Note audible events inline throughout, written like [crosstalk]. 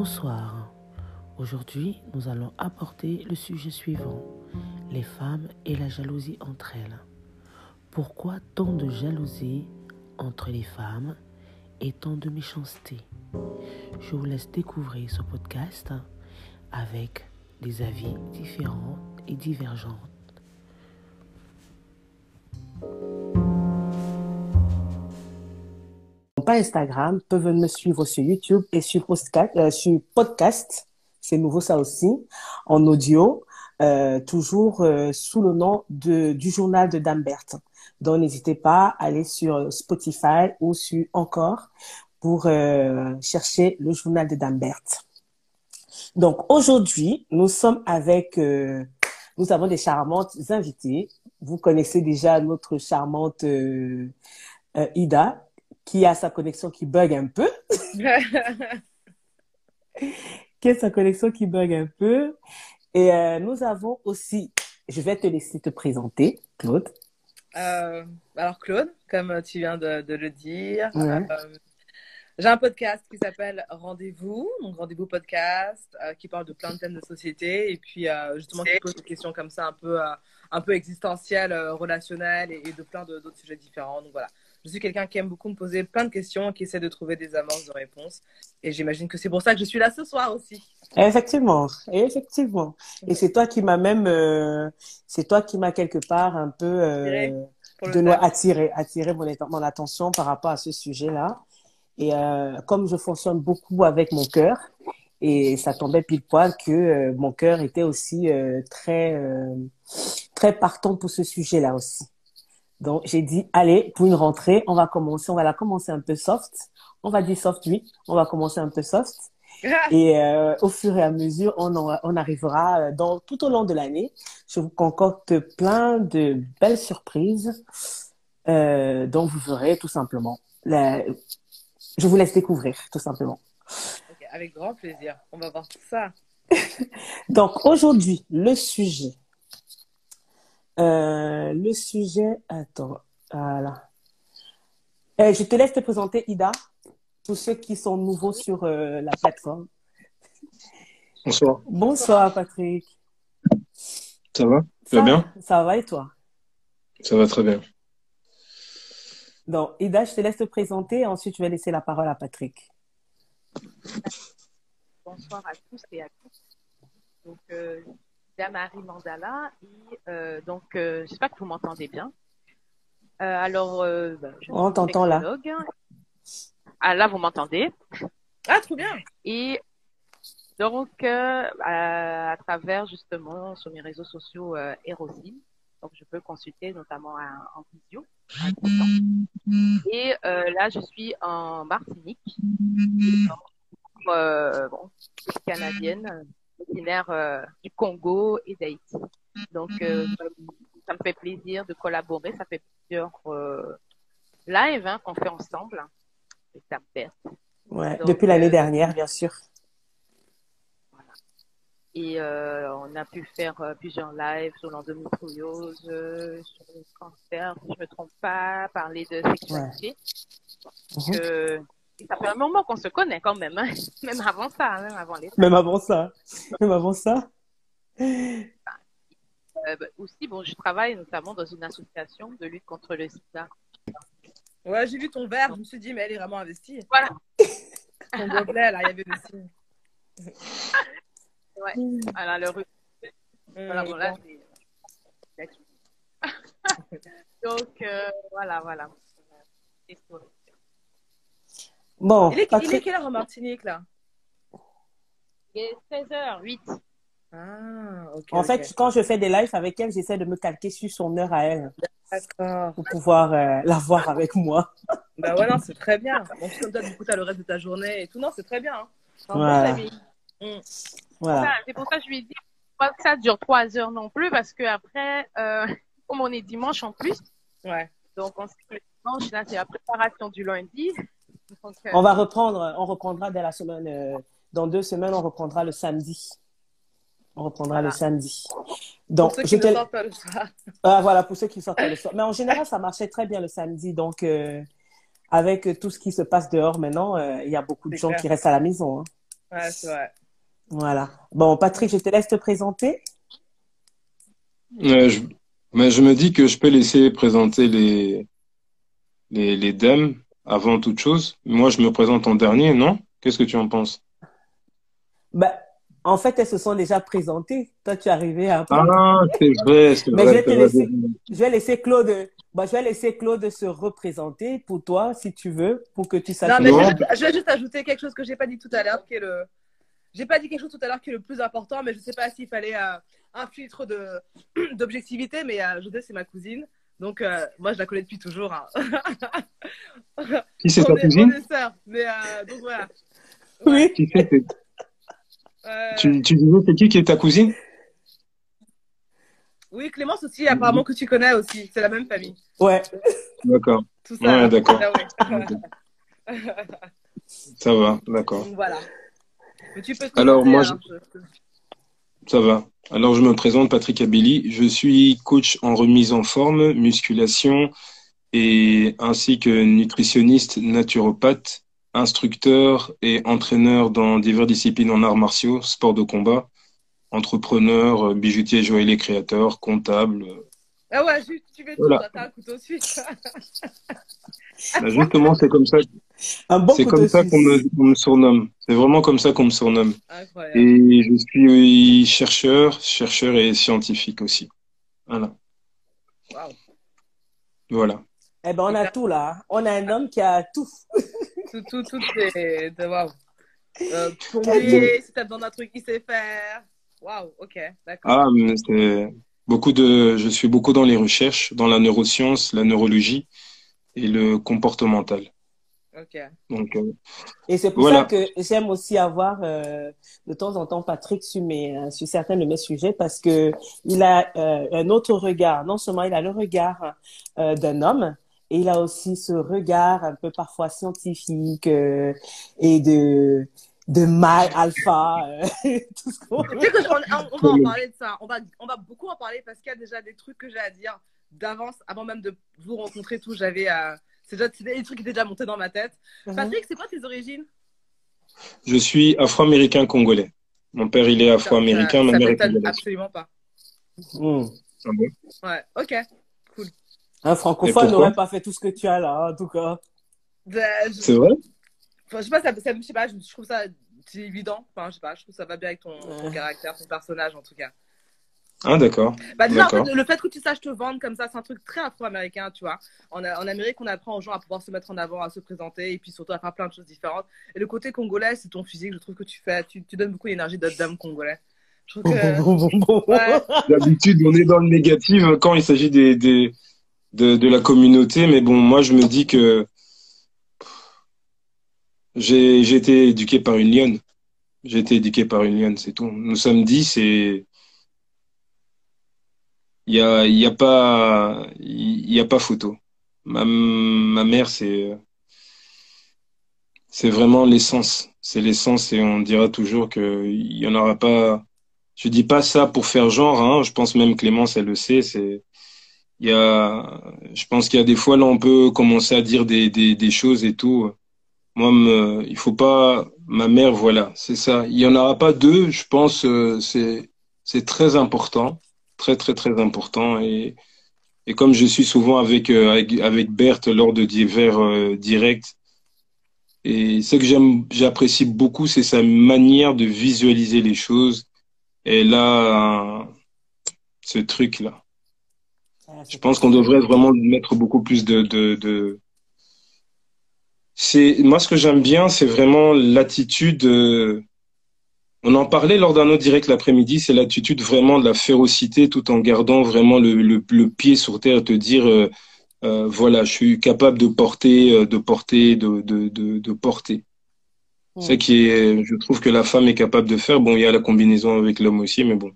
Bonsoir. Aujourd'hui, nous allons aborder le sujet suivant, les femmes et la jalousie entre elles. Pourquoi tant de jalousie entre les femmes et tant de méchanceté? Je vous laisse découvrir ce podcast avec des avis différents et divergents. Instagram, peuvent me suivre sur YouTube et sur podcast, euh, sur podcast. C'est nouveau ça aussi, en audio, euh, toujours euh, sous le nom de, du journal de Dambert. Donc n'hésitez pas à aller sur Spotify ou sur Encore pour euh, chercher le journal de Dambert. Donc aujourd'hui, nous sommes avec, euh, nous avons des charmantes invitées. Vous connaissez déjà notre charmante euh, euh, Ida, qui a sa connexion qui bug un peu. [laughs] qui a sa connexion qui bug un peu. Et euh, nous avons aussi, je vais te laisser te présenter, Claude. Euh, alors Claude, comme tu viens de, de le dire, Ouais. euh, j'ai un podcast qui s'appelle Rendez-vous, donc Rendez-vous podcast, qui parle de plein de thèmes de société et puis justement qui pose des questions comme ça un peu, un peu existentielles, relationnelles et, et de plein d'autres sujets différents. Donc voilà, je suis quelqu'un qui aime beaucoup me poser plein de questions, qui essaie de trouver des amorces de réponses et j'imagine que c'est pour ça que je suis là ce soir aussi. Effectivement, effectivement. Et c'est toi qui m'as même, euh, c'est toi qui m'as quelque part un peu euh, de attiré, attiré mon, mon attention par rapport à ce sujet-là. Et euh, comme je fonctionne beaucoup avec mon cœur, et ça tombait pile poil que euh, mon cœur était aussi euh, très euh, très partant pour ce sujet-là aussi. Donc j'ai dit allez pour une rentrée, on va commencer, on va la commencer un peu soft. On va dire soft oui, on va commencer un peu soft. Et euh, au fur et à mesure, on, en- on arrivera euh, dans, tout au long de l'année. Je vous concocte plein de belles surprises euh, dont vous verrez tout simplement. La- Je vous laisse découvrir tout simplement. Ok, avec grand plaisir, on va voir tout ça. [laughs] Donc aujourd'hui, le sujet. Euh, le sujet, attends, voilà. Euh, je te laisse te présenter, Ida, pour ceux qui sont nouveaux sur euh, la plateforme. Bonsoir. Bonsoir, Patrick. Ça va? Tu Ça vas bien Ça va et toi? Ça va très bien. Donc, Ida, je te laisse te présenter. Ensuite, je vais laisser la parole à Patrick. Bonsoir à tous et à toutes. Donc, Marie Mandala. Et, euh, donc, euh, j'espère que vous m'entendez bien. Euh, alors, euh, ben, je On suis t'entend là. Ah, là, vous m'entendez? Ah, trop bien Et donc, euh, à, à travers justement sur mes réseaux sociaux euh, Erosim, donc je peux consulter notamment à- en visio. à. Et euh, là, je suis en Martinique, Et donc, euh, bon, je suis canadienne, euh, originaire euh, du Congo et d'Haïti. Donc, euh, ça me fait plaisir de collaborer. Ça fait plusieurs euh, lives hein, qu'on fait ensemble. Et ça me fait Ouais, Donc, depuis l'année euh, dernière, bien sûr. Et euh, on a pu faire euh, plusieurs lives sur l'endométriose, sur le cancer, si je me trompe pas, parler de sexualité. Mhm. Euh, et ça fait un moment qu'on se connaît quand même, hein. [laughs] même avant ça, hein, même avant les. Même avant ça. Même avant ça. Euh, bah, aussi, bon, je travaille notamment dans une association de lutte contre le sida. Ouais, j'ai vu ton verre, je me suis dit, mais elle est vraiment investie. Voilà. [laughs] Ton gobelet, là, il y avait [laughs] le signe. Ouais. Alors, le Voilà, bon, là, c'est- Donc, euh, voilà, voilà. C'est. Bon, Il est, il est Patrick, quelle heure en Martinique, là? Il est 16h08. Ah, ok. en fait, quand je fais des lives avec elle, j'essaie de me calquer sur son heure à elle D'accord. pour pouvoir euh, la voir avec moi. [laughs] Bah ouais, non, c'est très bien. Bon, comme toi, du coup, t'as le reste de ta journée et tout. Non, c'est très bien. Hein. Voilà. Voilà. Ça, C'est pour ça que je lui ai dit pas que ça dure trois heures non plus, parce que après, euh, comme on est dimanche en plus, Ouais. donc on sait que le dimanche, là, c'est la préparation du lundi. On va reprendre, on reprendra dès la semaine, euh, dans deux semaines, on reprendra le samedi. On reprendra le samedi. Pour Donc, ceux qui ne sortent pas le soir. Ah, voilà, pour ceux qui sortent le soir. Mais en général, ça marchait très bien le samedi. Donc, euh, avec tout ce qui se passe dehors maintenant, euh, il y a beaucoup de gens clair. qui restent à la maison. hein. Ouais, c'est vrai. Voilà. Bon, Patrick, je te laisse te présenter. Euh, je, mais je me dis que je peux laisser présenter les, les, les dames avant toute chose. Moi, je me présente en dernier, non? Qu'est-ce que tu en penses? Bah, En fait, elles se sont déjà présentées. Toi, tu es arrivé après. Ah, c'est vrai, c'est Mais vrai. je vais, te laisser, je vais laisser Claude. bah, je vais laisser Claude se représenter pour toi, si tu veux, pour que tu saches. Non, mais Non. je, je vais juste ajouter quelque chose que j'ai pas dit tout à l'heure, qui est le. J'ai pas dit quelque chose tout à l'heure qui est le plus important, mais je sais pas s'il fallait euh, un filtre de [clears throat] d'objectivité, mais euh, Jodé c'est ma cousine, donc euh, moi je la connais depuis toujours. hein. Qui c'est ta est, cousine on est sœurs, mais euh, donc voilà. Oui. Qui c'est c'est- Euh, tu, tu disais c'est qui qui est ta cousine Oui, Clémence aussi, apparemment que tu connais aussi, c'est la même famille. Ouais. D'accord, Tout ça. Ouais, d'accord. Ah ça va, d'accord. donc voilà. Mais tu peux te Alors, moi, hein, je- Ça va. Alors, je me présente, Patrick Abelli. Je suis coach en remise en forme, musculation et ainsi que nutritionniste, naturopathe, instructeur et entraîneur dans diverses disciplines en arts martiaux, sport de combat, entrepreneur, bijoutier, joaillier, créateur, comptable. Ah ouais, juste, tu fais tout, Voilà. t'as un couteau suisse. Bah, justement, c'est comme ça, Un bon c'est comme ça qu'on me, surnomme. C'est vraiment comme ça qu'on me surnomme. Incroyable. Et je suis chercheur, chercheur et scientifique aussi. Voilà. Waouh. Voilà. Eh ben, on a tout là. On a un homme qui a tout. [laughs] Tout, tout, tout est waouh. Euh, plombier, si t'as besoin d'un truc, il sait faire. Waouh, ok, d'accord. Ah, mais c'est beaucoup de, je suis beaucoup dans les recherches, dans la neuroscience, la neurologie et le comportemental. Donc, euh, Et c'est pour Voilà. ça que j'aime aussi avoir euh, de temps en temps Patrick sur, mes, euh, sur certains de mes sujets parce que il a euh, un autre regard. Non seulement il a le regard euh, d'un homme, et il a aussi ce regard un peu parfois scientifique euh, et de de mâle alpha, [laughs] tout ce qu'on Tu sais que on, va en parler de ça. On va, on va beaucoup en parler parce qu'il y a déjà des trucs que j'ai à dire d'avance, avant même de vous rencontrer tous. J'avais, euh, c'est déjà des trucs qui étaient déjà montés dans ma tête. Mhm. Patrick, c'est quoi tes origines? Je suis afro-américain congolais. Mon père, il est afro-américain, ma mère est congolaise. absolument pas. Hmm. Ah bon? Ouais, ok. Un Et francophone n'aurait pas fait tout ce que tu as là, en tout cas. Euh, je- C'est vrai? Enfin, je sais pas, ça, ça- je sais pas, je, je trouve ça évident. Enfin, je sais pas, je trouve que ça va bien avec ton, ton caractère, ton personnage en tout cas. Ah, d'accord. Bah, déjà, en D'accord. fait, le fait que tu saches te vendre comme ça, c'est un truc très afro-américain, tu vois. En, en Amérique, on apprend aux gens à pouvoir se mettre en avant, à se présenter et puis surtout à faire plein de choses différentes. Et le côté congolais, c'est ton physique, je trouve que tu fais, tu, tu donnes beaucoup d'énergie de dame congolais. Que. Ouais. [laughs] D'habitude, on est dans le négatif quand il s'agit des, des, de, de la communauté, mais bon, moi, je me dis que j'ai, j'ai été éduqué par une lionne. J'ai été éduqué par une lionne, c'est tout. Nous sommes dix et il y a, y a pas, il y a pas photo. Ma, ma mère, c'est, c'est vraiment l'essence. C'est l'essence et on dira toujours qu'il y en aura pas. Je dis pas ça pour faire genre, hein. Je pense même Clémence, elle le sait. C'est, il y a, je pense qu'il y a des fois là, on peut commencer à dire des, des, des choses et tout. Moi, me, il faut pas. Ma mère, voilà, c'est ça. Il y en aura pas deux. Je pense, euh, c'est, c'est très important, très très très important. Et et comme je suis souvent avec euh, avec, avec Berthe lors de divers euh, directs, et ce que j'aime, j'apprécie beaucoup, c'est sa manière de visualiser les choses. Et là, ce truc-là. Je pense qu'on devrait vraiment mettre beaucoup plus de, de, de... C'est moi ce que j'aime bien, c'est vraiment l'attitude. euh, On en parlait lors d'un autre direct l'après-midi, c'est l'attitude vraiment de la férocité, tout en gardant vraiment le, le, le pied sur terre, te dire euh, euh, voilà, je suis capable de porter, euh, de porter, de, de, de, de porter. C'est qui est, je trouve que la femme est capable de faire. Bon, il y a la combinaison avec l'homme aussi, mais bon.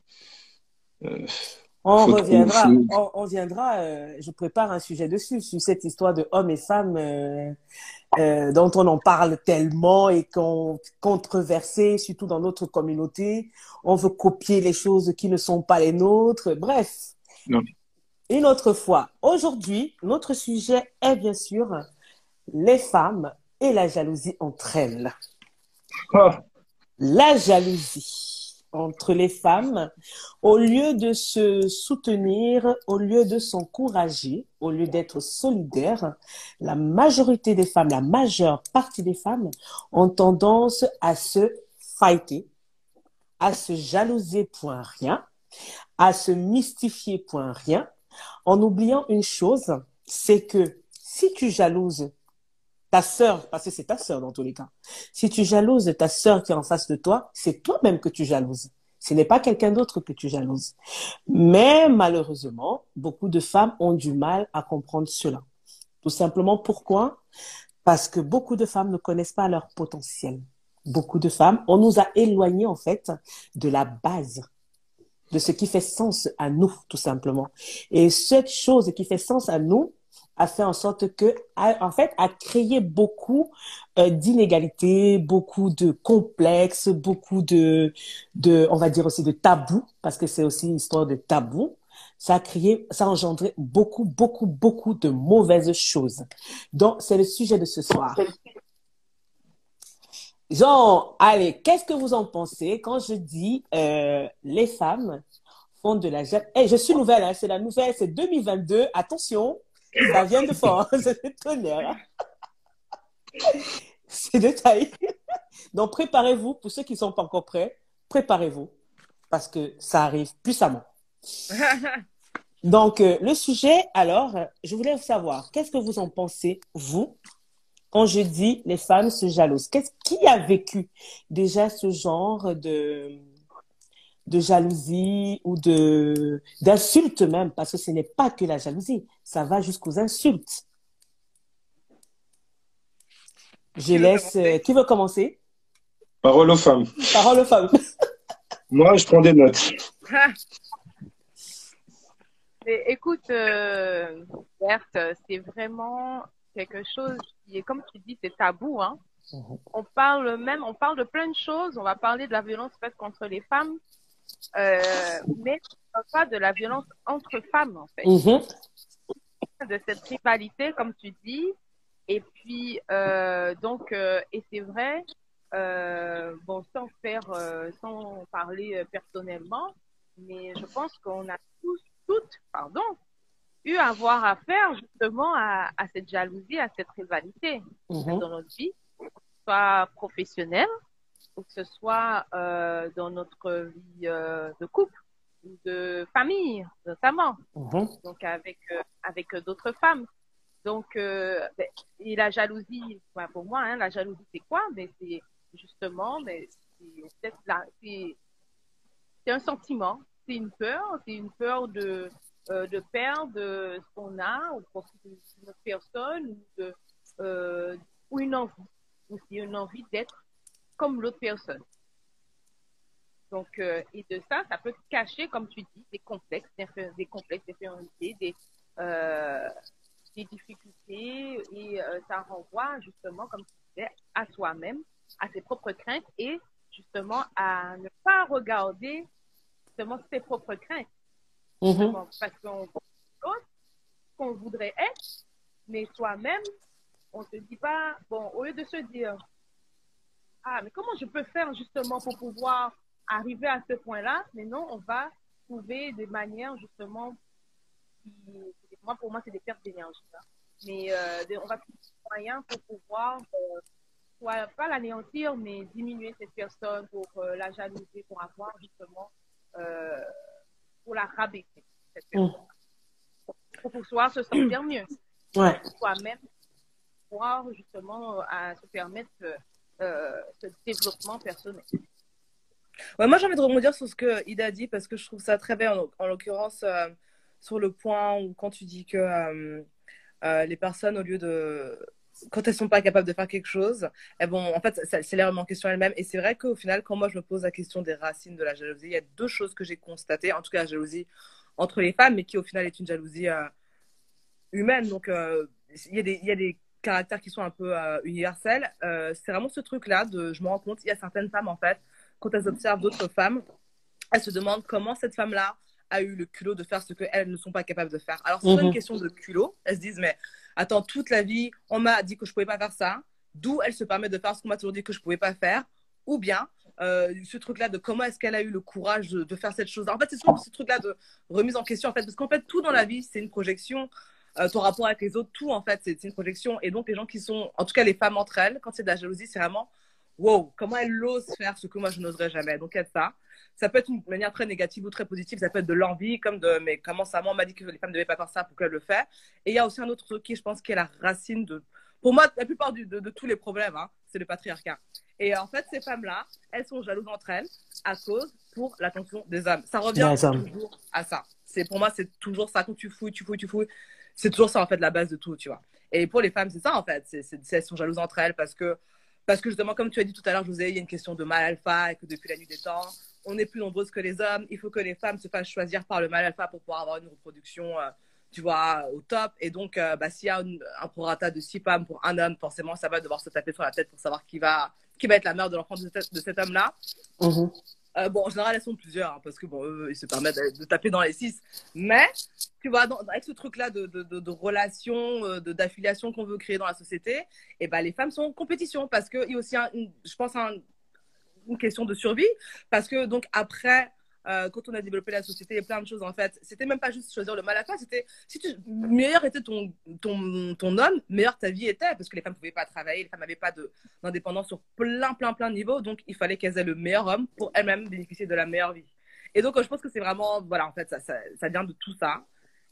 Euh, On reviendra, on, on viendra, je prépare un sujet dessus, sur cette histoire de hommes et femmes euh, dont on en parle tellement et qu'on controversé, surtout dans notre communauté. On veut copier les choses qui ne sont pas les nôtres. Bref, Non. une autre fois. Aujourd'hui, notre sujet est bien sûr les femmes et la jalousie entre elles. ah, la jalousie entre les femmes, au lieu de se soutenir, au lieu de s'encourager, au lieu d'être solidaires, la majorité des femmes, la majeure partie des femmes ont tendance à se fighter, à se jalouser point rien, à se mystifier point rien, en oubliant une chose, c'est que si tu jalouses ta sœur, parce que c'est ta sœur dans tous les cas, si tu jalouses ta sœur qui est en face de toi, c'est toi-même que tu jalouses. Ce n'est pas quelqu'un d'autre que tu jalouses. Mais malheureusement, beaucoup de femmes ont du mal à comprendre cela. Tout simplement pourquoi? Parce que beaucoup de femmes ne connaissent pas leur potentiel. Beaucoup de femmes, on nous a éloignés en fait de la base de ce qui fait sens à nous, tout simplement. Et cette chose qui fait sens à nous a fait en sorte que, en fait, a créé beaucoup euh, d'inégalités, beaucoup de complexes, beaucoup de, de, on va dire aussi de tabous, parce que c'est aussi une histoire de tabous. Ça a créé, ça a engendré beaucoup, beaucoup, beaucoup de mauvaises choses. Donc, c'est le sujet de ce soir. Jean, allez, qu'est-ce que vous en pensez quand je dis euh, les femmes font de la hey, je suis nouvelle, hein, c'est la nouvelle, c'est 2022. Attention, ça vient de fort, [laughs] c'est tonnerre. c'est de taille. Donc préparez-vous pour ceux qui ne sont pas encore prêts, préparez-vous parce que ça arrive puissamment. [laughs] Donc euh, le sujet, alors, je voulais savoir, qu'est-ce que vous en pensez vous quand je dis les femmes se jalousent, qu'est-ce qui a vécu déjà ce genre de de jalousie ou de d'insultes même parce que ce n'est pas que la jalousie, ça va jusqu'aux insultes. Je laisse euh, qui veut commencer? Parole aux femmes. Parole aux femmes. [laughs] Moi, je prends des notes. [laughs] écoute, euh, Berthe, c'est vraiment quelque chose qui est, comme tu dis, c'est tabou. Hein? Mhm. On parle même, on parle de plein de choses. On va parler de la violence faite contre les femmes, euh, mais pas de la violence entre femmes, en fait. Mhm. De cette rivalité, comme tu dis. Et puis, euh, donc, euh, et c'est vrai, bon, sans faire, sans parler personnellement, mais je pense qu'on a tous, toutes, pardon, eu à avoir affaire justement à, à cette jalousie, à cette rivalité mhm. dans notre vie, soit professionnelle ou que ce soit euh, dans notre vie euh, de couple ou de famille notamment, mhm. donc avec euh, avec d'autres femmes. Donc ben, et la jalousie, ben, pour moi, hein, la jalousie c'est quoi? Mais ben, c'est justement, mais c'est c'est un sentiment, c'est une peur, c'est une peur de de perdre ce qu'on a au profit d'une autre personne ou, de, ou une envie, aussi une envie d'être comme l'autre personne. Donc, euh, et de ça, ça peut cacher, comme tu dis, des complexes, des complexes d'infériorité, des, euh, des difficultés, et euh, ça renvoie justement, comme tu disais, à soi-même, à ses propres craintes et justement à ne pas regarder justement ses propres craintes. Mhm. Parce qu'on qu'on voudrait être, mais soi-même, on ne se dit pas, bon, au lieu de se dire, ah, mais comment je peux faire justement pour pouvoir arriver à ce point-là? Mais non, on va trouver des manières justement qui, moi, pour moi, c'est des pertes d'énergie. Hein. Mais euh, on va trouver des moyens pour pouvoir, euh, soit pas l'anéantir, mais diminuer cette personne, pour euh, la jalouser, pour avoir justement pour la rabaisser, cette personne. Pour pouvoir se sentir mieux. Ouais. Soi-même, pouvoir justement à se permettre ce développement personnel. Moi, j'ai envie de rebondir sur ce que Ida dit parce que je trouve ça très bien, en, l'occurrence, euh, sur le point où quand tu dis que euh, les personnes, au lieu de. Quand elles sont pas capables de faire quelque chose, elles vont. En fait, c'est l'air en question elles-mêmes. Et c'est vrai qu'au final, quand moi je me pose la question des racines de la jalousie, il y a deux choses que j'ai constatées. En tout cas, la jalousie entre les femmes, mais qui au final est une jalousie humaine. Donc, il y, il y a des caractères qui sont un peu euh, universels. Euh, c'est vraiment ce truc-là de, je me rends compte, il y a certaines femmes, en fait, quand elles observent d'autres femmes, elles se demandent comment cette femme-là a eu le culot de faire ce qu'elles ne sont pas capables de faire. Alors, c'est pas une mhm. question de culot. Elles se disent, mais attends, toute la vie, on m'a dit que je pouvais pas faire ça. D'où elle se permet de faire ce qu'on m'a toujours dit que je pouvais pas faire. Ou bien, euh, ce truc-là de comment est-ce qu'elle a eu le courage de, de faire cette chose. En fait, c'est souvent ce truc-là de remise en question, en fait, parce qu'en fait, tout dans la vie, c'est une projection. Euh, ton rapport avec les autres, tout, en fait, c'est une projection. Et donc, les gens qui sont, en tout cas, les femmes entre elles, quand c'est de la jalousie, c'est vraiment, wow, comment elles osent faire ce que moi, je n'oserais jamais. Donc, il y a de ça. Ça peut être une manière très négative ou très positive. Ça peut être de l'envie, comme de, mais comment ça, moi, on m'a dit que les femmes ne devaient pas faire ça, pourquoi elle le fait. Et il y a aussi un autre truc qui, je pense, qui est la racine de, pour moi, la plupart du- de, de tous les problèmes, hein, c'est le patriarcat. Et en fait, ces femmes-là, elles sont jalouses entre elles à cause pour l'attention des hommes. Ça revient toujours à ça. C'est pour moi, c'est toujours ça. Quand tu fouilles, tu fouilles, tu fouilles. C'est toujours ça en fait la base de tout, tu vois. Et pour les femmes, c'est ça en fait. C'est, elles sont jalouses entre elles parce que parce que justement, comme tu as dit tout à l'heure, José, il y a une question de mal alpha et que depuis la nuit des temps, on est plus nombreuses que les hommes. Il faut que les femmes se fassent choisir par le mal alpha pour pouvoir avoir une reproduction, euh, tu vois, au top. Et donc, euh, bah, s'il y a un prorata de six femmes pour un homme, forcément, ça va devoir se taper sur la tête pour savoir qui va, qui va être la mère de l'enfant de, cet- homme-là. Mhm. Euh, bon, en général, elles sont plusieurs, hein, parce que bon, eux, ils se permettent de, taper dans les six. Mais, tu vois, avec ce truc-là de, de, de, relation, euh, d'affiliation qu'on veut créer dans la société, et ben, les femmes sont en compétition, parce qu'il y a aussi, je pense, un- une question de survie, parce que donc après, euh, quand on a développé la société, a plein de choses en fait. C'était même pas juste choisir le mal à faire, c'était si tu, meilleur était ton, ton, ton homme, meilleure ta vie était, parce que les femmes ne pouvaient pas travailler, les femmes n'avaient pas d'indépendance sur plein, plein, plein de niveaux, donc il fallait qu'elles aient le meilleur homme pour elles-mêmes bénéficier de la meilleure vie. Et donc, euh, je pense que c'est vraiment, voilà, en fait, ça, ça, ça vient de tout ça.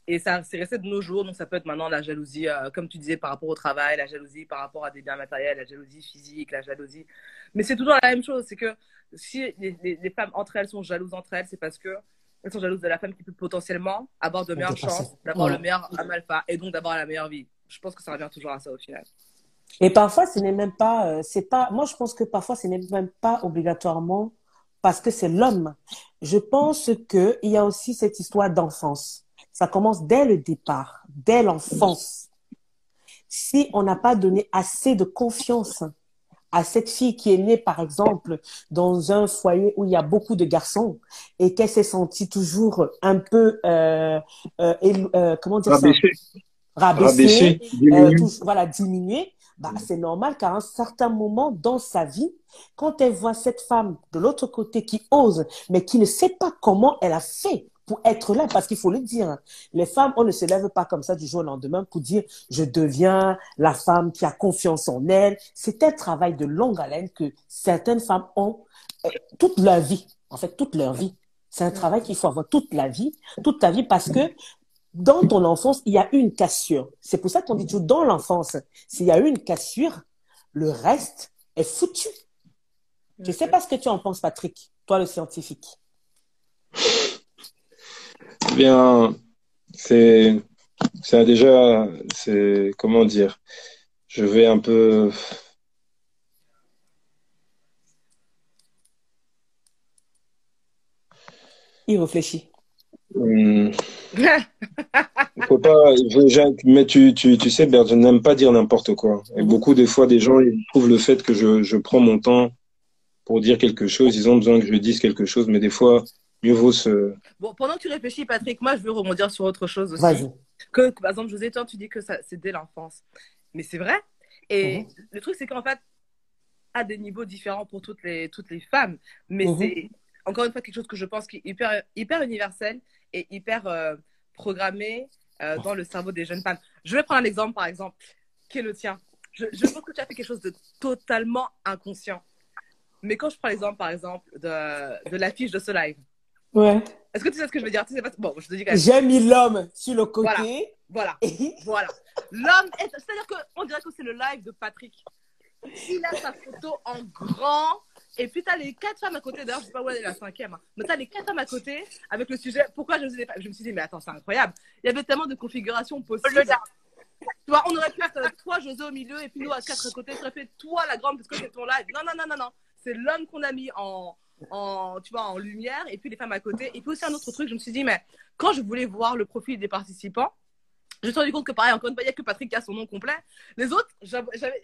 Et ça, c'est resté de nos jours. Donc, ça peut être maintenant la jalousie, euh, comme tu disais, par rapport au travail, la jalousie par rapport à des biens matériels, la jalousie physique, la jalousie. Mais c'est toujours la même chose. C'est que si les, les- les femmes entre elles sont jalouses entre elles, c'est parce que elles sont jalouses de la femme qui peut potentiellement avoir de meilleures chances d'avoir Ouais. le meilleur alpha et donc d'avoir la meilleure vie. Je pense que ça revient toujours à ça au final. Et parfois, ce n'est même pas, euh, c'est pas, moi je pense que parfois ce n'est même pas obligatoirement parce que c'est l'homme. Je pense que il y a aussi cette histoire d'enfance. Ça commence dès le départ, dès l'enfance. Si on n'a pas donné assez de confiance à cette fille qui est née, par exemple, dans un foyer où il y a beaucoup de garçons et qu'elle s'est sentie toujours un peu, euh, euh, euh, comment dire ça, Rabaissé. rabaissée, Rabaissé. euh, tout- voilà, diminuer, bah, c'est normal qu'à un certain moment dans sa vie, quand elle voit cette femme de l'autre côté qui ose, mais qui ne sait pas comment elle a fait pour être là, parce qu'il faut le dire, hein, les femmes, on ne se lève pas comme ça du jour au lendemain pour dire je deviens la femme qui a confiance en elle. C'est un travail de longue haleine que certaines femmes ont euh, toute leur vie, en fait, toute leur vie. C'est un travail qu'il faut avoir toute la vie, toute ta vie, parce que dans ton enfance, il y a une cassure. C'est pour ça qu'on dit toujours dans l'enfance, s'il y a une cassure, le reste est foutu. Je ne sais pas ce que tu en penses, Patrick, toi le scientifique. Bien, c'est, ça déjà, c'est, comment dire, je vais un peu, Il réfléchit. [laughs] hum, faut pas, mais tu, tu, tu sais, Bert, je n'aime pas dire n'importe quoi. Et beaucoup des fois, des gens, ils trouvent le fait que je, je prends mon temps pour dire quelque chose, ils ont besoin que je dise quelque chose, mais des fois, mieux vaut se, Bon, pendant que tu réfléchis, Patrick, moi, je veux rebondir sur autre chose aussi. Vas-y. Que, que, par exemple, José, toi, tu dis que ça, c'est dès l'enfance. Mais c'est vrai. Et Mhm. le truc, c'est qu'en fait, à des niveaux différents pour toutes les, toutes les femmes. Mais Mhm. c'est, encore une fois, quelque chose que je pense qui est hyper, hyper universel et hyper euh, programmé euh, dans le cerveau des jeunes femmes. Je vais prendre un exemple, par exemple, qui est le tien. Je, je pense que tu as fait quelque chose de totalement inconscient. Mais quand je prends l'exemple, par exemple, de, de l'affiche de ce live, Ouais. est-ce que tu sais ce que je veux dire? Tu sais pas... Bon, je te dis quand même. J'ai mis l'homme sur le côté. Voilà. Et- Voilà. L'homme est. C'est-à-dire qu'on dirait que c'est le live de Patrick. Il a sa photo en grand. Et puis, t'as les quatre femmes à côté. D'ailleurs, je sais pas où elle est la cinquième. hein. Mais t'as les quatre femmes à côté avec le sujet. Pourquoi je, vous ai pas- je me suis dit, mais attends, c'est incroyable. Il y avait tellement de configurations possibles. Tu vois, on aurait pu être toi, José, au milieu, et puis nous à quatre à côté. Ça aurait fait toi, la grande, parce que c'est ton live. Non, non, non, non, non. C'est l'homme qu'on a mis en, en, tu vois, en lumière, et puis les femmes à côté. Et puis aussi un autre truc, je me suis dit, mais quand je voulais voir le profil des participants, je me suis rendu compte que pareil, encore une fois, il n'y a que Patrick qui a son nom complet. Les autres, il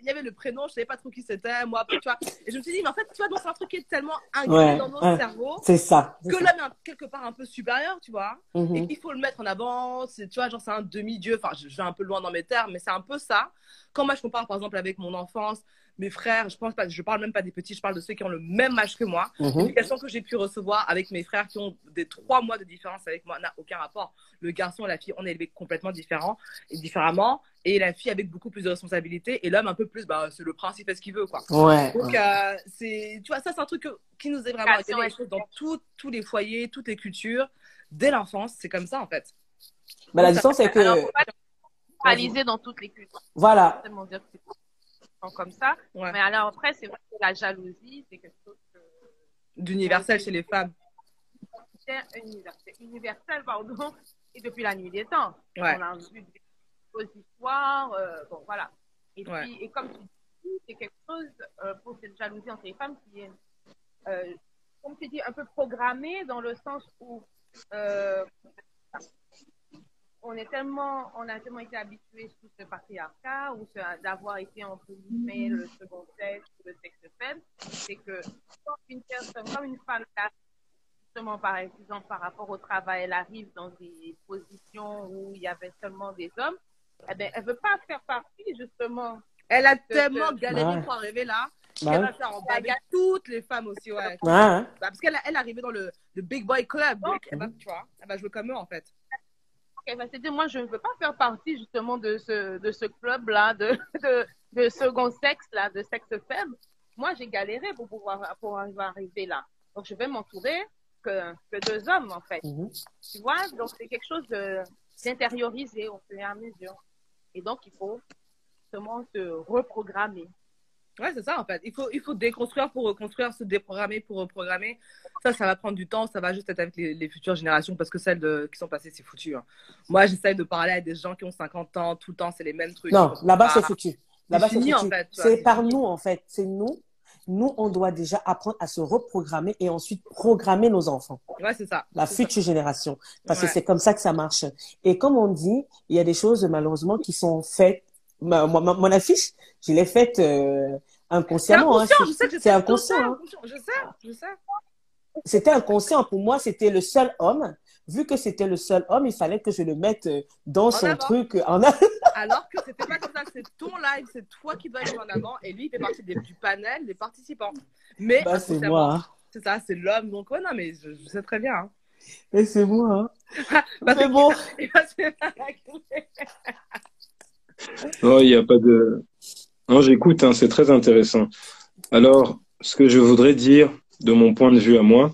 y avait le prénom, je ne savais pas trop qui c'était, moi, tu vois. Et je me suis dit, mais en fait, tu vois, donc c'est un truc qui est tellement Ouais, dans nos ouais. cerveaux C'est ça. que l'homme est quelque part un peu supérieur, tu vois Mhm. et qu'il faut le mettre en avant. C'est, tu vois, genre, c'est un demi-dieu. Enfin, je, je vais un peu loin dans mes termes, mais c'est un peu ça. quand moi je compare par exemple avec mon enfance, mes frères, je pense pas, je parle même pas des petits, je parle de ceux qui ont le même âge que moi. Mhm. L'éducation que j'ai pu recevoir avec mes frères qui ont des trois mois de différence avec moi n'a aucun rapport. Le garçon et la fille, on est élevés complètement différents et différemment. Et la fille avec beaucoup plus de responsabilités et l'homme un peu plus, bah, c'est le principe, fait ce qu'il veut, quoi. Ouais. Donc, ouais. euh, c'est, tu vois, ça, c'est un truc que- qui nous est vraiment choses dans tout- tous les foyers, toutes les cultures. Dès l'enfance, c'est comme ça, en fait. Mais la Donc, différence, c'est que. Alors, dans toutes les cultures. Voilà. Comme ça. Ouais. Mais alors après, c'est vrai que la jalousie, c'est quelque chose que D'universel chez les femmes. c'est universel, universel, pardon, et depuis la nuit des temps. Ouais. On a vu des histoires, euh, bon voilà. Et Ouais. puis, et comme tu dis, c'est quelque chose euh, pour cette jalousie entre les femmes qui est, euh, comme tu dis, un peu programmée dans le sens où on est tellement, on a tellement été habitués sous ce patriarcat ou d'avoir été entre guillemets le second sexe, le sexe faible, c'est que quand une personne, comme une femme arrive, justement par exemple par rapport au travail, elle arrive dans des positions où il y avait seulement des hommes, eh ben, elle veut pas faire partie justement. Elle a tellement galéré Ouais. pour arriver là Bah qu'elle ouais. va faire en bas toutes les femmes aussi, ouais. Ouais, hein. Bah, parce qu'elle elle est arrivée dans le, le Big Boy Club. Donc, elle va, tu vois, elle va jouer comme eux, en fait. Elle va se dire, moi, je ne veux pas faire partie justement de ce, de ce club-là, de, [laughs] de, de second sexe, là, de sexe faible. Moi, j'ai galéré pour pouvoir pour arriver là. Donc, je vais m'entourer que, que deux hommes, en fait. Mhm. Tu vois, donc c'est quelque chose d'intériorisé au fur et à mesure. Et donc, il faut justement se reprogrammer. Ouais, c'est ça, en fait. Il faut, il faut déconstruire pour reconstruire, se déprogrammer pour reprogrammer. Ça, ça va prendre du temps. Ça va juste être avec les, les futures générations parce que celles de, qui sont passées, c'est foutu. hein. Moi, j'essaye de parler à des gens qui ont 50 ans. Tout le temps, c'est les mêmes trucs. Non, là-bas, c'est foutu. Là-bas, c'est fini, foutu. en fait, C'est par nous, en fait. C'est nous. Nous, on doit déjà apprendre à se reprogrammer et ensuite programmer nos enfants, Ouais, c'est ça. la ça. future génération. Parce que c'est comme ça que ça marche. Et comme on dit, il y a des choses, malheureusement, qui sont faites. Ma, ma- mon affiche, je l'ai faite euh, C'est inconsciemment. hein. inconscient, je sais que C'est c'est inconscient. hein. inconscient. Je sais, je sais. C'était inconscient. Pour moi, c'était le seul homme. Vu que c'était le seul homme, il fallait que je le mette euh, dans son avant. truc. euh, En. [laughs] Alors que c'était pas comme ça, c'est ton live, c'est toi qui dois aller en avant et lui, il fait partie des- du panel des participants. Mais Bah, c'est moi. hein. c'est ça, c'est l'homme. Donc, ouais, non, mais je, je sais très bien. Hein. Mais c'est moi. hein. [laughs] Que- bon. [laughs] il va se faire. Non, il n'y a pas de. Non, j'écoute, hein, c'est très intéressant. Alors, ce que je voudrais dire, de mon point de vue à moi,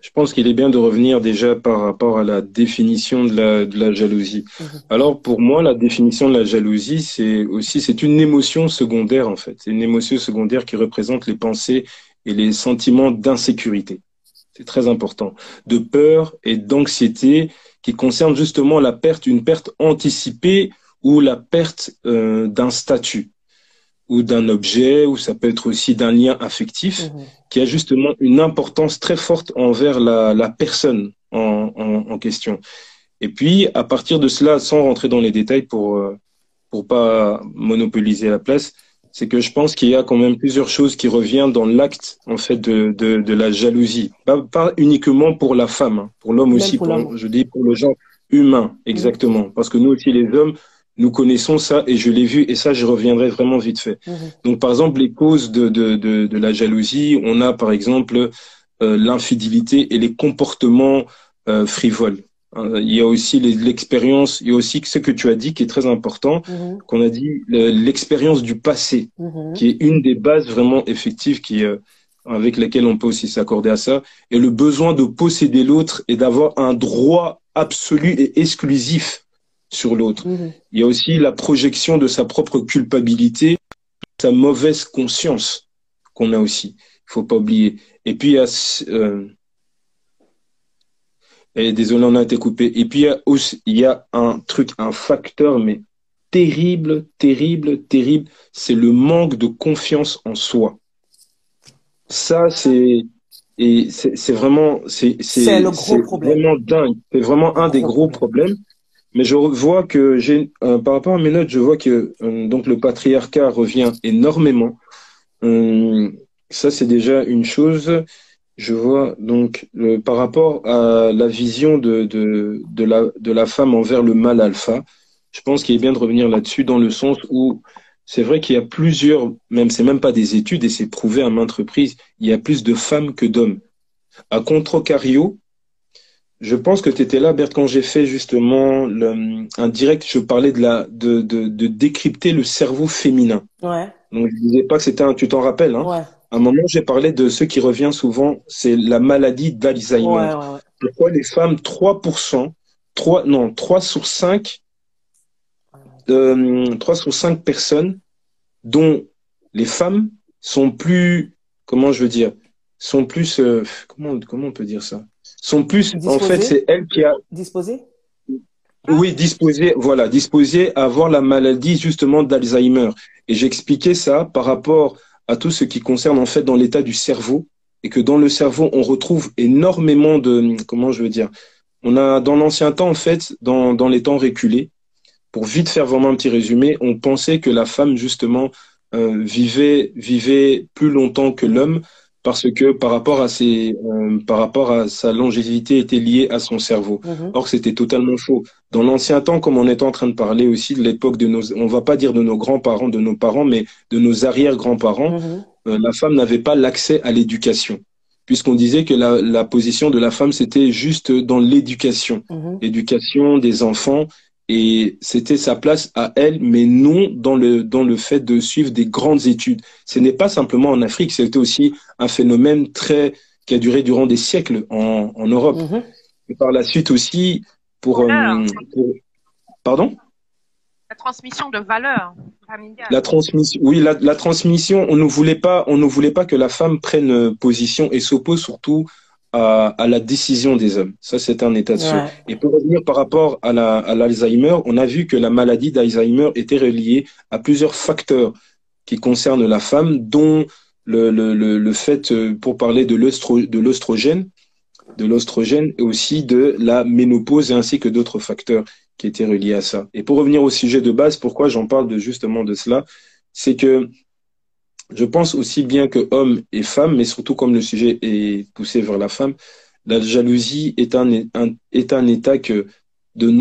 je pense qu'il est bien de revenir déjà par rapport à la définition de la, de la jalousie. Mhm. Alors, pour moi, la définition de la jalousie, c'est aussi, c'est une émotion secondaire, en fait. C'est une émotion secondaire qui représente les pensées et les sentiments d'insécurité. C'est très important. De peur et d'anxiété qui concernent justement la perte, une perte anticipée ou la perte euh, d'un statut ou d'un objet, ou ça peut être aussi d'un lien affectif Mhm. qui a justement une importance très forte envers la, la personne en, en, en question. Et puis, à partir de cela, sans rentrer dans les détails pour euh, pour pas monopoliser la place, c'est que je pense qu'il y a quand même plusieurs choses qui reviennent dans l'acte en fait de, de, de la jalousie. Pas, pas uniquement pour la femme, hein, pour l'homme aussi, pour je dis pour le genre humain, exactement. Parce que nous aussi, les hommes, nous connaissons ça et je l'ai vu et ça, je reviendrai vraiment vite fait. Mhm. Donc, par exemple, les causes de, de, de, de la jalousie, on a par exemple euh, l'infidélité et les comportements euh, frivoles. Hein, Il y a aussi l'expérience, il y a aussi ce que tu as dit qui est très important, Mhm. qu'on a dit le- l'expérience du passé, Mhm. qui est une des bases vraiment effectives qui, euh, avec lesquelles on peut aussi s'accorder à ça, et le besoin de posséder l'autre et d'avoir un droit absolu et exclusif sur l'autre. Mhm. Il y a aussi la projection de sa propre culpabilité, sa mauvaise conscience qu'on a aussi. Il faut pas oublier. Et puis il y a, euh, et désolé, on a été coupé. Et puis il y a aussi, il y a un truc, un facteur, mais terrible, terrible, terrible. C'est le manque de confiance en soi. Ça, c'est et c'est vraiment c'est C'est vraiment dingue. C'est vraiment un des gros problèmes. Mais je vois que euh, par rapport à mes notes, je vois que euh, donc le patriarcat revient énormément. Hum, ça, c'est déjà une chose. Je vois donc par rapport à la vision de, de, de, la, de la femme envers le mâle alpha, je pense qu'il est bien de revenir là-dessus dans le sens où c'est vrai qu'il y a plusieurs, même c'est même pas des études et c'est prouvé à maintes reprises, il y a plus de femmes que d'hommes. À Controcario, je pense que tu étais là, Bert, quand j'ai fait justement le, un direct, je parlais de la de, de, de décrypter le cerveau féminin. Ouais. Donc je disais pas que c'était un, tu t'en rappelles, hein Ouais. À un moment, j'ai parlé de ce qui revient souvent, c'est la maladie d'Alzheimer. Ouais, ouais, ouais. Pourquoi les femmes, 3%, 3, non, 3 sur 5, euh, 3 sur 5 personnes dont les femmes sont plus, comment je veux dire, sont plus, euh, comment, comment on peut dire ça? Sont plus, en fait, c'est elle qui a, Disposé oui, disposé, voilà, disposé à avoir la maladie justement d'Alzheimer. Et j'expliquais ça par rapport à tout ce qui concerne en fait dans l'état du cerveau et que dans le cerveau on retrouve énormément de, comment je veux dire, on a dans l'ancien temps en fait, dans, dans les temps reculés, pour vite faire vraiment un petit résumé, on pensait que la femme justement euh, vivait vivait plus longtemps que l'homme parce que par rapport à ses euh, par rapport à sa longévité était liée à son cerveau. Mhm. Or, c'était totalement faux. Dans l'ancien temps, comme on est en train de parler aussi de l'époque de nos, on va pas dire de nos grands-parents, de nos parents, mais de nos arrière-grands-parents, Mhm. euh, la femme n'avait pas l'accès à l'éducation. Puisqu'on disait que la, la position de la femme, c'était juste dans l'éducation. Mhm. L'éducation des enfants. Et c'était sa place à elle, mais non dans le, dans le fait de suivre des grandes études. Ce n'est pas simplement en Afrique, c'était aussi un phénomène très, qui a duré durant des siècles en, en Europe. Mhm. Et par la suite aussi, pour, euh, pour- pardon? La transmission de valeurs familiales. La transmission, oui, la, la transmission, on ne voulait pas, on ne voulait pas que la femme prenne euh, position et s'oppose surtout à, à la décision des hommes. Ça, c'est un état de. Ouais. Et pour revenir par rapport à la, à l'Alzheimer, on a vu que la maladie d'Alzheimer était reliée à plusieurs facteurs qui concernent la femme, dont le, le, le, le fait, euh, pour parler de l'œstro- de l'oestrogène et aussi de la ménopause et ainsi que d'autres facteurs qui étaient reliés à ça. Et pour revenir au sujet de base, pourquoi j'en parle de justement de cela, c'est que je pense aussi bien que hommes et femmes, mais surtout comme le sujet est poussé vers la femme, la jalousie est un, état de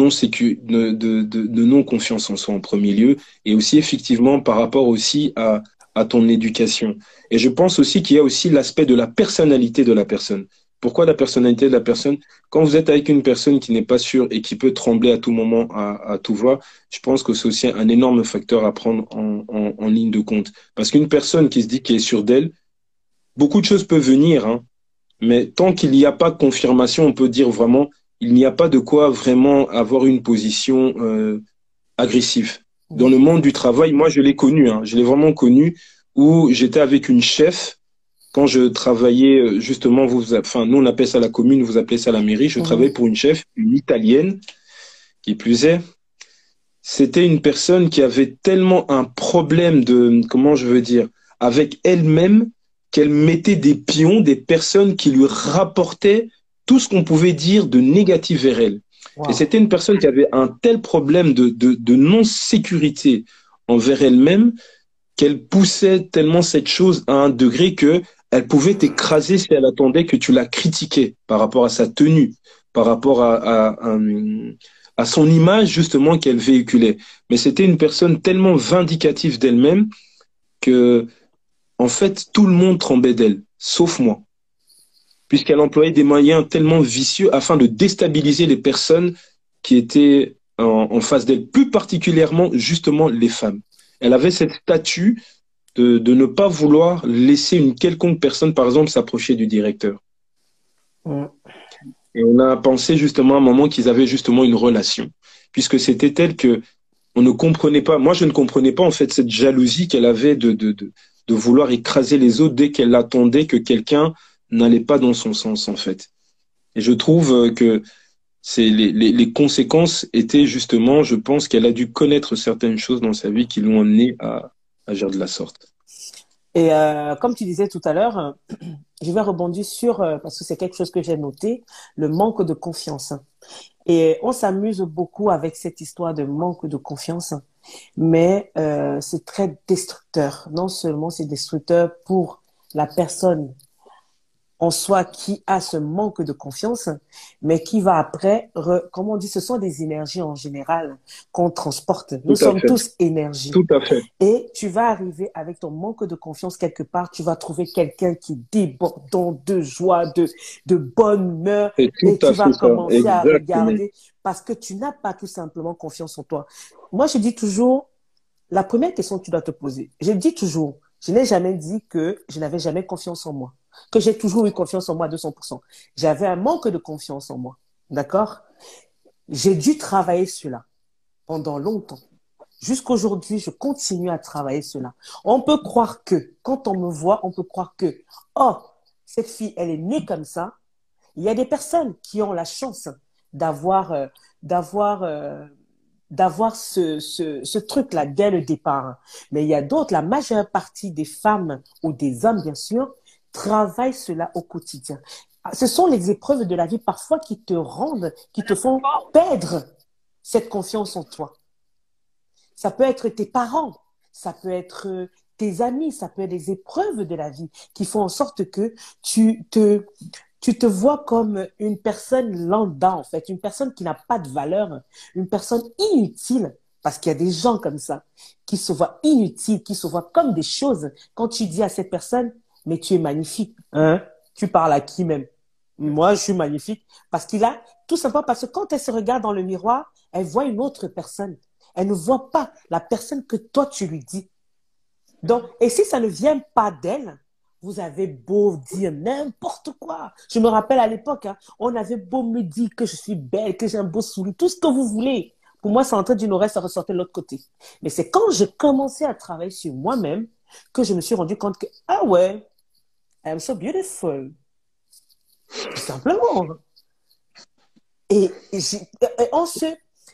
non confiance en soi en premier lieu, et aussi effectivement par rapport aussi à, à ton éducation. Et je pense aussi qu'il y a aussi l'aspect de la personnalité de la personne. Pourquoi la personnalité de la personne Quand vous êtes avec une personne qui n'est pas sûre et qui peut trembler à tout moment, à, tout voir, je pense que c'est aussi un énorme facteur à prendre en, en, en ligne de compte. Parce qu'une personne qui se dit qu'elle est sûre d'elle, beaucoup de choses peuvent venir, hein, mais tant qu'il n'y a pas de confirmation, on peut dire vraiment, il n'y a pas de quoi vraiment avoir une position euh, agressive. Dans le monde du travail, moi je l'ai connu, hein, je l'ai vraiment connu, où j'étais avec une chef quand je travaillais euh, justement, vous, enfin nous on appelle ça la commune, vous appelez ça la mairie. Je travaillais pour une chef, une italienne, qui plus est. C'était une personne qui avait tellement un problème de, comment je veux dire, avec elle-même, qu'elle mettait des pions, des personnes qui lui rapportaient tout ce qu'on pouvait dire de négatif vers elle. Wow. Et c'était une personne qui avait un tel problème de, de, de non-sécurité envers elle-même qu'elle poussait tellement cette chose à un degré que elle pouvait t'écraser si elle attendait que tu la critiquais par rapport à sa tenue, par rapport à, son image justement qu'elle véhiculait. Mais c'était une personne tellement vindicative d'elle-même que, en fait, tout le monde tremblait d'elle, sauf moi puisqu'elle employait des moyens tellement vicieux afin de déstabiliser les personnes qui étaient en, en face d'elle, plus particulièrement justement les femmes. Elle avait cette statue de, de ne pas vouloir laisser une quelconque personne, par exemple, s'approcher du directeur. Et on a pensé justement à un moment qu'ils avaient justement une relation, puisque c'était tel que on ne comprenait pas. Moi, je ne comprenais pas en fait cette jalousie qu'elle avait de, de, de, de vouloir écraser les autres dès qu'elle attendait que quelqu'un n'allait pas dans son sens en fait. Et je trouve euh, que c'est les, les, les conséquences étaient justement, je pense qu'elle a dû connaître certaines choses dans sa vie qui l'ont amenée à agir de la sorte. Et euh, comme tu disais tout à l'heure, euh, [clears throat] je vais rebondir sur, euh, parce que c'est quelque chose que j'ai noté, le manque de confiance. Et on s'amuse beaucoup avec cette histoire de manque de confiance, mais c'est très destructeur. Non seulement c'est destructeur pour la personne en soi qui a ce manque de confiance, mais qui va après, comment on dit, ce sont des énergies en général qu'on transporte. Nous sommes tous énergie. Tout à fait. Et tu vas arriver avec ton manque de confiance quelque part, tu vas trouver quelqu'un qui déborde de joie, de, de bonne humeur, et, tu vas commencer à regarder parce que tu n'as pas tout simplement confiance en toi. Moi, je dis toujours, la première question que tu dois te poser, je dis toujours, je n'ai jamais dit que je n'avais jamais confiance en moi que j'ai toujours eu confiance en moi à 200%. J'avais un manque de confiance en moi. D'accord? J'ai dû travailler cela pendant longtemps. Jusqu'aujourd'hui, je continue à travailler cela. On peut croire que, quand on me voit, on peut croire que, oh, cette fille, elle est née comme ça. Il y a des personnes qui ont la chance d'avoir, euh, d'avoir, euh, d'avoir ce, ce, ce truc-là dès le départ. Mais il y a d'autres, la majeure partie des femmes ou des hommes, bien sûr, Travaille cela au quotidien. Ce sont les épreuves de la vie parfois qui te rendent, qui te font perdre cette confiance en toi. Ça peut être tes parents, ça peut être tes amis, ça peut être des épreuves de la vie qui font en sorte que tu te, tu te vois comme une personne lambda, en fait, une personne qui n'a pas de valeur, une personne inutile. Parce qu'il y a des gens comme ça qui se voient inutiles, qui se voient comme des choses. Quand tu dis à cette personne, mais tu es magnifique. Hein? Tu parles à qui même? Moi, je suis magnifique. Parce qu'il a, tout simplement parce que quand elle se regarde dans le miroir, elle voit une autre personne. Elle ne voit pas la personne que toi, tu lui dis. Donc, et si ça ne vient pas d'elle, vous avez beau dire n'importe quoi. Je me rappelle à l'époque, hein, on avait beau me dire que je suis belle, que j'ai un beau sourire, tout ce que vous voulez. Pour moi, ça entrait d'une oreille, ça ressortait de l'autre côté. Mais c'est quand j'ai commencé à travailler sur moi-même que je me suis rendu compte que, ah ouais, I'm so beautiful. Tout simplement. Et, on se,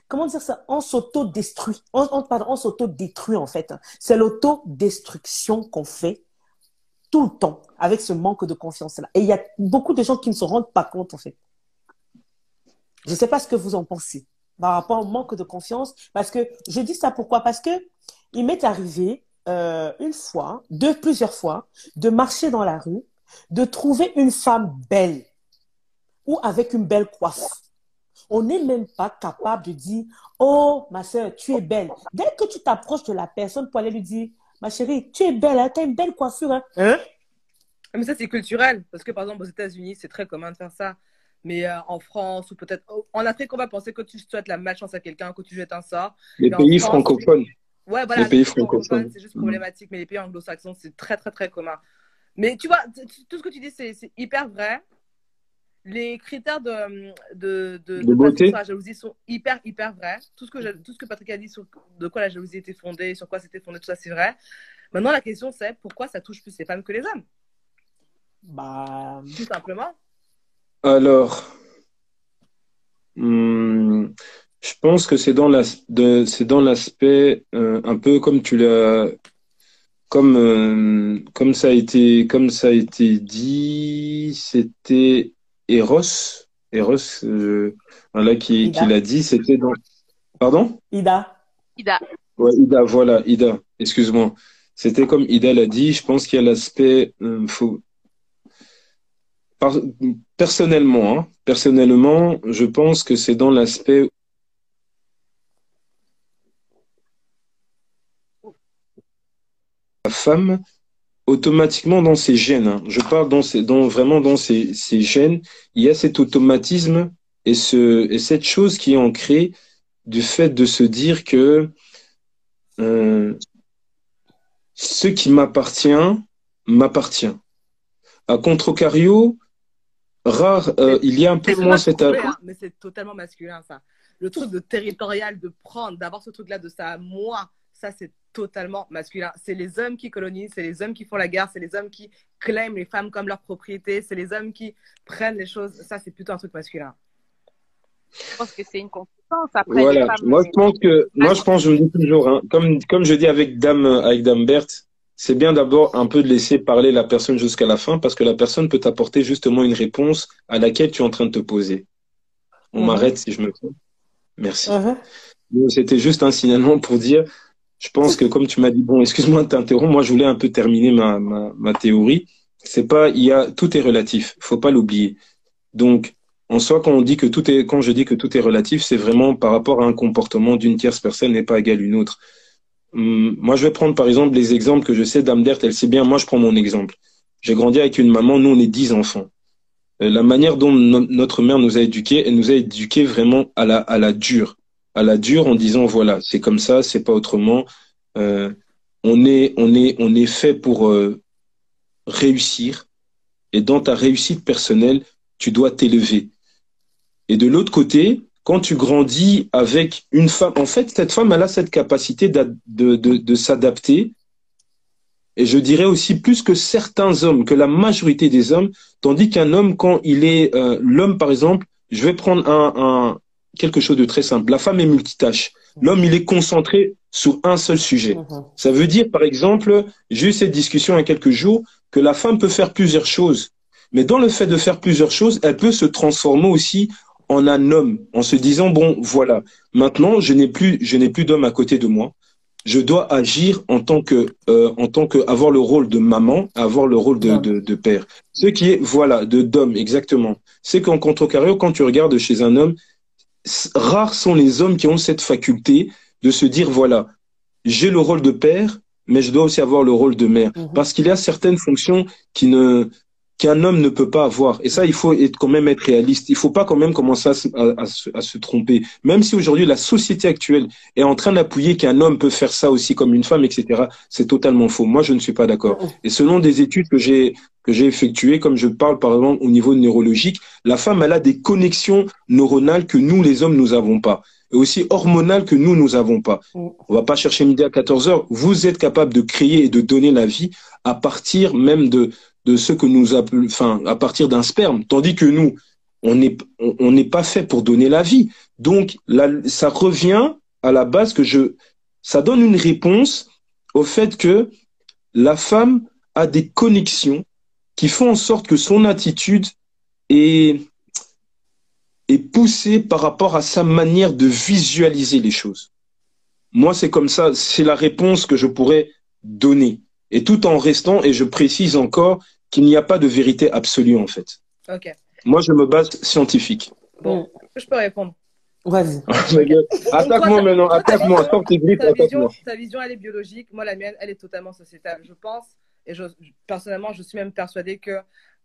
comment dire ça, on s'auto-détruit. On, on, pardon, on s'auto-détruit en fait. C'est l'auto-destruction qu'on fait tout le temps avec ce manque de confiance-là. Et il y a beaucoup de gens qui ne se rendent pas compte en fait. Je ne sais pas ce que vous en pensez par rapport au manque de confiance. Parce que je dis ça pourquoi? Parce que il m'est arrivé euh, une fois, deux, plusieurs fois, de marcher dans la rue, de trouver une femme belle ou avec une belle coiffe. On n'est même pas capable de dire, oh, ma soeur, tu es belle. Dès que tu t'approches de la personne pour aller lui dire, ma chérie, tu es belle, hein, tu as une belle coiffure. Hein? hein? Mais ça, c'est culturel. Parce que, par exemple, aux États-Unis, c'est très commun de faire ça. Mais euh, en France ou peut-être en Afrique, on va penser que tu souhaites la malchance à quelqu'un, que tu jettes un sort. Les pays francophones. Ouais, voilà, les pays francophones, c'est juste problématique, mais les pays anglo-saxons, c'est très, très, très commun. Mais tu vois, tout ce que tu dis, c'est hyper vrai. Les critères de, de, de, de, beauté. sur la jalousie sont hyper, hyper vrais. Tout ce que, tout ce que Patrick a dit sur de quoi la jalousie était fondée, sur quoi c'était fondé, tout ça, c'est vrai. Maintenant, la question, c'est pourquoi ça touche plus les femmes que les hommes? Bah. Tout simplement. Alors. Hmm, je pense que c'est dans l'aspect euh, un peu comme tu l'as comme euh, comme ça a été comme ça a été dit, c'était Eros Eros euh, là qui, qui l'a dit, c'était dans Pardon? Ida. Ida. Ouais, Ida, voilà, Ida. Excuse-moi. C'était comme Ida l'a dit, je pense qu'il y a l'aspect faut personnellement, hein, personnellement, je pense que c'est dans l'aspect femme automatiquement dans ses gènes. Hein. Je parle dans, ses, dans vraiment dans ses, ses, gènes. Il y a cet automatisme et, ce, et cette chose qui est ancrée du fait de se dire que euh, ce qui m'appartient m'appartient. À contrario, rare, euh, il y a un peu moins cette. Hein, mais c'est totalement masculin ça. Le truc de territorial, de prendre, d'avoir ce truc-là de ça, moi, ça c'est totalement masculin. C'est les hommes qui colonisent, c'est les hommes qui font la guerre, c'est les hommes qui claiment les femmes comme leur propriété, c'est les hommes qui prennent les choses. Ça, c'est plutôt un truc masculin. Je pense que c'est une compétence. Après, voilà. moi, je pense que, moi, je pense, je me dis toujours, hein, comme, comme je dis avec Dame, avec Dame Berthe, c'est bien d'abord un peu de laisser parler la personne jusqu'à la fin parce que la personne peut t'apporter justement une réponse à laquelle tu es en train de te poser. On mhm. m'arrête si je me trompe. Merci. Mhm. C'était juste un signalement pour dire, je pense que comme tu m'as dit, bon, excuse-moi de t'interrompre, moi je voulais un peu terminer ma, ma, ma théorie. c'est pas, il y a, tout est relatif. Faut pas l'oublier. Donc, en soi, quand on dit que tout est, quand je dis que tout est relatif, c'est vraiment par rapport à un comportement d'une tierce personne n'est pas égal à une autre. Hum, moi, je vais prendre par exemple les exemples que je sais d'Amdert, elle sait bien. Moi, je prends mon exemple. J'ai grandi avec une maman, nous, on est dix enfants. Euh, la manière dont notre mère nous a éduqués, elle nous a éduqués vraiment à la, à la dure. À la dure en disant, voilà, c'est comme ça, c'est pas autrement. Euh, on est, on est, on est fait pour euh, réussir. Et dans ta réussite personnelle, tu dois t'élever. Et de l'autre côté, quand tu grandis avec une femme, en fait, cette femme, elle a cette capacité de, de, de, s'adapter. Et je dirais aussi plus que certains hommes, que la majorité des hommes, tandis qu'un homme, quand il est euh, l'homme, par exemple, je vais prendre un, un, quelque chose de très simple. La femme est multitâche. L'homme, il est concentré sur un seul sujet. Mhm. Ça veut dire, par exemple, j'ai eu cette discussion il y a quelques jours, que la femme peut faire plusieurs choses. Mais dans le fait de faire plusieurs choses, elle peut se transformer aussi en un homme, en se disant bon, voilà, maintenant je n'ai plus, je n'ai plus d'homme à côté de moi. Je dois agir en tant que, euh, en tant que avoir le rôle de maman, avoir le rôle de, de, de père. Ce qui est, voilà, de d'homme exactement. C'est qu'en contrecarré, quand tu regardes chez un homme, rares sont les hommes qui ont cette faculté de se dire voilà, j'ai le rôle de père, mais je dois aussi avoir le rôle de mère, mhm. parce qu'il y a certaines fonctions qui ne qu'un homme ne peut pas avoir. Et ça, il faut être, quand même être réaliste. Il faut pas quand même commencer à, à, se, à se, tromper. Même si aujourd'hui la société actuelle est en train d'appuyer qu'un homme peut faire ça aussi comme une femme, etc. C'est totalement faux. Moi, je ne suis pas d'accord. Et selon des études que j'ai que j'ai effectuées, comme je parle par exemple au niveau neurologique, la femme elle a des connexions neuronales que nous les hommes nous avons pas et aussi hormonales que nous nous avons pas. On va pas chercher midi à 14 heures. Vous êtes capable de créer et de donner la vie à partir même de de ce que nous appelons, enfin, à partir d'un sperme, tandis que nous, on n'est on n'est pas fait pour donner la vie. Donc, là, ça revient à la base que je, ça donne une réponse au fait que la femme a des connexions qui font en sorte que son attitude est, est poussée par rapport à sa manière de visualiser les choses. Moi, c'est comme ça, c'est la réponse que je pourrais donner et tout en restant, et je précise encore, qu'il n'y a pas de vérité absolue en fait. Ok. Moi, je me base scientifique. Bon, je peux répondre? Vas-y. [laughs] attaque-moi maintenant, attaque-moi, sors tes griffes, attaque-moi. Ta vision, elle est biologique. Moi, la mienne, elle est totalement sociétale. Je pense, et je, personnellement, je suis même persuadée que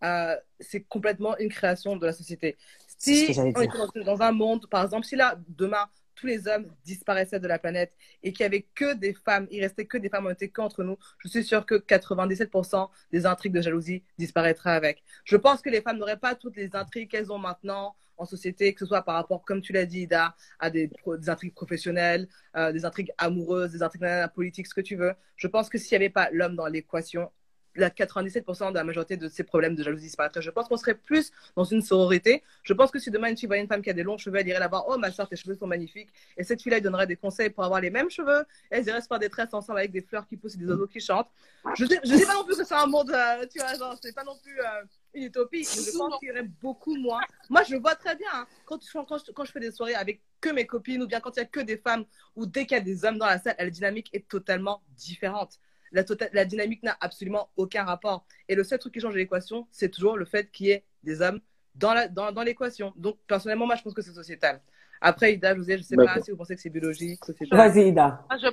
euh, c'est complètement une création de la société. Si on est dans un monde, par exemple, si là, demain, tous les hommes disparaissaient de la planète et qu'il n'y avait que des femmes, il restait que des femmes, on était qu'entre nous, je suis sûre que 97% des intrigues de jalousie disparaîtraient avec. Je pense que les femmes n'auraient pas toutes les intrigues qu'elles ont maintenant en société, que ce soit par rapport, comme tu l'as dit, Ida, à des, intrigues professionnelles, euh, des intrigues amoureuses, des intrigues politiques, ce que tu veux. Je pense que s'il n'y avait pas l'homme dans l'équation, la 97% de la majorité de ces problèmes de jalousie disparaîtraient. Je pense qu'on serait plus dans une sororité. Je pense que si demain une fille voyait une femme qui a des longs cheveux, elle irait la voir, oh ma soeur, tes cheveux sont magnifiques. Et cette fille-là, elle donnerait des conseils pour avoir les mêmes cheveux. elles iraient se faire des tresses ensemble avec des fleurs qui poussent et des oiseaux qui chantent. Je ne dis pas non plus que c'est un monde, euh, tu vois, genre, c'est pas non plus euh, une utopie. Mais je pense qu'il y aurait beaucoup moins. Moi, je vois très bien, hein. quand, quand, je, quand je fais des soirées avec que mes copines ou bien quand il y a que des femmes ou dès qu'il y a des hommes dans la salle, la dynamique est totalement différente la, tota-, la dynamique n'a absolument aucun rapport. Et le seul truc qui change l'équation, c'est toujours le fait qu'il y ait des hommes dans, la, dans, dans l'équation. Donc, personnellement, moi, je pense que c'est sociétal. Après, Ida, je vous je ne sais pas si vous pensez que c'est biologique, sociétal. Vas-y, Ida. Moi, je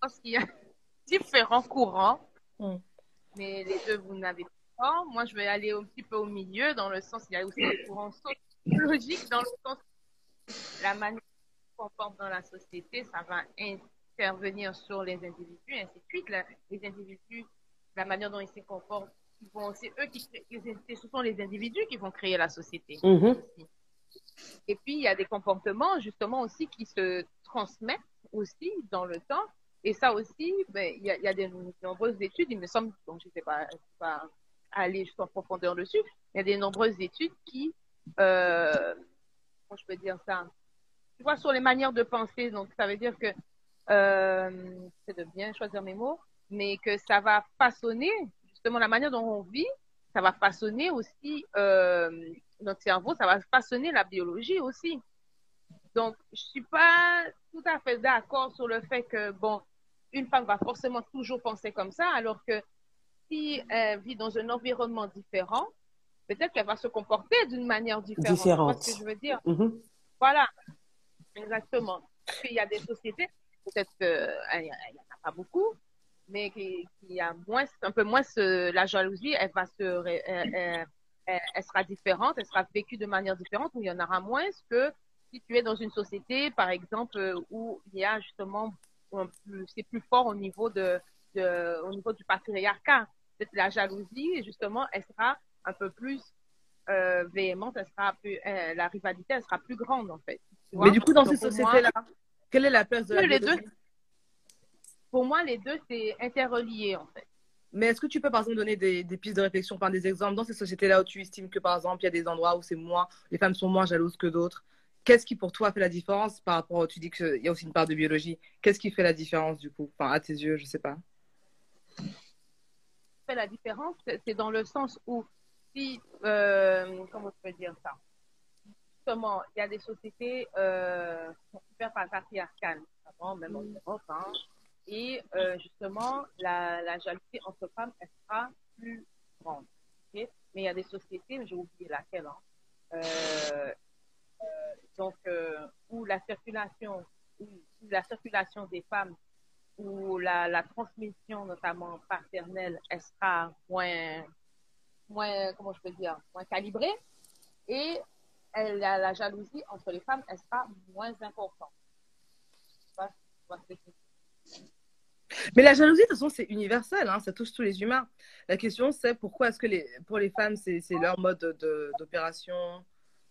pense qu'il y a [laughs] différents courants, hmm. mais les deux, vous n'avez pas. Moi, je vais aller un petit peu au milieu, dans le sens, il y a aussi des courants sociologiques, dans le sens, la manière qu'on comporte dans la société, ça va intervenir sur les individus, ainsi de suite. les individus, la manière dont ils se comportent, c'est eux qui ce sont les individus qui vont créer la société. Mm-hmm. Et puis, il y a des comportements, justement, aussi qui se transmettent aussi dans le temps. Et ça aussi, ben, il, y a, il y a de nombreuses études, il me semble, donc je ne sais pas, pas aller juste en profondeur dessus, il y a des nombreuses études qui, euh, comment je peux dire ça, tu vois, sur les manières de penser. Donc, ça veut dire que euh, c'est de bien choisir mes mots, mais que ça va façonner justement la manière dont on vit, ça va façonner aussi euh, notre cerveau, ça va façonner la biologie aussi. Donc, je suis pas tout à fait d'accord sur le fait que, bon, une femme va forcément toujours penser comme ça, alors que si elle vit dans un environnement différent, peut-être qu'elle va se comporter d'une manière différente. Différente. ce que je veux dire? Mhm. Voilà, exactement. Puis il y a des sociétés, peut-être qu'il n'y en a pas beaucoup, mais qui, qui a moins, un peu moins la jalousie, elle va se, ré- elle, elle- sera différente, elle sera vécue de manière différente, où il y en aura moins que si tu es dans une société, par exemple, euh, où il y a justement, c'est plus fort au niveau de, de- au niveau du patriarcat. Peut-être la jalousie, justement, elle sera un peu plus euh, véhémente, elle sera plus, euh, la rivalité, elle sera plus grande en fait. Tu vois? Mais du coup, dans Donc, ces sociétés-là, quelle est la place de la les deux, pour moi, les deux, c'est interrelié en fait. Mais est-ce que tu peux, par exemple, donner des, des pistes de réflexion, par des exemples dans ces sociétés-là où tu estimes que, par exemple, il y a des endroits où c'est moins, les femmes sont moins jalouses que d'autres? Qu'est-ce qui, pour toi, fait la différence par rapport, tu dis qu'il y a aussi une part de biologie. Qu'est-ce qui fait la différence, du coup Enfin, à tes yeux, je sais pas? fait la différence, c'est dans le sens où si, euh, comment je peux dire ça? Il y a des sociétés euh, super patriarcales, notamment même en Europe, hein, et euh, justement, la, la jalousie entre femmes, sera plus grande. ok? Mais il y a des sociétés, mais j'ai oublié laquelle, hein, euh, euh, donc où la circulation, la circulation des femmes où la, la transmission, notamment paternelle, elle sera moins, moins, comment je peux dire, moins calibrée. Et elle, la, jalousie entre les femmes, elle sera moins importante. Mais la jalousie, de toute façon, c'est universel, hein, ça touche tous les humains. La question, c'est pourquoi est-ce que pour les femmes, c'est leur mode de- d'opération,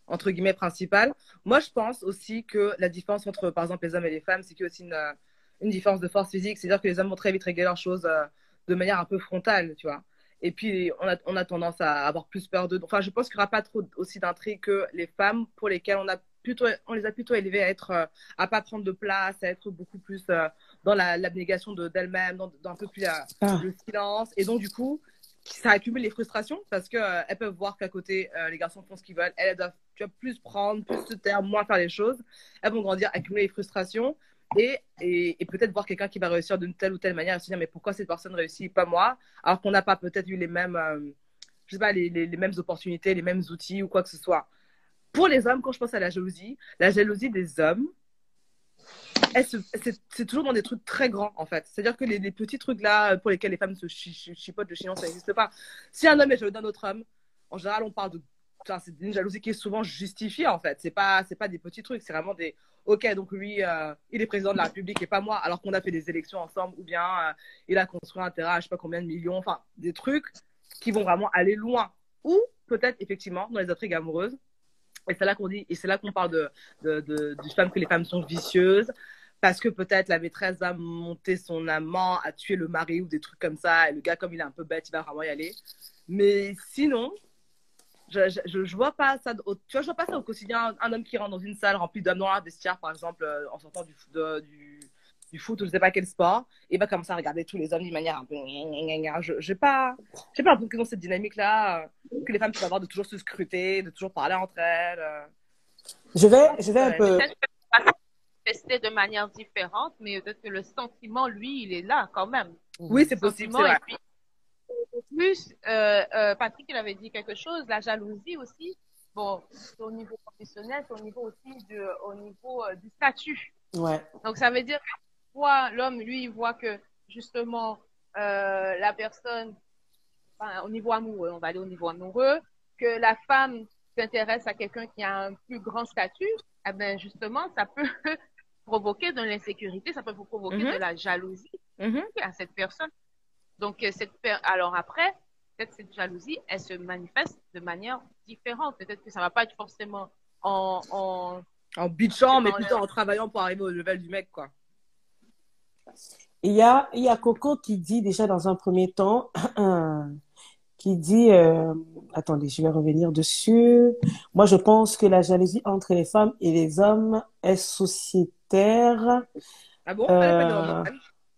entre guillemets, principal? Moi, je pense aussi que la différence entre, par exemple, les hommes et les femmes, c'est qu'il y a aussi une, une différence de force physique. C'est-à-dire que les hommes vont très vite régler leurs choses euh, de manière un peu frontale, tu vois. Et puis, on a, on a tendance à avoir plus peur d'eux. Enfin, je pense qu'il n'y aura pas trop aussi d'intrigues que les femmes pour lesquelles on, a plutôt, on les a plutôt élevées à être, euh, à pas prendre de place, à être beaucoup plus euh, dans la- l'abnégation de- d'elles-mêmes, dans, dans un peu plus la- Ah. le silence. Et donc, du coup, ça accumule les frustrations parce que euh, peuvent voir qu'à côté, euh, les garçons font ce qu'ils veulent. Elles, elles doivent tu vois, plus prendre, plus se taire, moins faire les choses. Elles vont grandir, accumuler les frustrations et, et, peut-être voir quelqu'un qui va réussir d'une telle ou telle manière et se dire mais pourquoi cette personne réussit, pas moi, alors qu'on n'a pas peut-être eu les mêmes, euh, je sais pas, les, les, mêmes opportunités, les mêmes outils ou quoi que ce soit. Pour les hommes, quand je pense à la jalousie, la jalousie des hommes, c'est c'est toujours dans des trucs très grands en fait. C'est-à-dire que les, petits trucs là pour lesquels les femmes se chi- chi- chipotent le chignon, ça n'existe pas. Si un homme est jaloux d'un autre homme, en général on parle de. c'est une jalousie qui est souvent justifiée en fait. C'est pas, c'est pas des petits trucs, c'est vraiment des. Ok, donc lui, euh, il est président de la République et pas moi, alors qu'on a fait des élections ensemble, ou bien euh, il a construit un terrain à je sais pas combien de millions, enfin des trucs qui vont vraiment aller loin. Ou peut-être effectivement dans les intrigues amoureuses. Et c'est là qu'on dit, et c'est là qu'on parle de, du femme que les femmes sont vicieuses, parce que peut-être la maîtresse va monter son amant à tuer le mari ou des trucs comme ça, et le gars, comme il est un peu bête, il va vraiment y aller. Mais sinon, je, je, je, je vois pas ça, au- tu vois, je vois pas ça au quotidien. Un homme qui rentre dans une salle remplie d'hommes noirs, vestiaire, par exemple, euh, en sortant du, foot- de- du, du foot ou je sais pas quel sport, et va commencer à regarder tous les hommes d'une manière un peu. Je j'ai pas, j'ai pas l'impression ont cette dynamique-là, euh, que les femmes peuvent avoir de toujours se scruter, de toujours parler entre elles. euh. Je vais, je vais un peu. Que manifester de manière différente, mais peut-être que le sentiment, lui, il est là quand même. Oui, c'est possible, c'est sentiment. vrai. Et puis, en plus, euh, euh, Patrick, il avait dit quelque chose, la jalousie aussi. Bon, c'est au niveau professionnel, c'est au niveau aussi du, au niveau euh, du statut. Ouais. Donc, ça veut dire que l'homme, lui, il voit que justement, la personne, enfin, au niveau amoureux, on va aller au niveau amoureux, que la femme s'intéresse à quelqu'un qui a un plus grand statut, eh ben, justement, ça peut [laughs] provoquer de l'insécurité, ça peut vous provoquer Mhm. de la jalousie Mhm. à cette personne. Donc, euh, cette per- alors après, peut-être cette jalousie, elle se manifeste de manière différente. Peut-être que ça va pas être forcément en, en En bitchant, mais plutôt le- en travaillant pour arriver au level du mec, quoi. Il y a, il y a Coco qui dit déjà dans un premier temps, [clears throat] qui dit, euh, attendez, je vais revenir dessus. Moi, je pense que la jalousie entre les femmes et les hommes est sociétaire. Ah bon? Euh,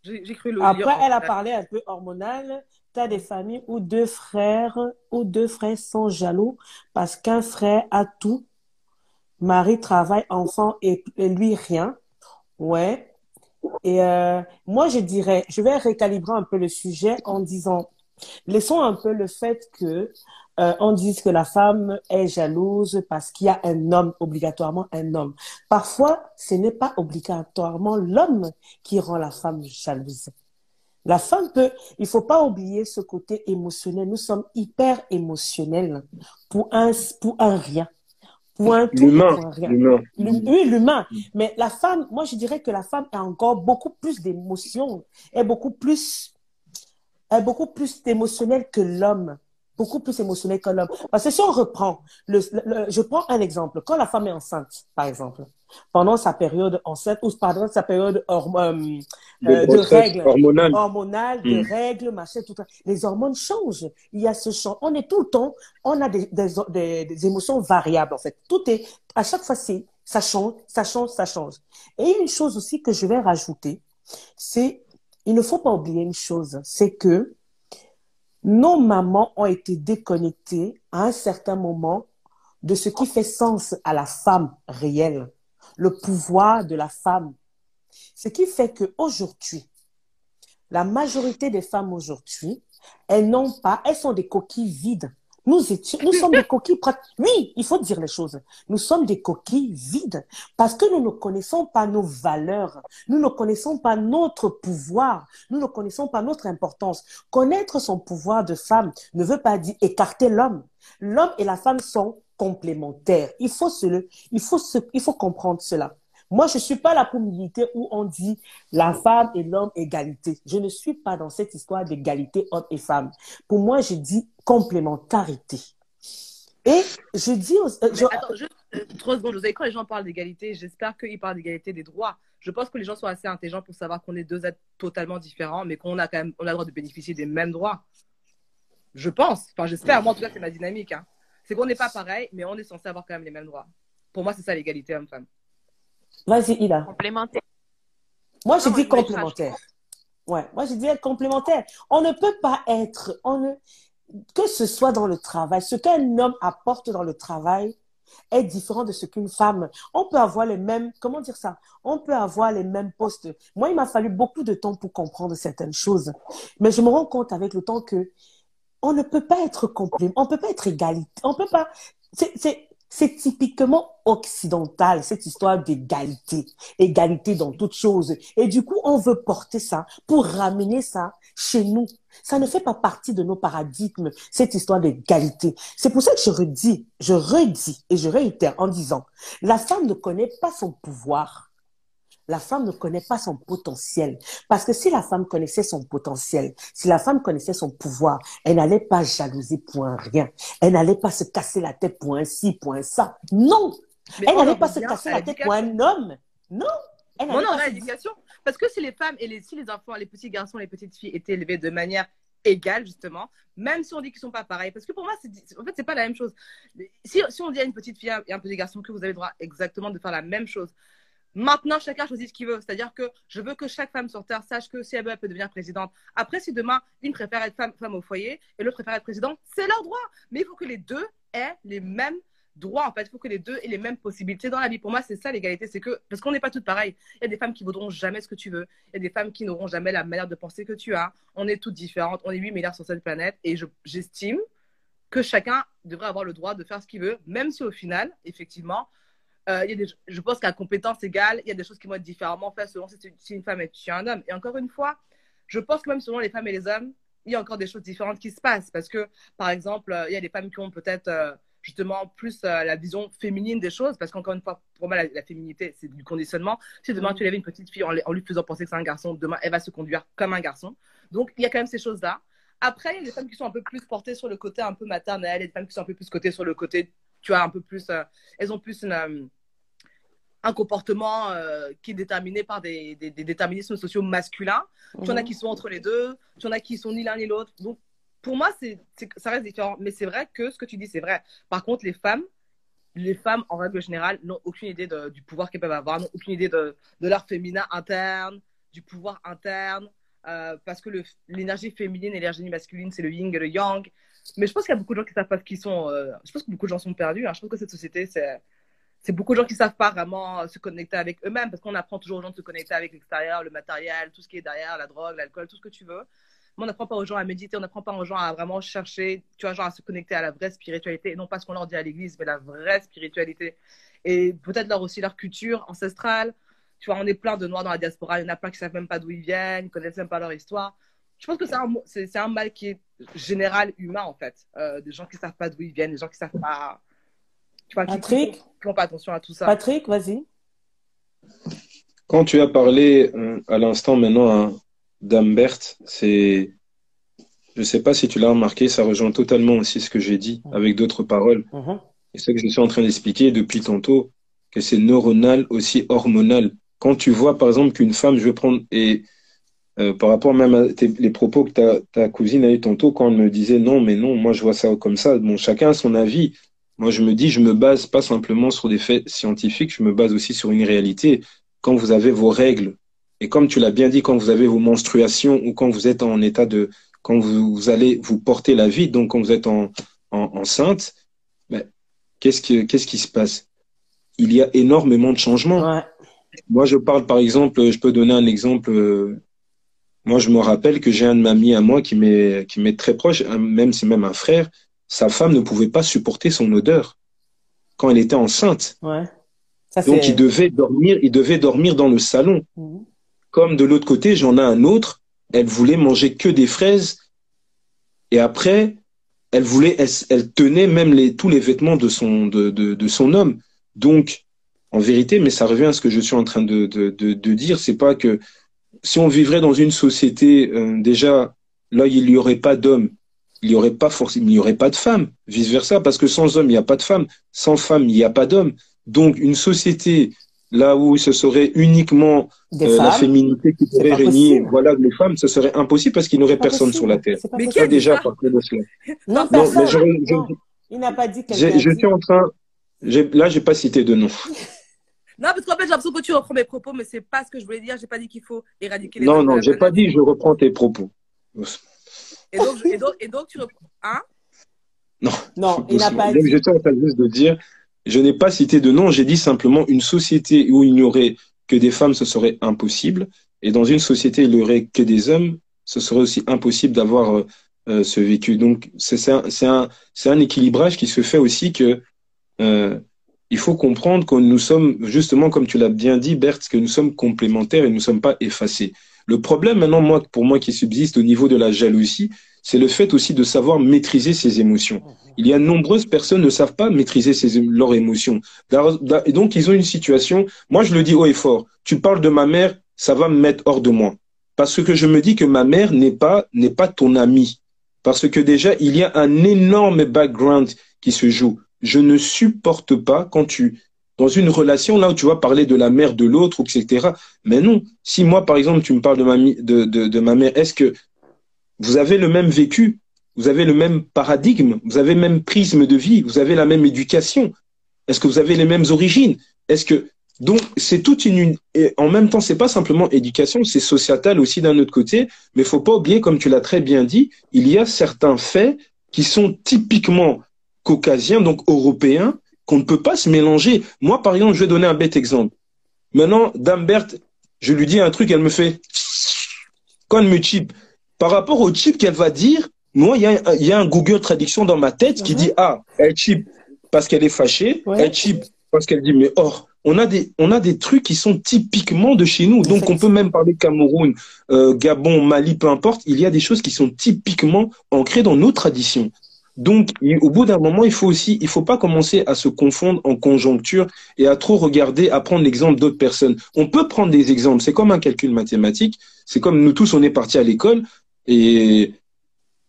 J'ai cru le Après, elle a parlé un peu hormonal. Tu as des familles où deux frères ou deux frères sont jaloux parce qu'un frère a tout. Mari travaille, enfant et, et lui rien. Ouais. Et euh, moi, je dirais, je vais récalibrer un peu le sujet en disant, Laissons un peu le fait que euh, on dise que la femme est jalouse parce qu'il y a un homme, obligatoirement un homme. Parfois, ce n'est pas obligatoirement l'homme qui rend la femme jalouse. La femme peut, il faut pas oublier ce côté émotionnel. Nous sommes hyper émotionnels pour un, pour un rien. Pour un tout, pour un rien. Oui, l'humain. Mais la femme, moi, je dirais que la femme a encore beaucoup plus d'émotions, est beaucoup plus, est beaucoup plus émotionnelle que l'homme. Beaucoup plus émotionnelle que l'homme. Parce que si on reprend, le, le- le- je prends un exemple. Quand la femme est enceinte, par exemple, pendant sa période enceinte, ou pendant sa période horm- euh, euh, de règles, hormonale. hormonales, de Mm. règles, machin, tout ça. Les hormones changent. Il y a ce champ. On est tout le temps, on a des, des, des, des émotions variables, en fait. Tout est, à chaque fois, c'est, ça change, ça change, ça change. Et une chose aussi que je vais rajouter, c'est, il ne faut pas oublier une chose, c'est que nos mamans ont été déconnectées à un certain moment de ce qui fait sens à la femme réelle, le pouvoir de la femme. Ce qui fait que aujourd'hui, la majorité des femmes aujourd'hui, elles n'ont pas, elles sont des coquilles vides. Nous sommes des coquilles Oui, il faut dire les choses. Nous sommes des coquilles vides parce que nous ne connaissons pas nos valeurs. Nous ne connaissons pas notre pouvoir. Nous ne connaissons pas notre importance. Connaître son pouvoir de femme ne veut pas dire écarter l'homme. L'homme et la femme sont complémentaires. Il faut se le, il faut se, il faut comprendre cela. Moi, je suis pas là pour militer où on dit la femme et l'homme égalité. Je ne suis pas dans cette histoire d'égalité homme et femme. Pour moi, je dis complémentarité. Et je dis, aux- euh, je- attends, juste euh, trois secondes. Vous savez, quand les gens parlent d'égalité, j'espère qu'ils parlent d'égalité des droits. Je pense que les gens sont assez intelligents pour savoir qu'on est deux êtres totalement différents, mais qu'on a quand même on a le droit de bénéficier des mêmes droits. Je pense. Enfin, j'espère. Moi, en tout cas, c'est ma dynamique. hein. C'est qu'on n'est pas pareil, mais on est censé avoir quand même les mêmes droits. Pour moi, c'est ça l'égalité homme-femme. Vas-y, Ila. Complémentaire. Moi, je Non, dis je voulais complémentaire. Ouais, moi, je dis complémentaire. On ne peut pas être, on ne, que ce soit dans le travail, ce qu'un homme apporte dans le travail est différent de ce qu'une femme. On peut avoir les mêmes, comment dire ça? On peut avoir les mêmes postes. Moi, il m'a fallu beaucoup de temps pour comprendre certaines choses. Mais je me rends compte avec le temps que on ne peut pas être complément, on peut pas être égalité, on peut pas, c'est, c'est, typiquement occidental, cette histoire d'égalité égalité dans toutes choses. Et du coup, on veut porter ça pour ramener ça chez nous. Ça ne fait pas partie de nos paradigmes, cette histoire d'égalité. C'est pour ça que je redis, je redis et je réitère en disant, la femme ne connaît pas son pouvoir. La femme ne connaît pas son potentiel. Parce que si la femme connaissait son potentiel, si la femme connaissait son pouvoir, elle n'allait pas jalouser pour un rien. Elle n'allait pas se casser la tête pour un ci, pour un ça. Non! Mais Elle on n'allait en pas se casser à la tête pour un homme. Non! Elle la se- l'éducation. Parce que si les femmes et les, si les enfants, les petits garçons, les petites filles étaient élevés de manière égale, justement, même si on dit qu'ils sont pas pareils, parce que pour moi, en fait, c'est pas la même chose. Si, si on dit à une petite fille et un petit garçon que vous avez le droit exactement de faire la même chose, maintenant, chacun choisit ce qu'il veut. C'est-à-dire que je veux que chaque femme sur Terre sache que si elle veut, elle peut devenir présidente. Après, si demain, une préfère être femme, femme au foyer et l'autre préfère être présidente, c'est leur droit. Mais il faut que les deux aient les mêmes droits, en fait. Il faut que les deux aient les mêmes possibilités dans la vie. Pour moi, c'est ça l'égalité. C'est que, parce qu'on n'est pas toutes pareilles. Il y a des femmes qui voudront jamais ce que tu veux. Il y a des femmes qui n'auront jamais la manière de penser que tu as. On est toutes différentes. On est 8 milliards sur cette planète. Et je- j'estime que chacun devrait avoir le droit de faire ce qu'il veut, même si au final, effectivement, euh, il y a des, je pense qu'à compétence égale, il y a des choses qui vont être différemment faites selon si, si une femme est si un homme. Et encore une fois, je pense que même selon les femmes et les hommes, il y a encore des choses différentes qui se passent. Parce que, par exemple, euh, il y a des femmes qui ont peut-être euh, justement plus euh, la vision féminine des choses. Parce qu'encore une fois, pour moi, la, la féminité, c'est du conditionnement. Si demain Mhm. tu lèves une petite fille en, en lui faisant penser que c'est un garçon, demain elle va se conduire comme un garçon. Donc il y a quand même ces choses-là. Après, il y a des femmes qui sont un peu plus portées sur le côté un peu maternel, et des femmes qui sont un peu plus cotées sur le côté, tu vois, un peu plus. euh, elles ont plus une, euh, un comportement euh, qui est déterminé par des, des, des déterminismes sociaux masculins. Tu en as Mhm. qui sont entre les deux, tu en as qui sont ni l'un ni l'autre. Donc, pour moi, c'est, c'est- ça reste différent. Mais c'est vrai que ce que tu dis, c'est vrai. Par contre, les femmes, les femmes, en règle générale, n'ont aucune idée de- du pouvoir qu'elles peuvent avoir, n'ont aucune idée de, de leur féminin interne, du pouvoir interne, euh, parce que le- l'énergie féminine et l'énergie masculine, c'est le yin et le yang. Mais je pense qu'il y a beaucoup de gens qui savent pas ce qu'ils sont. euh, je pense que beaucoup de gens sont perdus. hein. Je pense que cette société, c'est c'est beaucoup de gens qui savent pas vraiment se connecter avec eux-mêmes parce qu'on apprend toujours aux gens de se connecter avec l'extérieur, le matériel, tout ce qui est derrière, la drogue, l'alcool, tout ce que tu veux. mais on n'apprend pas aux gens à méditer, on n'apprend pas aux gens à vraiment chercher, tu vois, genre à se connecter à la vraie spiritualité, et non pas ce qu'on leur dit à l'église, mais la vraie spiritualité. Et peut-être leur aussi leur culture ancestrale. Tu vois, on est plein de noirs dans la diaspora, il y en a plein qui savent même pas d'où ils viennent, ils connaissent même pas leur histoire. Je pense que c'est un, c'est, un mal qui est général humain, en fait. Euh, des gens qui savent pas d'où ils viennent, des gens qui savent pas, tu vois, Patrick qui font pas attention à tout ça. Patrick, vas-y. Quand tu as parlé euh, à l'instant maintenant à d'Ambert, c'est, je sais pas si tu l'as remarqué, ça rejoint totalement aussi ce que j'ai dit avec d'autres paroles. Mhm. Et c'est ce que je suis en train d'expliquer depuis tantôt, que c'est neuronal aussi hormonal. Quand tu vois par exemple qu'une femme, je vais prendre, et euh, par rapport même à tes- les propos que ta, ta cousine a eu tantôt, quand elle me disait non, mais non, moi je vois ça comme ça, bon, chacun a son avis. Moi je me dis, je me base pas simplement sur des faits scientifiques, je me base aussi sur une réalité. Quand vous avez vos règles, et comme tu l'as bien dit, quand vous avez vos menstruations ou quand vous êtes en état de, quand vous, vous allez vous porter la vie, donc quand vous êtes en, en, enceinte, ben, qu'est-ce que, qu'est-ce qui se passe? Il y a énormément de changements. Ouais. Moi, je parle par exemple, je peux donner un exemple. Moi, je me rappelle que j'ai un de ami à moi qui m'est qui m'est très proche, même c'est même un frère. Sa femme ne pouvait pas supporter son odeur quand elle était enceinte. Ouais. Ça, Donc, il devait dormir, il devait dormir dans le salon. Mhm. Comme de l'autre côté, j'en ai un autre. Elle voulait manger que des fraises. Et après, elle voulait, elle, elle tenait même les, tous les vêtements de son, de, de, de son homme. Donc, en vérité, mais ça revient à ce que je suis en train de, de, de, de dire, c'est pas que si on vivrait dans une société, euh, déjà, là, il n'y aurait pas d'hommes, il n'y aurait pas forcément, il n'y aurait pas de femmes, vice versa, parce que sans hommes, il n'y a pas de femmes, sans femmes, il n'y a pas d'hommes. Donc, une société là où ce serait uniquement euh, la féminité qui pourrait régner, voilà, les femmes, ce serait impossible parce qu'il n'y aurait personne sur la terre. Mais qui a déjà, ça par contre, de cela. Non, Non, Non, personne. mais je, je- Non, il n'a pas dit quelqu'un. je suis en train, j'ai- là, j'ai pas cité de nom. [laughs] Non, parce qu'en fait, j'ai l'impression que tu reprends mes propos, mais c'est pas ce que je voulais dire. J'ai pas dit qu'il faut éradiquer les Non, non, j'ai pas dit, je reprends tes propos. Et donc, et donc, et donc tu reprends. Hein? Non, Non, il n'a pas dit. j'étais en train juste de dire, je n'ai pas cité de nom, j'ai dit simplement une société où il n'y aurait que des femmes, ce serait impossible. Et dans une société où il n'y aurait que des hommes, ce serait aussi impossible d'avoir euh, euh, ce vécu. Donc, c'est un, c'est un, c'est un équilibrage qui se fait aussi que euh, il faut comprendre que nous sommes, justement, comme tu l'as bien dit, Berthe, que nous sommes complémentaires et nous ne sommes pas effacés. Le problème maintenant, moi, pour moi, qui subsiste au niveau de la jalousie, c'est le fait aussi de savoir maîtriser ses émotions. Il y a nombreuses personnes ne savent pas maîtriser leurs émotions. Et donc, ils ont une situation. Moi, je le dis haut et fort. Tu parles de ma mère, ça va me mettre hors de moi. Parce que je me dis que ma mère n'est pas, n'est pas ton amie. Parce que déjà, il y a un énorme background qui se joue. Je ne supporte pas quand tu, dans une relation là où tu vas parler de la mère de l'autre, etc. Mais non. Si moi, par exemple, tu me parles de ma, mère, est-ce que vous avez le même vécu? Vous avez le même paradigme? Vous avez le même prisme de vie? Vous avez la même éducation? Est-ce que vous avez les mêmes origines? Est-ce que, donc, c'est toute une, et en même temps, c'est pas simplement éducation, c'est sociétal aussi d'un autre côté, mais faut pas oublier, comme tu l'as très bien dit, il y a certains faits qui sont typiquement caucasiens, donc européens, qu'on ne peut pas se mélanger. Moi, par exemple, je vais donner un bête exemple. Maintenant, Dambert, je lui dis un truc, elle me fait, quand me chip, par rapport au chip qu'elle va dire, moi, il y, a, un- il y a un Google traduction dans ma tête qui Mhm. dit, ah, elle chip parce qu'elle est fâchée, Ouais. elle chip parce qu'elle dit, mais or, on a des, on a des trucs qui sont typiquement de chez nous. Donc, on peut même parler Cameroun, euh, Gabon, Mali, peu importe. Il y a des choses qui sont typiquement ancrées dans nos traditions. Donc, au bout d'un moment, il faut aussi, il faut pas commencer à se confondre en conjoncture et à trop regarder, à prendre l'exemple d'autres personnes. On peut prendre des exemples. C'est comme un calcul mathématique. C'est comme nous tous, on est partis à l'école et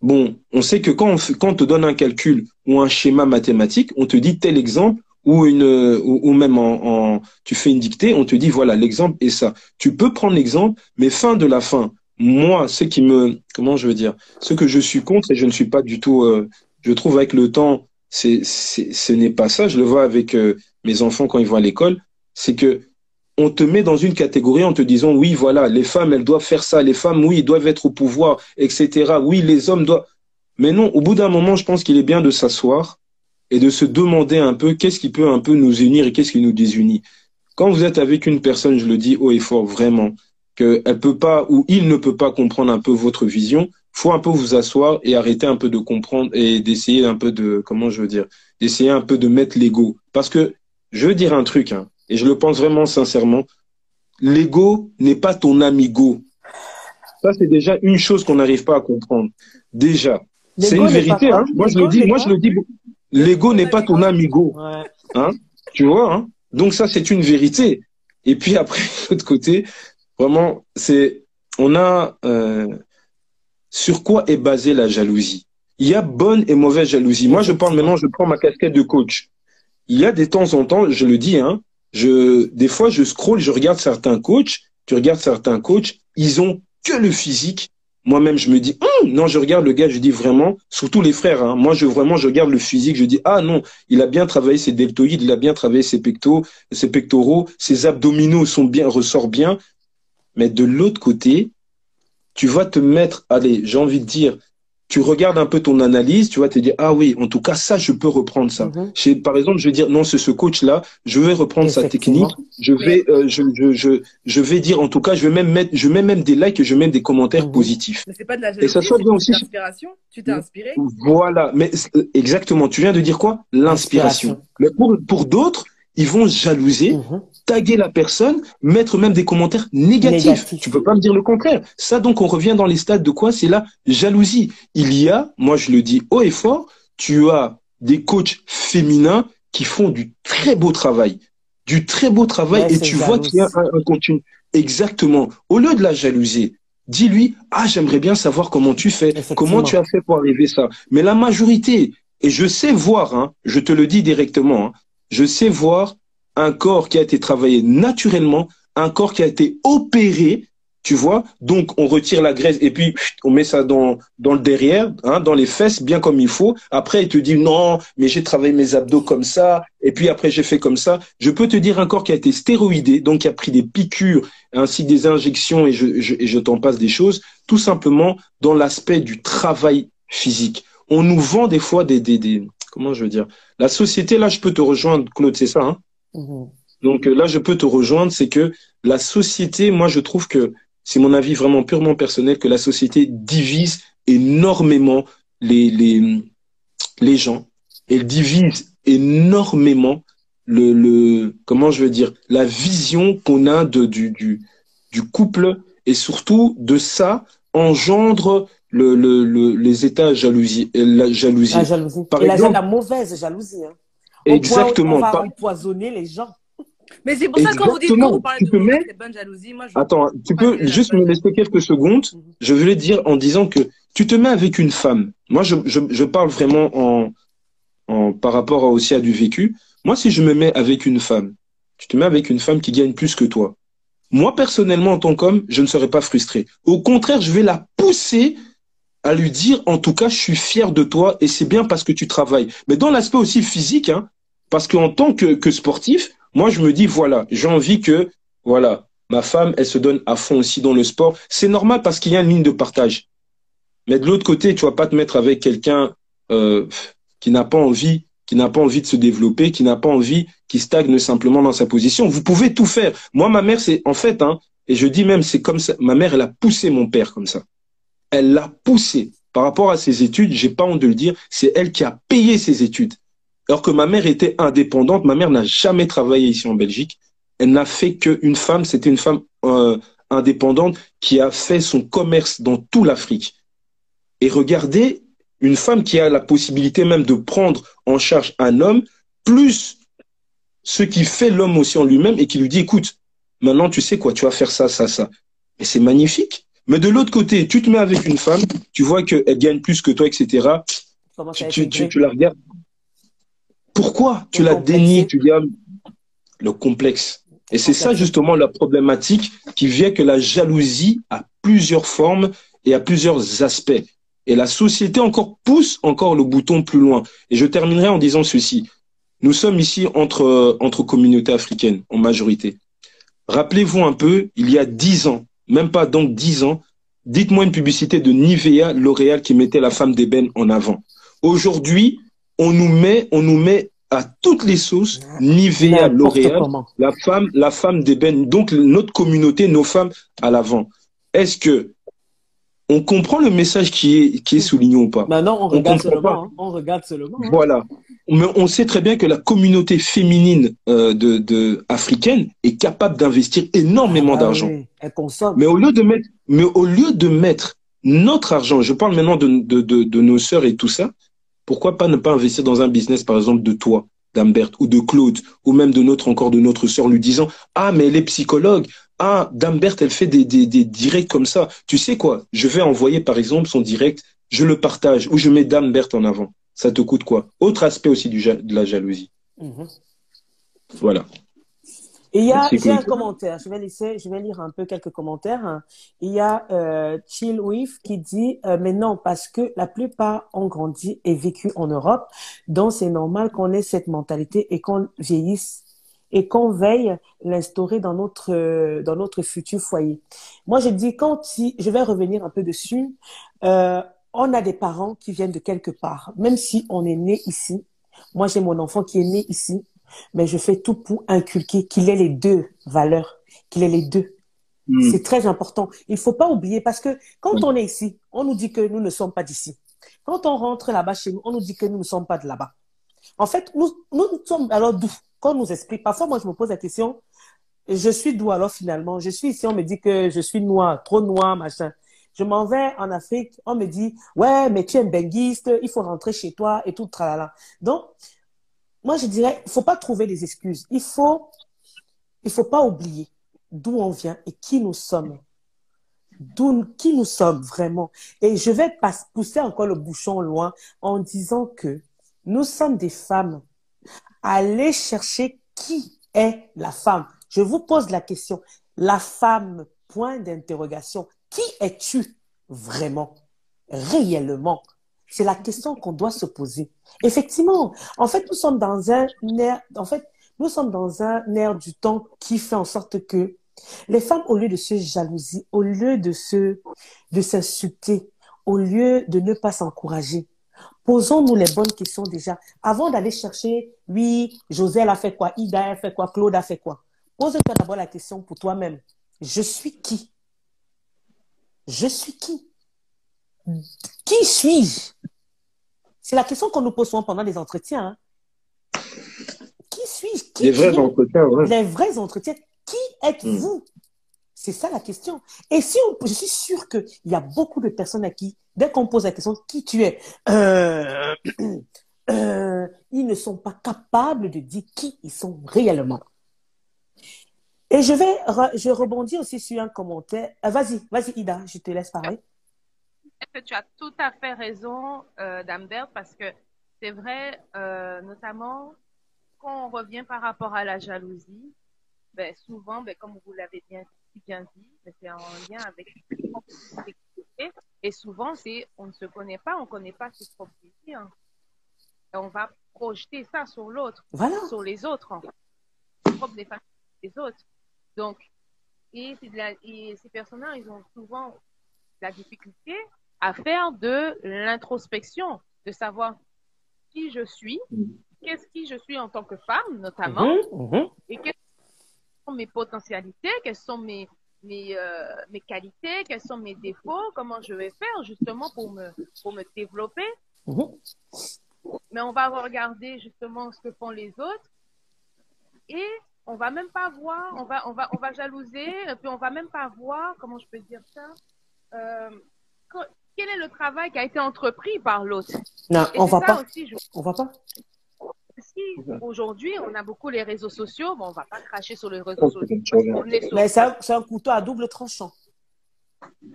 bon, on sait que quand on, quand on te donne un calcul ou un schéma mathématique, on te dit tel exemple ou une ou, même en, en- tu fais une dictée, on te dit voilà l'exemple est ça. Tu peux prendre l'exemple, mais fin de la fin. Moi, ce qui me comment je veux dire, ce que je suis contre et je ne suis pas du tout, euh, je trouve avec le temps, c'est ce n'est pas ça. Je le vois avec euh, mes enfants quand ils vont à l'école, c'est que on te met dans une catégorie en te disant oui voilà les femmes elles doivent faire ça, les femmes oui doivent être au pouvoir, etc. Oui les hommes doivent. Mais non, au bout d'un moment, je pense qu'il est bien de s'asseoir et de se demander un peu qu'est-ce qui peut un peu nous unir et qu'est-ce qui nous désunit. Quand vous êtes avec une personne, je le dis haut et fort vraiment, qu'elle peut pas ou il ne peut pas comprendre un peu votre vision, faut un peu vous asseoir et arrêter un peu de comprendre et d'essayer un peu de, comment je veux dire, d'essayer un peu de mettre l'ego. Parce que je veux dire un truc, hein, et je le pense vraiment sincèrement, l'ego n'est pas ton amigo. Ça, c'est déjà une chose qu'on n'arrive pas à comprendre. Déjà. C'est une vérité, hein. Moi, je le dis, moi, je le dis. L'ego n'est pas ton amigo. Hein. Tu vois, hein. Donc, ça, c'est une vérité. Et puis après, [laughs] de l'autre côté, vraiment, c'est, on a, euh, sur quoi est basée la jalousie? Il y a bonne et mauvaise jalousie. Moi, je parle maintenant, je prends ma casquette de coach. Il y a des temps en temps, je le dis, hein, je, des fois, je scroll, je regarde certains coachs, tu regardes certains coachs, ils ont que le physique. Moi-même, je me dis, hum, non, je regarde le gars, je dis vraiment, surtout les frères, hein, moi, je vraiment, je regarde le physique, je dis, ah non, il a bien travaillé ses deltoïdes, il a bien travaillé ses pectoraux, ses pectoraux, ses abdominaux sont bien, ressort bien. Mais de l'autre côté, tu vas te mettre, allez, j'ai envie de dire, tu regardes un peu ton analyse, tu vas te dire ah oui, en tout cas ça je peux reprendre ça. Mhm. par exemple, je vais dire non, c'est ce coach là, je vais reprendre sa technique, je vais euh, je, je, je, je vais dire en tout cas, je vais même mettre je mets même des likes et je mets même des commentaires mhm. positifs. Mais c'est pas de la jalousie, et ça soit bien aussi l'inspiration, tu t'es inspiré. Voilà, mais exactement, tu viens de dire quoi? L'inspiration. Mais pour pour d'autres, ils vont jalouser, mhm. Taguer la personne, mettre même des commentaires négatifs. Tu peux pas me dire le contraire. Ça, donc, on revient dans les stades de quoi? C'est la jalousie. Il y a, moi je le dis haut et fort, tu as des coachs féminins qui font du très beau travail. Du très beau travail et tu vois qu'il y a un, un contenu. Exactement. Au lieu de la jalouser, dis-lui, ah, j'aimerais bien savoir comment tu fais, comment tu as fait pour arriver ça. Mais la majorité, et je sais voir, hein, je te le dis directement, hein, je sais voir un corps qui a été travaillé naturellement, un corps qui a été opéré, tu vois. Donc on retire la graisse et puis on met ça dans dans le derrière, hein, dans les fesses, bien comme il faut. Après il te dit non, mais j'ai travaillé mes abdos comme ça et puis après j'ai fait comme ça. Je peux te dire un corps qui a été stéroïdé, donc qui a pris des piqûres ainsi des injections et je, je, je t'en passe des choses, tout simplement dans l'aspect du travail physique. On nous vend des fois des, des, des comment je veux dire? La société, là, je peux te rejoindre, Claude, c'est ça. Hein? Mhm. Donc euh, là, je peux te rejoindre, c'est que la société, moi, je trouve que c'est mon avis vraiment purement personnel que la société divise énormément les les les gens. Elle divise énormément le le comment je veux dire la vision qu'on a de du du du couple et surtout de ça engendre le, le, le, les états jalousie, la jalousie. La jalousie. Par Et exemple, la, mauvaise jalousie. Hein. Exactement. on va empoisonner les gens. Mais c'est pour ça que quand vous dites quand vous parlez de bonne jalousie, moi je Attends, tu peux juste me laisser quelques secondes. Mhm. Je voulais dire en disant que tu te mets avec une femme. Moi, je, je, je parle vraiment en, en par rapport aussi à du vécu. Moi, si je me mets avec une femme, tu te mets avec une femme qui gagne plus que toi. Moi, personnellement, en tant qu'homme, je ne serais pas frustré. Au contraire, je vais la pousser à lui dire, en tout cas, je suis fier de toi et c'est bien parce que tu travailles. Mais dans l'aspect aussi physique, hein, parce qu'en tant que, que sportif, moi, je me dis, voilà, j'ai envie que, voilà, ma femme, elle se donne à fond aussi dans le sport. C'est normal parce qu'il y a une ligne de partage. Mais de l'autre côté, tu vas pas te mettre avec quelqu'un euh, qui n'a pas envie, qui n'a pas envie de se développer, qui n'a pas envie, qui stagne simplement dans sa position. Vous pouvez tout faire. Moi, ma mère, c'est en fait, hein, et je dis même, c'est comme ça. Ma mère, elle a poussé mon père comme ça elle l'a poussé par rapport à ses études. J'ai pas honte de le dire. C'est elle qui a payé ses études. Alors que ma mère était indépendante. Ma mère n'a jamais travaillé ici en Belgique. Elle n'a fait qu'une femme. C'était une femme euh, indépendante qui a fait son commerce dans toute l'Afrique. Et regardez, une femme qui a la possibilité même de prendre en charge un homme, plus ce qui fait l'homme aussi en lui-même et qui lui dit, écoute, maintenant tu sais quoi, tu vas faire ça, ça, ça. Et c'est magnifique. Mais de l'autre côté, tu te mets avec une femme, tu vois qu'elle gagne plus que toi, etc. Tu, tu, tu, la regardes. Pourquoi tu la dénies Tu dis le complexe. Et c'est ça justement la problématique qui vient que la jalousie a plusieurs formes et a plusieurs aspects. Et la société encore pousse encore le bouton plus loin. Et je terminerai en disant ceci. Nous sommes ici entre, entre communautés africaines en majorité. Rappelez-vous un peu, il y a dix ans, même pas donc dix ans, dites-moi une publicité de Nivea, L'Oréal qui mettait la femme d'ébène en avant. Aujourd'hui, on nous met, on nous met à toutes les sauces Nivea, L'Oréal, la femme, la femme d'ébène. Donc notre communauté, nos femmes à l'avant. Est-ce que on comprend le message qui est, qui est souligné ou pas? Maintenant, on regarde seulement. Hein. On regarde seulement. Hein. Voilà. Mais on sait très bien que la communauté féminine euh, de, de, africaine est capable d'investir énormément ah bah d'argent. Elle consomme. Mais au lieu de mettre, mais au lieu de mettre notre argent, je parle maintenant de, de, de, de nos sœurs et tout ça, pourquoi pas ne pas investir dans un business, par exemple, de toi, d'Ambert ou de Claude, ou même de notre encore de notre sœur, lui disant ah mais elle est psychologue, ah Dambert elle fait des, des, des directs comme ça. Tu sais quoi? Je vais envoyer par exemple son direct, je le partage ou je mets Dambert en avant. Ça te coûte quoi? Autre aspect aussi du, de la jalousie. Mhm. Voilà. Et il y a, j'ai un commentaire, je vais laisser, je vais lire un peu quelques commentaires. Il y a euh, Chill With qui dit, euh, mais non, parce que la plupart ont grandi et vécu en Europe, donc c'est normal qu'on ait cette mentalité et qu'on vieillisse et qu'on veille l'instaurer dans notre euh, dans notre futur foyer. Moi, je dis quand si, je vais revenir un peu dessus. Euh, on a des parents qui viennent de quelque part, même si on est né ici. Moi, j'ai mon enfant qui est né ici mais je fais tout pour inculquer qu'il ait les deux valeurs, qu'il ait les deux. Hmm. C'est très important. Il faut pas oublier parce que quand on est ici, on nous dit que nous ne sommes pas d'ici. Quand on rentre là-bas chez nous, on nous dit que nous ne sommes pas de là-bas. En fait, nous, nous sommes alors d'où? Quand on nous explique, parfois moi je me pose la question, je suis d'où alors finalement? Je suis ici, on me dit que je suis noir, trop noir, machin. Je m'en vais en Afrique, on me dit, ouais, mais tu es un benguiste, il faut rentrer chez toi et tout, tralala. Donc, moi, je dirais, il faut pas trouver des excuses. Il faut, il faut pas oublier d'où on vient et qui nous sommes. D'où, qui nous sommes vraiment. Et je vais pousser encore le bouchon loin en disant que nous sommes des femmes. Allez chercher qui est la femme. Je vous pose la question. La femme, point d'interrogation. Qui es-tu vraiment, réellement? C'est la question qu'on doit se poser. Effectivement, en fait, nous sommes dans un air, du temps qui fait en sorte que les femmes, au lieu de se jalouser, au lieu de se, de s'insulter, au lieu de ne pas s'encourager, posons-nous les bonnes questions déjà avant d'aller chercher, oui, José a fait quoi, Ida a fait quoi, Claude a fait quoi? Pose-toi d'abord la question pour toi-même. Je suis qui? Je suis qui? Qui suis-je? C'est la question qu'on nous pose souvent pendant les entretiens. Hein. Qui suis-je? Les vrais entretiens, Les vrais entretiens. Qui êtes-vous? Hmm. C'est ça la question. Et si on, je suis sûre qu'il y a beaucoup de personnes à qui, dès qu'on pose la question qui tu es, euh, [clears throat] euh, ils ne sont pas capables de dire qui ils sont réellement. Et je vais, je rebondis aussi sur un commentaire. Euh, vas-y, vas-y Ida, je te laisse parler que tu as tout à fait raison, euh, Dambert, parce que c'est vrai, euh, notamment quand on revient par rapport à la jalousie, ben, souvent, ben, comme vous l'avez bien, bien dit, ben, c'est en lien avec et souvent, c'est on ne se connaît pas, on ne connaît pas ses propres désirs. Et on va projeter ça sur l'autre, sur les autres, propres des autres. Donc, et, et ces personnes-là, ils ont souvent la difficulté à faire de l'introspection, de savoir qui je suis, qu'est-ce qui je suis en tant que femme notamment, mhm, mhm. et quelles sont mes potentialités, quelles sont mes, mes, euh, mes qualités, quels sont mes défauts, comment je vais faire justement pour me, pour me développer. Mais on va regarder justement ce que font les autres et on va même pas voir, on va, on va, on va jalouser, et puis on va même pas voir, comment je peux dire ça, euh, quel est le travail qui a été entrepris par l'autre? Non, on va pas. On va pas. Si aujourd'hui on a beaucoup les réseaux sociaux, bon, on va pas cracher sur les réseaux sociaux. Mais c'est un, couteau à double tranchant.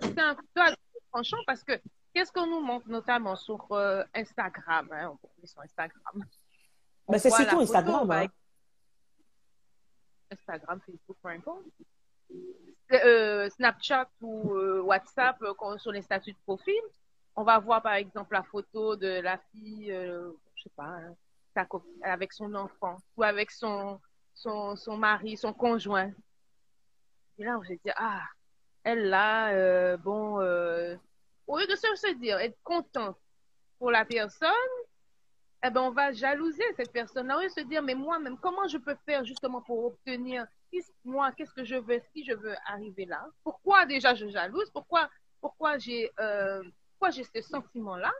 C'est un couteau à double tranchant parce que qu'est-ce qu'on nous montre notamment sur euh, Instagram hein, On peut sur Instagram. Mais c'est surtout Instagram. Hein. Instagram, Facebook, peu importe. Euh, Snapchat ou euh, WhatsApp euh, sur les statuts de profil, on va voir par exemple la photo de la fille, je sais pas, hein, avec son enfant ou avec son, son, son mari, son conjoint. Et là, on va dire, ah, elle là, bon, au lieu de se dire, être content pour la personne, eh ben, on va jalouser cette personne-là. On se dire, mais moi-même, comment je peux faire justement pour obtenir, moi, qu'est-ce que je veux, si je veux arriver là? Pourquoi déjà je jalouse? Pourquoi pourquoi j'ai euh, ce sentiment-là,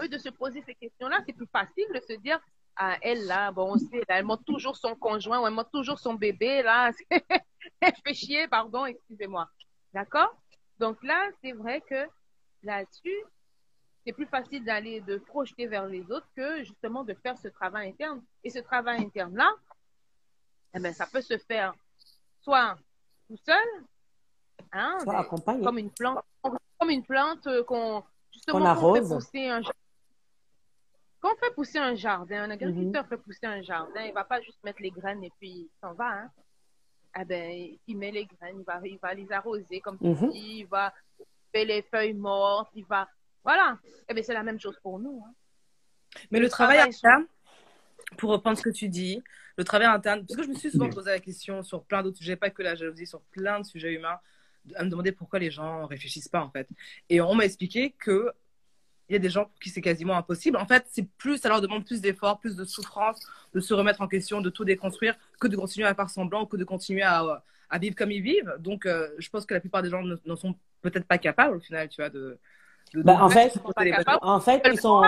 eux de se poser ces questions-là, c'est plus facile de se dire ah, elle là, bon, on sait, elle montre toujours son conjoint ou elle montre toujours son bébé là. [laughs] elle fait chier, pardon, excusez-moi. D'accord? Donc là, c'est vrai que là-dessus, c'est plus facile d'aller de projeter vers les autres que justement de faire ce travail interne. Et ce travail interne-là, eh ben, ça peut se faire soit tout seul, hein, comme une plante, comme une plante euh, qu'on justement fait pousser un quand on fait pousser un jardin, un agriculteur mhm. fait pousser un jardin, il va pas juste mettre les graines et puis il s'en va. Hein. Eh ben, il met les graines, il va, il va les arroser comme tu mhm. dis, il va faire les feuilles mortes, il va voilà. Eh bien, c'est la même chose pour nous. Hein. Mais le, travail, interne, pour reprendre ce que tu dis, le travail interne, parce que je me suis souvent posé la question sur plein d'autres sujets, pas que la jalousie, sur plein de sujets humains, à me demander pourquoi les gens réfléchissent pas en fait. Et on m'a expliqué que il y a des gens pour qui c'est quasiment impossible. En fait, c'est plus, ça leur demande plus d'efforts, plus de souffrance, de se remettre en question, de tout déconstruire, que de continuer à faire semblant, que de continuer à, à vivre comme ils vivent. Donc, euh, je pense que la plupart des gens n'en sont peut-être pas capables au final, tu vois, de, bah, en fait, en fait, ils sont.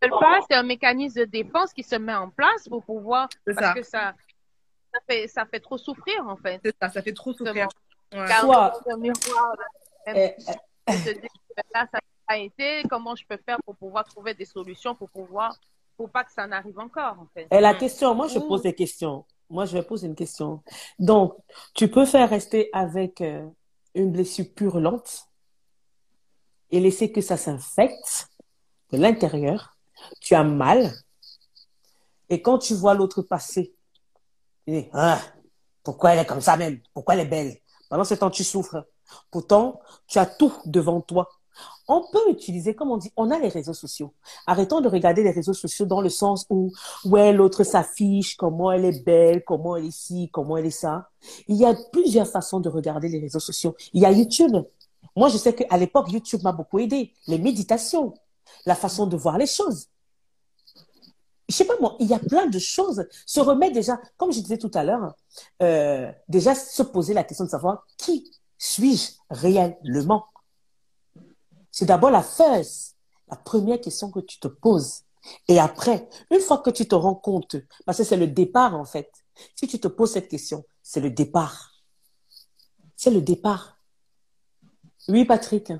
C'est un mécanisme de défense qui se met en place pour pouvoir. Parce que ça, ça, fait, ça fait trop souffrir, en fait. C'est ça, ça fait trop souffrir. Soit. Eh, eh. là, ça a été. Comment je peux faire pour pouvoir trouver des solutions pour pouvoir. Pour pas que ça n'arrive encore, en fait? Et la question, moi, je pose des questions. Moi, je vais poser une question. Donc, tu peux faire rester avec euh, une blessure purulente et laisser que ça s'infecte de l'intérieur. Tu as mal. Et quand tu vois l'autre passer, tu dis, ah, pourquoi elle est comme ça même? Pourquoi elle est belle? Pendant ce temps, tu souffres. Pourtant, tu as tout devant toi. On peut utiliser, comme on dit, on a les réseaux sociaux. Arrêtons de regarder les réseaux sociaux dans le sens où, ouais, l'autre s'affiche, comment elle est belle, comment elle est ci, comment elle est ça. Il y a plusieurs façons de regarder les réseaux sociaux. Il y a YouTube. Moi, je sais qu'à l'époque, YouTube m'a beaucoup aidé. Les méditations, la façon de voir les choses. Je sais pas moi, il y a plein de choses. Se remettre déjà, comme je disais tout à l'heure, euh, déjà se poser la question de savoir qui suis-je réellement. C'est d'abord la first, la première question que tu te poses. Et après, une fois que tu te rends compte, parce que c'est le départ en fait, si tu te poses cette question, c'est le départ. C'est le départ. Oui, Patrick.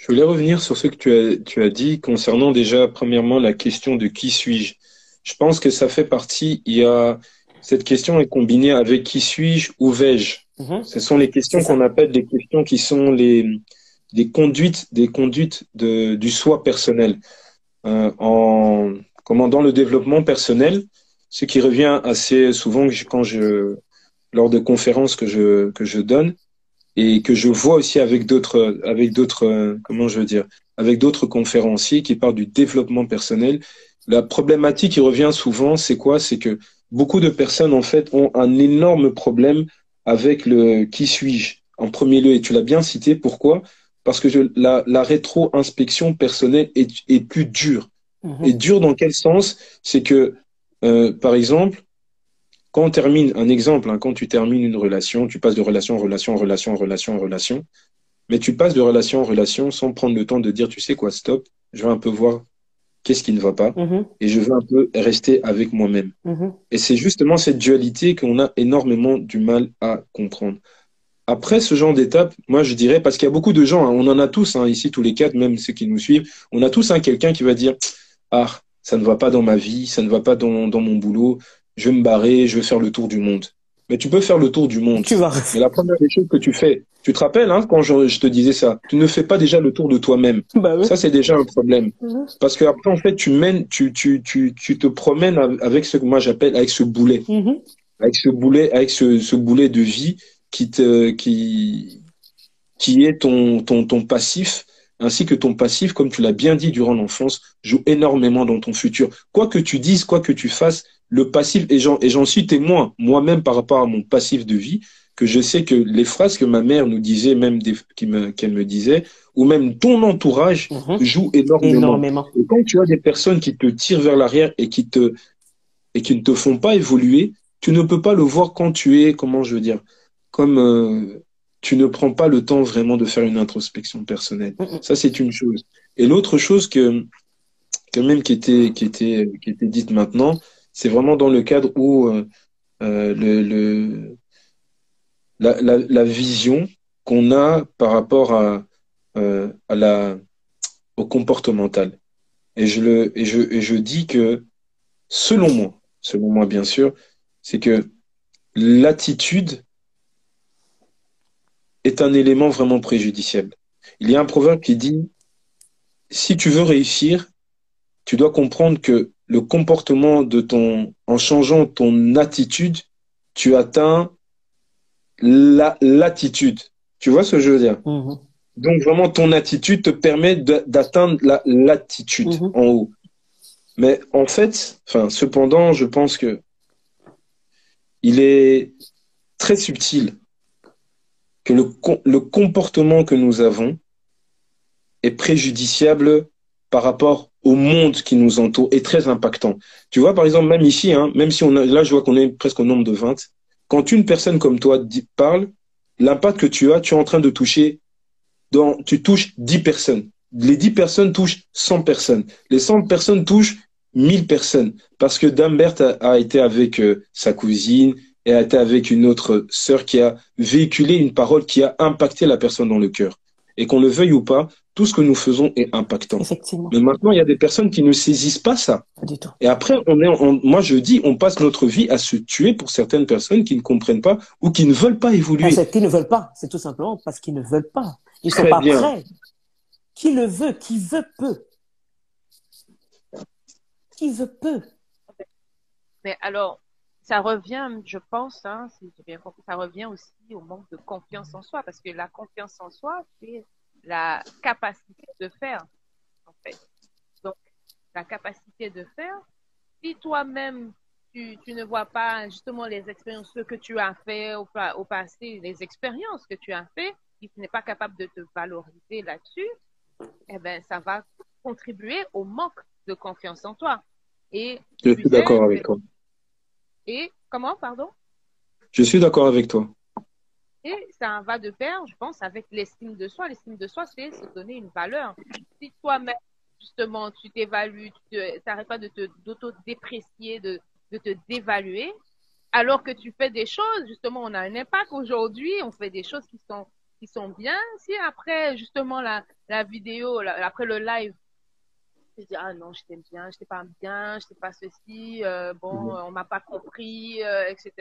Je voulais revenir sur ce que tu as, tu as dit concernant déjà, premièrement, la question de qui suis-je. Je pense que ça fait partie, il y a, cette question est combinée avec qui suis-je, où vais-je. Mhm. Ce sont les questions qu'on appelle des questions qui sont les, des conduites, des conduites de, du soi personnel. Euh, en, comment, dans le développement personnel, ce qui revient assez souvent quand je, lors de conférences que je, que je donne, et que je vois aussi avec d'autres, avec d'autres, comment je veux dire, avec d'autres conférenciers qui parlent du développement personnel. La problématique qui revient souvent, c'est quoi? C'est que beaucoup de personnes en fait ont un énorme problème avec le qui suis-je en premier lieu. Et tu l'as bien cité. Pourquoi? Parce que je, la, la rétro-inspection personnelle est, est plus dure. Mm-hmm. Et dure dans quel sens? C'est que, euh, par exemple, quand on termine, un exemple, hein, quand tu termines une relation, tu passes de relation en relation en relation en relation en relation, mais tu passes de relation en relation sans prendre le temps de dire, tu sais quoi, stop, je veux un peu voir qu'est-ce qui ne va pas mm-hmm. et je veux un peu rester avec moi-même. Mm-hmm. Et c'est justement cette dualité qu'on a énormément du mal à comprendre. Après ce genre d'étape, moi je dirais, parce qu'il y a beaucoup de gens, hein, on en a tous hein, ici, tous les quatre, même ceux qui nous suivent, on a tous quelqu'un qui va dire, ah, ça ne va pas dans ma vie, ça ne va pas dans, dans mon boulot, je vais me barrer, je vais faire le tour du monde. Mais tu peux faire le tour du monde. Tu vas. Mais la première des choses que tu fais, tu te rappelles hein, quand je, te disais ça, tu ne fais pas déjà le tour de toi-même. [laughs] Bah Ça c'est déjà un problème. Mhm. Parce que après en fait tu mènes, tu tu tu tu te promènes avec ce que moi j'appelle avec ce boulet, mhm. avec ce boulet, avec ce, ce boulet de vie qui te qui qui est ton ton ton passif ainsi que ton passif, comme tu l'as bien dit durant l'enfance, joue énormément dans ton futur. Quoi que tu dises, quoi que tu fasses, le passif, et j'en suis témoin moi-même par rapport à mon passif de vie, que je sais que les phrases que ma mère nous disait, même qu'elle me, disait, ou même ton entourage mhm. joue énormément. Et quand tu as des personnes qui te tirent vers l'arrière et qui te et qui ne te font pas évoluer, tu ne peux pas le voir quand tu es, comment je veux dire, comme euh, tu ne prends pas le temps vraiment de faire une introspection personnelle. Ça, c'est une chose. Et l'autre chose que, quand même, qui était, qui était, qui était dite maintenant, c'est vraiment dans le cadre où euh, euh, la, vision qu'on a par rapport euh, au comportemental. Et je dis que, selon moi, selon moi bien sûr, c'est que l'attitude est un élément vraiment préjudiciable. Il y a un proverbe qui dit, si tu veux réussir, tu dois comprendre que le comportement de ton, en changeant ton attitude, tu atteins la, l'attitude. Tu vois ce que je veux dire? Mhm. Donc vraiment, ton attitude te permet de- d'atteindre la, l'attitude Mhm. en haut. Mais en fait, enfin, cependant, je pense que il est très subtil que le comportement que nous avons est préjudiciable par rapport au monde qui nous entoure et très impactant. Tu vois, par exemple, même ici, hein, même si on a, là, je vois qu'on est presque au nombre de 20, quand une personne comme toi parle, l'impact que tu as, tu es en train de toucher, dans, tu touches 10 personnes. Les 10 personnes touchent 100 personnes. Les 100 personnes touchent 1000 personnes. Parce que Dambert a, a été avec euh, sa cousine et a été avec une autre sœur qui a véhiculé une parole qui a impacté la personne dans le cœur. Et qu'on le veuille ou pas, tout ce que nous faisons est impactant. Effectivement, Mais maintenant, il y a des personnes qui ne saisissent pas ça. pas du tout. Et après, on est, on- moi je dis, on passe notre vie à se tuer pour certaines personnes qui ne comprennent pas ou qui ne veulent pas évoluer. Ah, c'est qu'ils ne veulent pas, c'est tout simplement parce qu'ils ne veulent pas. Ils sont Très pas bien. prêts. Qui le veut, qui veut peut. Qui veut peut. Mais alors, ça revient, je pense, hein, si j'ai bien compris, ça revient aussi au manque de confiance en soi, parce que la confiance en soi, c'est la capacité de faire, en fait. Donc, la capacité de faire, si toi-même, tu, tu ne vois pas justement les expériences, ce que tu as fait au, pa- au passé, les expériences que tu as fait, si tu n'es pas capable de te valoriser là-dessus, eh ben, ça va contribuer au manque de confiance en toi. Et Je suis d'accord avec toi. Et comment, pardon? Je suis d'accord avec toi. Et ça va de pair, je pense, avec l'estime de soi. L'estime de soi, c'est se donner une valeur. Si toi-même, justement, tu t'évalues, tu n'arrêtes pas de te, d'auto-déprécier, de, de te dévaluer, alors que tu fais des choses, justement, on a un impact aujourd'hui, on fait des choses qui sont, qui sont bien. Si après, justement, la, la vidéo, la- après le live, te dis, ah non, j'étais bien, j'étais pas bien, j'étais pas ceci, euh, bon, on m'a pas compris, euh, etc.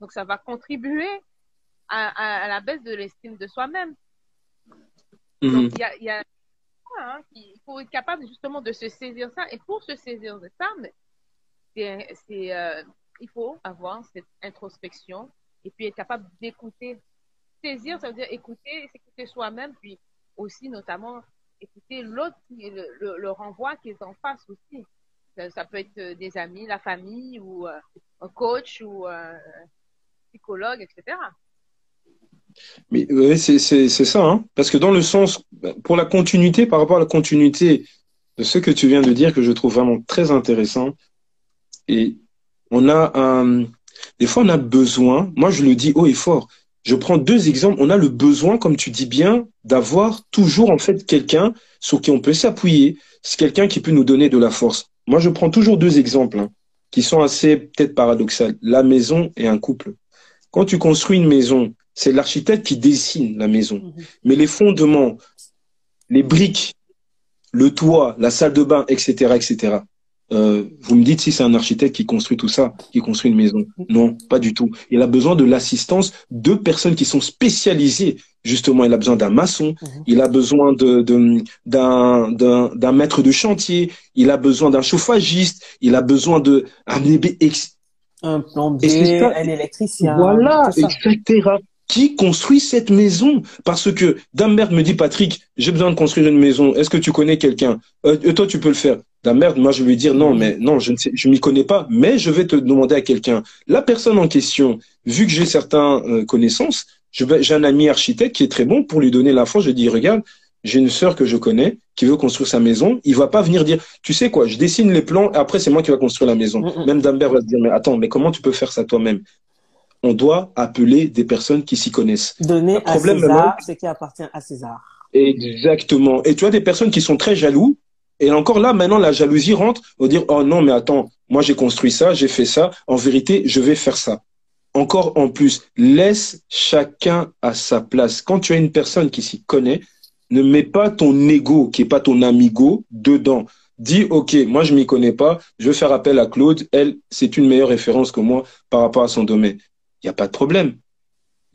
Donc, ça va contribuer à, à- à la baisse de l'estime de soi-même. Mhm. Donc, il y a, il y a hein, il faut être capable justement de se saisir ça. Et pour se saisir de ça, mais c'est, c'est, euh, il faut avoir cette introspection et puis être capable d'écouter. Saisir, ça veut dire écouter, s'écouter soi-même, puis aussi notamment écouter l'autre, le, le, le renvoi qui est en face aussi. Ça, peut être euh, des amis, la famille ou euh, un coach ou euh, psychologue, etc. Mais c'est ça, hein. Parce que dans le sens, pour la continuité, par rapport à la continuité de ce que tu viens de dire, que je trouve vraiment très intéressant, et on a des fois on a besoin, moi je le dis haut et fort, je prends deux exemples, on a le besoin, comme tu dis bien, d'avoir toujours en fait quelqu'un sur qui on peut s'appuyer, c'est quelqu'un qui peut nous donner de la force. Moi je prends toujours deux exemples, hein, qui sont assez peut-être paradoxales, la maison et un couple. Quand tu construis une maison, c'est l'architecte qui dessine la maison. Mhm. Mais les fondements, les briques, le toit, la salle de bain, etc., etc. Euh, vous me dites si c'est un architecte qui construit tout ça, qui construit une maison. Non, pas du tout. Il a besoin de l'assistance de personnes qui sont spécialisées. Justement, il a besoin d'un maçon, Mhm. il a besoin de, de- d'un, d'un, d'un maître de chantier, il a besoin d'un chauffagiste, il a besoin de un Un plombier, un électricien. voilà, etc. Qui construit cette maison? Parce que Dambert me dit, Patrick, j'ai besoin de construire une maison. Est-ce que tu connais quelqu'un? Euh, Toi, tu peux le faire. Dambert, moi, je vais lui dire, non, mais non, je ne sais, je m'y connais pas, mais je vais te demander à quelqu'un. La personne en question, vu que j'ai certaines euh, connaissances, j'ai un ami architecte qui est très bon pour lui donner l'info. Je dis, regarde, j'ai une sœur que je connais qui veut construire sa maison. Il va pas venir dire, tu sais quoi, je dessine les plans, et après c'est moi qui va construire la maison. Mhm. Même Dambert va se dire, mais attends, mais comment tu peux faire ça toi-même? On doit appeler des personnes qui s'y connaissent. Donner à César ce qui appartient à César. Exactement. Et tu as des personnes qui sont très jaloux. Et encore là, maintenant, la jalousie rentre. On dire, oh non, mais attends, moi j'ai construit ça, j'ai fait ça. En vérité, je vais faire ça. Encore en plus, laisse chacun à sa place. Quand tu as une personne qui s'y connaît, ne mets pas ton ego, qui est pas ton amigo, dedans. Dis, OK, moi je m'y connais pas, je vais faire appel à Claude. Elle, c'est une meilleure référence que moi par rapport à son domaine. Il n'y a pas de problème.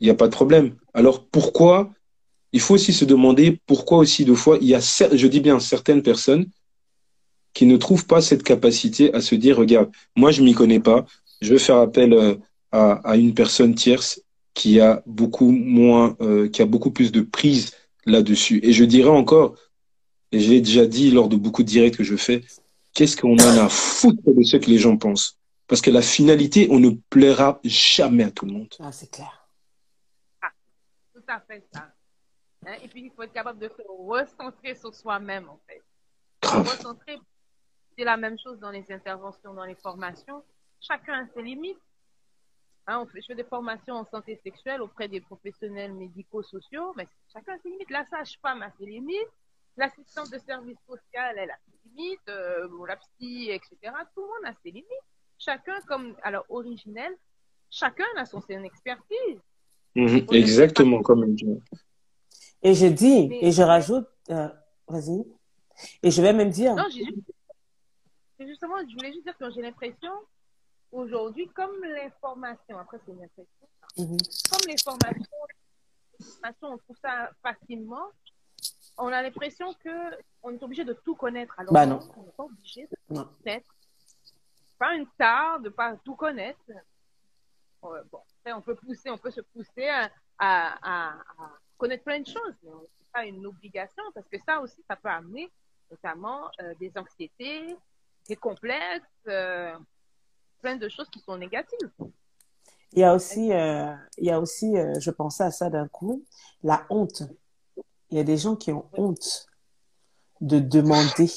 Il n'y a pas de problème. Alors pourquoi Il faut aussi se demander pourquoi aussi deux fois il y a, je dis bien certaines personnes qui ne trouvent pas cette capacité à se dire, regarde, moi je m'y connais pas, je vais faire appel euh, à, une personne tierce qui a beaucoup moins, euh, qui a beaucoup plus de prise là-dessus. Et je dirais encore, et je l'ai déjà dit lors de beaucoup de directs que je fais, qu'est-ce qu'on en a à foutre de ce que les gens pensent? Parce que la finalité, on ne plaira jamais à tout le monde. Ah, c'est clair. Ah, tout à fait ça. Hein, et puis, il faut être capable de se recentrer sur soi-même, en fait. Grave. Recentrer, c'est la même chose dans les interventions, dans les formations. Chacun a ses limites. Hein, on fait, je fais des formations en santé sexuelle auprès des professionnels médico-sociaux, mais chacun a ses limites. La sage-femme a ses limites, l'assistante de service social, elle a ses limites, euh, la psy, etc. Tout le monde a ses limites. Chacun, comme, alors, originel, chacun a son, expertise. Mhm, exactement, comme. Et je dis, et je rajoute, euh, vas-y, et je vais même dire. Non, j'ai justement, je voulais juste dire que j'ai l'impression aujourd'hui, comme l'information, après c'est une impression, Mhm. comme l'information, l'information, on trouve ça facilement, on a l'impression que on est obligé de tout connaître. Alors Bah non. on n'est pas obligé de tout connaître. Pas une tare de pas tout connaître. Bon, après, on peut pousser, on peut se pousser à, à, à- à connaître plein de choses, mais c'est pas une obligation parce que ça aussi, ça peut amener notamment euh, des anxiétés, des complexes, euh, plein de choses qui sont négatives. Il y a aussi, euh, il y a aussi, je pensais à ça d'un coup, la honte. Il y a des gens qui ont honte de demander.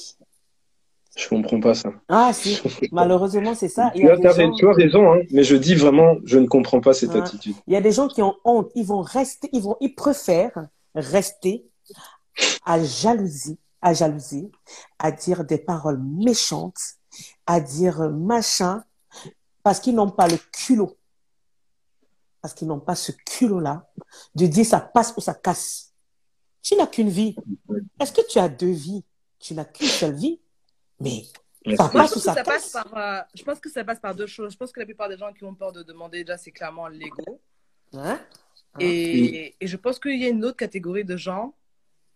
Je comprends pas ça. Ah si, [laughs] malheureusement c'est ça. Il y Tu a as, des t'as- gens, tu as raison, hein, mais je dis vraiment, je ne comprends pas cette Ouais. attitude. il y a des gens qui ont honte. Ils vont rester, ils vont, ils préfèrent rester à jalousie, à jalousie, à dire des paroles méchantes, à dire machin, parce qu'ils n'ont pas le culot. Parce qu'ils n'ont pas ce culot-là de dire ça passe ou ça casse. Tu n'as qu'une vie. Est-ce que tu as deux vies? Tu n'as qu'une seule vie? Mais ça passe je ou pense, que ça ça passe casse. par, euh, je pense que ça passe par deux choses. Je pense que la plupart des gens qui ont peur de demander, déjà, c'est clairement l'ego. Hein? Et, et je pense qu'il y a une autre catégorie de gens,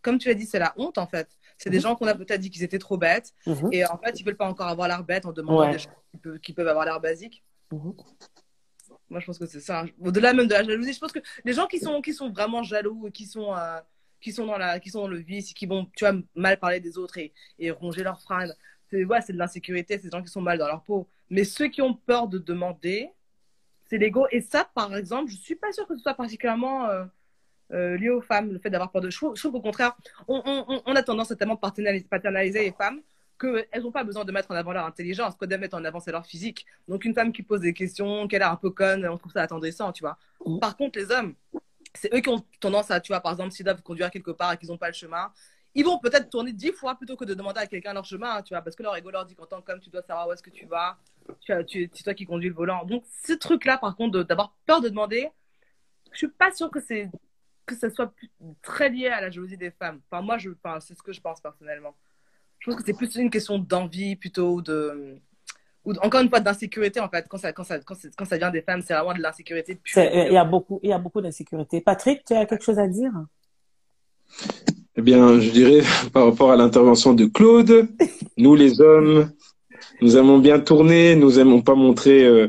comme tu l'as dit, c'est la honte en fait. C'est des Mhm. gens qu'on a peut-être dit qu'ils étaient trop bêtes Mhm. et en fait ils veulent pas encore avoir l'air bêtes en demandant Ouais. des choses qui peuvent, qui peuvent avoir l'air basiques. Mhm. Moi je pense que c'est ça. Au-delà même de la jalousie, je pense que les gens qui sont, qui sont vraiment jaloux et qui sont, euh, qui sont, dans, la, qui sont dans le vice et qui vont tu vois, mal parler des autres et, et ronger leurs fringues, c'est ouais, de l'insécurité, c'est des gens qui sont mal dans leur peau. Mais ceux qui ont peur de demander, c'est l'ego. Et ça, par exemple, je suis pas sûre que ce soit particulièrement euh, euh, lié aux femmes, le fait d'avoir peur de. Je trouve, je trouve qu'au contraire, on, on, on a tendance à tellement paternaliser, les femmes qu'elles n'ont pas besoin de mettre en avant leur intelligence, que de mettre en avant c'est leur physique. Donc une femme qui pose des questions, qu'elle a un peu conne, on trouve ça attendrissant, tu vois. Mhm. Par contre, les hommes, c'est eux qui ont tendance à, tu vois, par exemple, s'ils doivent conduire quelque part et qu'ils n'ont pas le chemin, ils vont peut-être tourner dix fois plutôt que de demander à quelqu'un leur chemin, tu vois, parce que leur ego leur dit qu'en tant qu'homme, tu dois savoir où est-ce que tu vas, tu, tu, c'est toi qui conduis le volant. Donc, ce truc-là, par contre, d'avoir peur de demander, je suis pas sûre que c'est que ça soit plus- très lié à la jalousie des femmes. Enfin, moi, je, enfin, c'est ce que je pense personnellement. Je pense que c'est plus une question d'envie plutôt de ou encore une fois d'insécurité en fait quand ça quand ça quand, c'est- quand ça vient des femmes c'est vraiment de l'insécurité Il y a beaucoup, il y a beaucoup d'insécurité. Patrick, tu as quelque chose à dire? Eh bien, je dirais, [laughs] par rapport à l'intervention de Claude, nous les hommes, nous aimons bien tourner, nous aimons pas montrer. Euh,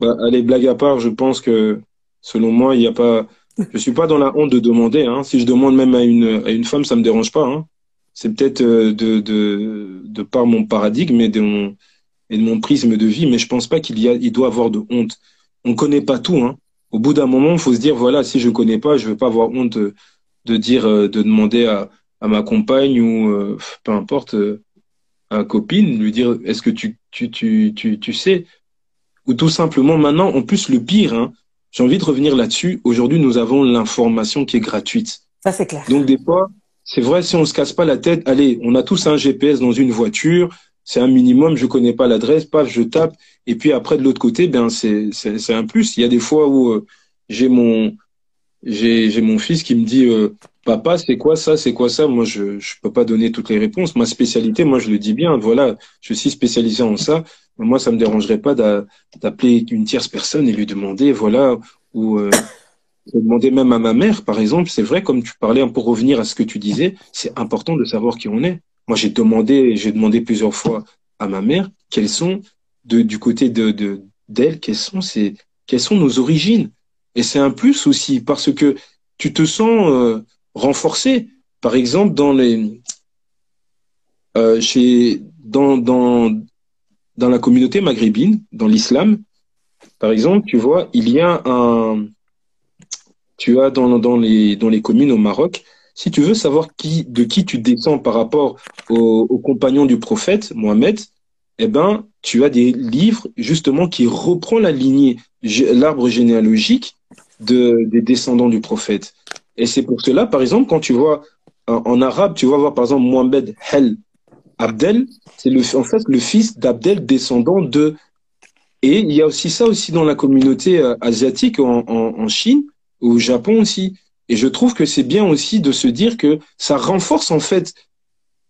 bah, allez, blague à part, je pense que, selon moi, il n'y a pas. Je suis pas dans la honte de demander. Hein. Si je demande même à une à une femme, ça me dérange pas. Hein. C'est peut-être euh, de de de par mon paradigme et de mon et de mon prisme de vie, mais je pense pas qu'il y a il doit avoir de honte. On connaît pas tout. Hein. Au bout d'un moment, il faut se dire voilà, si je connais pas, je veux pas avoir honte. De- dire euh, de demander à, à ma compagne ou euh, peu importe euh, à copine lui dire est-ce que tu tu tu tu tu sais? Ou tout simplement maintenant en plus le pire hein, j'ai envie de revenir là-dessus. Aujourd'hui, nous avons l'information qui est gratuite. Ça, c'est clair. Donc, des fois, c'est vrai, si on se casse pas la tête, allez, on a tous un GPS dans une voiture, c'est un minimum, je connais pas l'adresse, paf, je tape. Et puis après, de l'autre côté, ben, c'est, c'est, c'est un plus. Il y a des fois où euh, j'ai mon, j'ai, mon fils qui me dit, euh, papa, c'est quoi ça, c'est quoi ça? Moi, je, je peux pas donner toutes les réponses. Ma spécialité, moi, je le dis bien. Voilà, je suis spécialisé en ça. Moi, ça me dérangerait pas d'appeler une tierce personne et lui demander, voilà, ou euh, demander même à ma mère, par exemple. C'est vrai, comme tu parlais, pour revenir à ce que tu disais, c'est important de savoir qui on est. Moi, j'ai demandé, j'ai demandé plusieurs fois à ma mère quelles sont de, du côté de d'elle, quelles sont ces, quelles sont nos origines. Et c'est un plus aussi parce que tu te sens euh, renforcé. Par exemple, dans les, euh, chez, dans, dans, dans la communauté maghrébine, dans l'islam, par exemple, tu vois, il y a un, tu as dans, dans, les, dans les communes au Maroc, si tu veux savoir qui, de qui tu descends par rapport aux, aux compagnons du prophète, Mohamed, eh ben, tu as des livres justement qui reprend la lignée, l'arbre généalogique de, des descendants du prophète. Et c'est pour cela, par exemple, quand tu vois en, arabe, tu vas voir par exemple Mohamed Hel Abdel, c'est le, en fait le fils d'Abdel, descendant de. Et il y a aussi ça aussi dans la communauté euh, asiatique, en, en, en Chine, au Japon aussi. Et je trouve que c'est bien aussi de se dire que ça renforce en fait,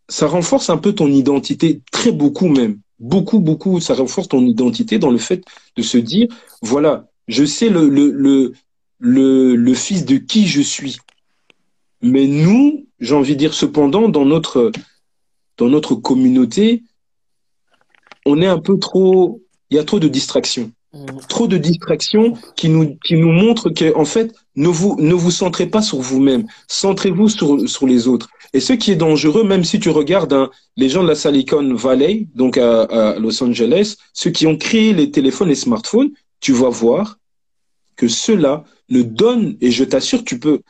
ça renforce un peu ton identité, très beaucoup même, beaucoup, beaucoup, ça renforce ton identité dans le fait de se dire, voilà, je sais le, le, le, le fils de qui je suis. Mais nous, j'ai envie de dire cependant, dans notre, dans notre communauté, on est un peu trop, il y a trop de distractions. Mmh. Trop de distractions qui nous, qui nous montrent que, en fait, ne vous, ne vous centrez pas sur vous-même. Centrez-vous sur, sur les autres. Et ce qui est dangereux, même si tu regardes hein, les gens de la Silicon Valley, donc à, à, Los Angeles, ceux qui ont créé les téléphones et smartphones, tu vas voir que ceux-là ne donnent, et je t'assure, tu peux,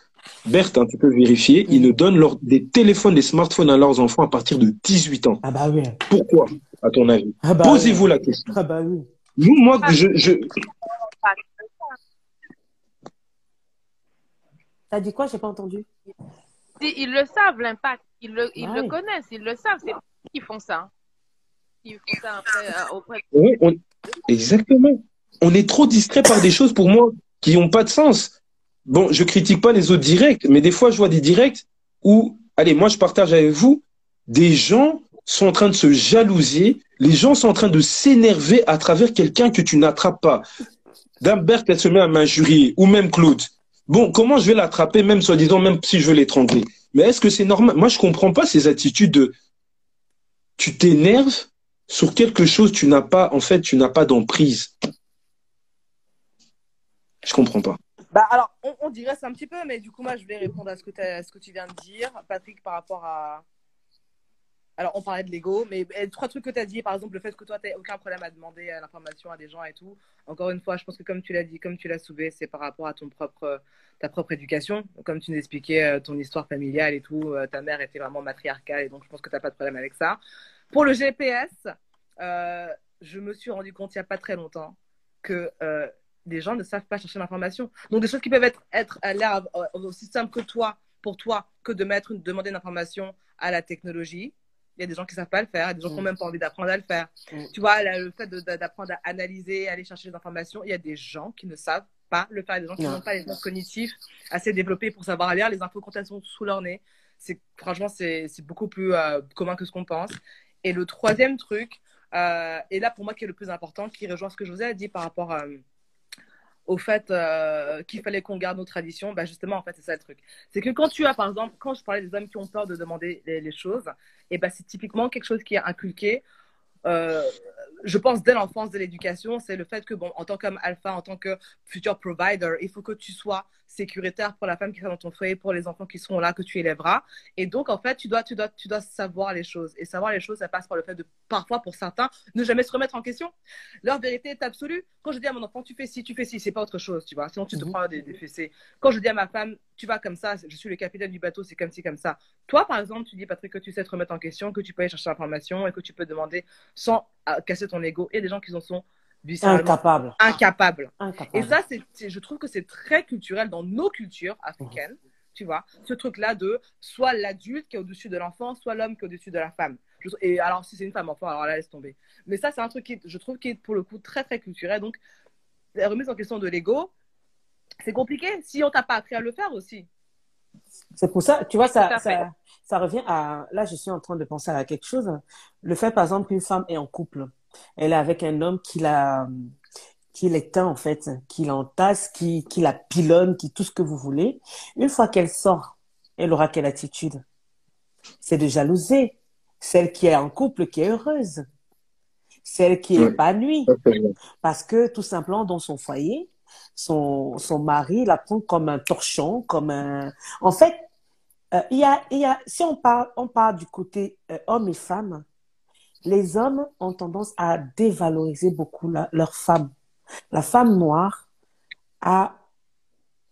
Berthe, hein, tu peux vérifier, ils ne donnent leur, des téléphones, des smartphones à leurs enfants à partir de 18 ans. Ah bah oui. Pourquoi, à ton avis ah bah Posez-vous oui. la question. Ah bah oui. Nous, moi, je, je, T'as dit quoi? J'ai pas entendu. Ils le savent, l'impact. Ils le, ils Ah le connaissent, ils le savent. C'est qui font ça. Ils font ça après, euh, auprès de... Oui, on- exactement. On est trop distrait par des choses pour moi qui n'ont pas de sens. Bon, je critique pas les autres directs, mais des fois je vois des directs où, allez, moi je partage avec vous, des gens sont en train de se jalouser, les gens sont en train de s'énerver à travers quelqu'un que tu n'attrapes pas. Dame Berthe, elle se met à m'injurier, ou même Claude. Bon, comment je vais l'attraper, même soi-disant, même si je veux l'étrangler? Mais est-ce que c'est normal? Moi, je comprends pas ces attitudes de tu t'énerves sur quelque chose, tu n'as pas, en fait, tu n'as pas d'emprise. Je comprends pas. Bah alors, on, digresse un petit peu, mais du coup, moi, je vais répondre à ce que, tu viens de dire, Patrick, par rapport à. Alors, on parlait de l'ego, mais eh, trois trucs que tu as dit, par exemple, le fait que toi, tu n'as aucun problème à demander euh, l'information à des gens et tout. Encore une fois, je pense que comme tu l'as dit, comme tu l'as soulevé, c'est par rapport à ton propre, ta propre éducation. Comme tu nous expliquais euh, ton histoire familiale et tout, euh, ta mère était vraiment matriarcale et donc je pense que tu n'as pas de problème avec ça. Pour le GPS, je me suis rendu compte il n'y a pas très longtemps que les gens ne savent pas chercher l'information. Donc des choses qui peuvent être, être à l'air euh, aussi simples que toi, pour toi, que de mettre, une, demander une information à la technologie. Il y a des gens qui savent pas le faire, il y a des gens qui n'ont Mm. même pas envie d'apprendre à le faire. Mm. Tu vois, là, le fait d'apprendre à analyser, aller chercher des informations, il y a des gens qui ne savent pas le faire, il y a des gens qui Non. n'ont pas les sens cognitifs assez développés pour savoir lire les infos quand elles sont sous leur nez. Franchement, c'est beaucoup plus euh, commun que ce qu'on pense. Et le troisième truc, euh, et là pour moi qui est le plus important, qui rejoint ce que je vous ai dit par rapport euh, au fait euh, qu'il fallait qu'on garde nos traditions, bah justement, en fait, c'est ça le truc. C'est que quand tu as, par exemple, quand je parlais des hommes qui ont peur de demander les, choses, et ben c'est typiquement quelque chose qui est inculqué. Euh, je pense dès l'enfance, dès l'éducation, c'est le fait que, bon, en tant qu'homme alpha, en tant que future provider, il faut que tu sois sécuritaire pour la femme qui sera dans ton foyer, pour les enfants qui seront là, que tu élèveras. Et donc, en fait, tu dois, tu dois, tu dois savoir les choses. Et savoir les choses, ça passe par le fait de, parfois, pour certains, ne jamais se remettre en question. Leur vérité est absolue. Quand je dis à mon enfant, tu fais ci, tu fais ci, c'est pas autre chose, tu vois. Sinon, tu te Mhm. prends des, des fessées. Quand je dis à ma femme, tu vas comme ça, je suis le capitaine du bateau, c'est comme ci, comme ça. Toi, par exemple, tu dis, Patrick, que tu sais te remettre en question, que tu peux aller chercher l'information et que tu peux demander sans euh, casser ton ego. Et des gens qui en sont Incapable. incapable. Incapable. Et ça, c'est, je trouve que c'est très culturel dans nos cultures africaines, tu vois, ce truc-là de soit l'adulte qui est au-dessus de l'enfant, soit l'homme qui est au-dessus de la femme. Je- et alors, si c'est une femme enfant, alors là, laisse tomber. Mais ça, c'est un truc qui, je trouve, qui est pour le coup très, très culturel. Donc, la remise en question de l'ego, c'est compliqué si on t'a pas appris à le faire aussi. C'est pour ça, tu vois, ça, ça, ça revient à, là, je suis en train de penser à quelque chose. Le fait, par exemple, qu'une femme est en couple, elle est avec un homme qui la, qui l'éteint, en fait, qui l'entasse, qui, qui la pilonne, qui tout ce que vous voulez. Une fois qu'elle sort, elle aura quelle attitude? C'est de jalouser. Celle qui est en couple, qui est heureuse. Celle qui est épanouie. Parce que tout simplement, dans son foyer, son, son mari la prend comme un torchon, comme un... En fait, euh, il y a, y a, si on parle, on parle du côté euh, homme et femme, les hommes ont tendance à dévaloriser beaucoup la- leur femme. La femme noire a,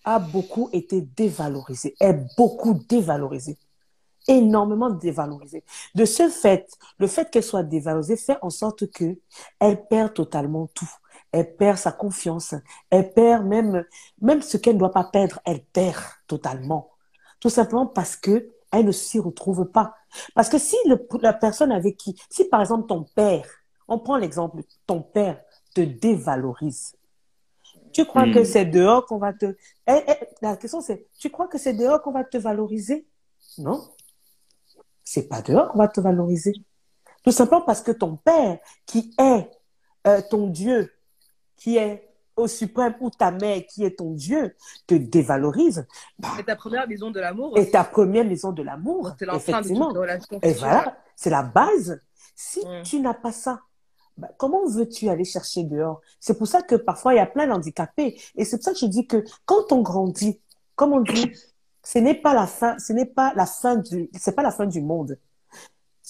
a beaucoup été dévalorisée, est beaucoup dévalorisée, énormément dévalorisée. De ce fait, le fait qu'elle soit dévalorisée fait en sorte que elle perd totalement tout. Elle perd sa confiance. Elle perd même, même ce qu'elle ne doit pas perdre, elle perd totalement. Tout simplement parce que elle ne s'y retrouve pas. Parce que si le- la personne avec qui, si par exemple ton père, on prend l'exemple, ton père te dévalorise. Tu crois Hmm. que c'est dehors qu'on va te, Eh, eh, la question c'est, tu crois que c'est dehors qu'on va te valoriser? Non. C'est pas dehors qu'on va te valoriser. Tout simplement parce que ton père, qui est euh, ton Dieu, qui est au suprême, ou ta mère, qui est ton Dieu, te dévalorise, bah, C'est ta première vision de l'amour. et ta première maison de l'amour, C'est de effectivement. relation. Et voilà, c'est la base. Si Mm. tu n'as pas ça, bah, comment veux-tu aller chercher dehors? C'est pour ça que parfois il y a plein d'handicapés. Et c'est pour ça que je dis que quand on grandit, comme on dit, ce n'est pas la fin, ce n'est pas la fin du, c'est pas la fin du monde.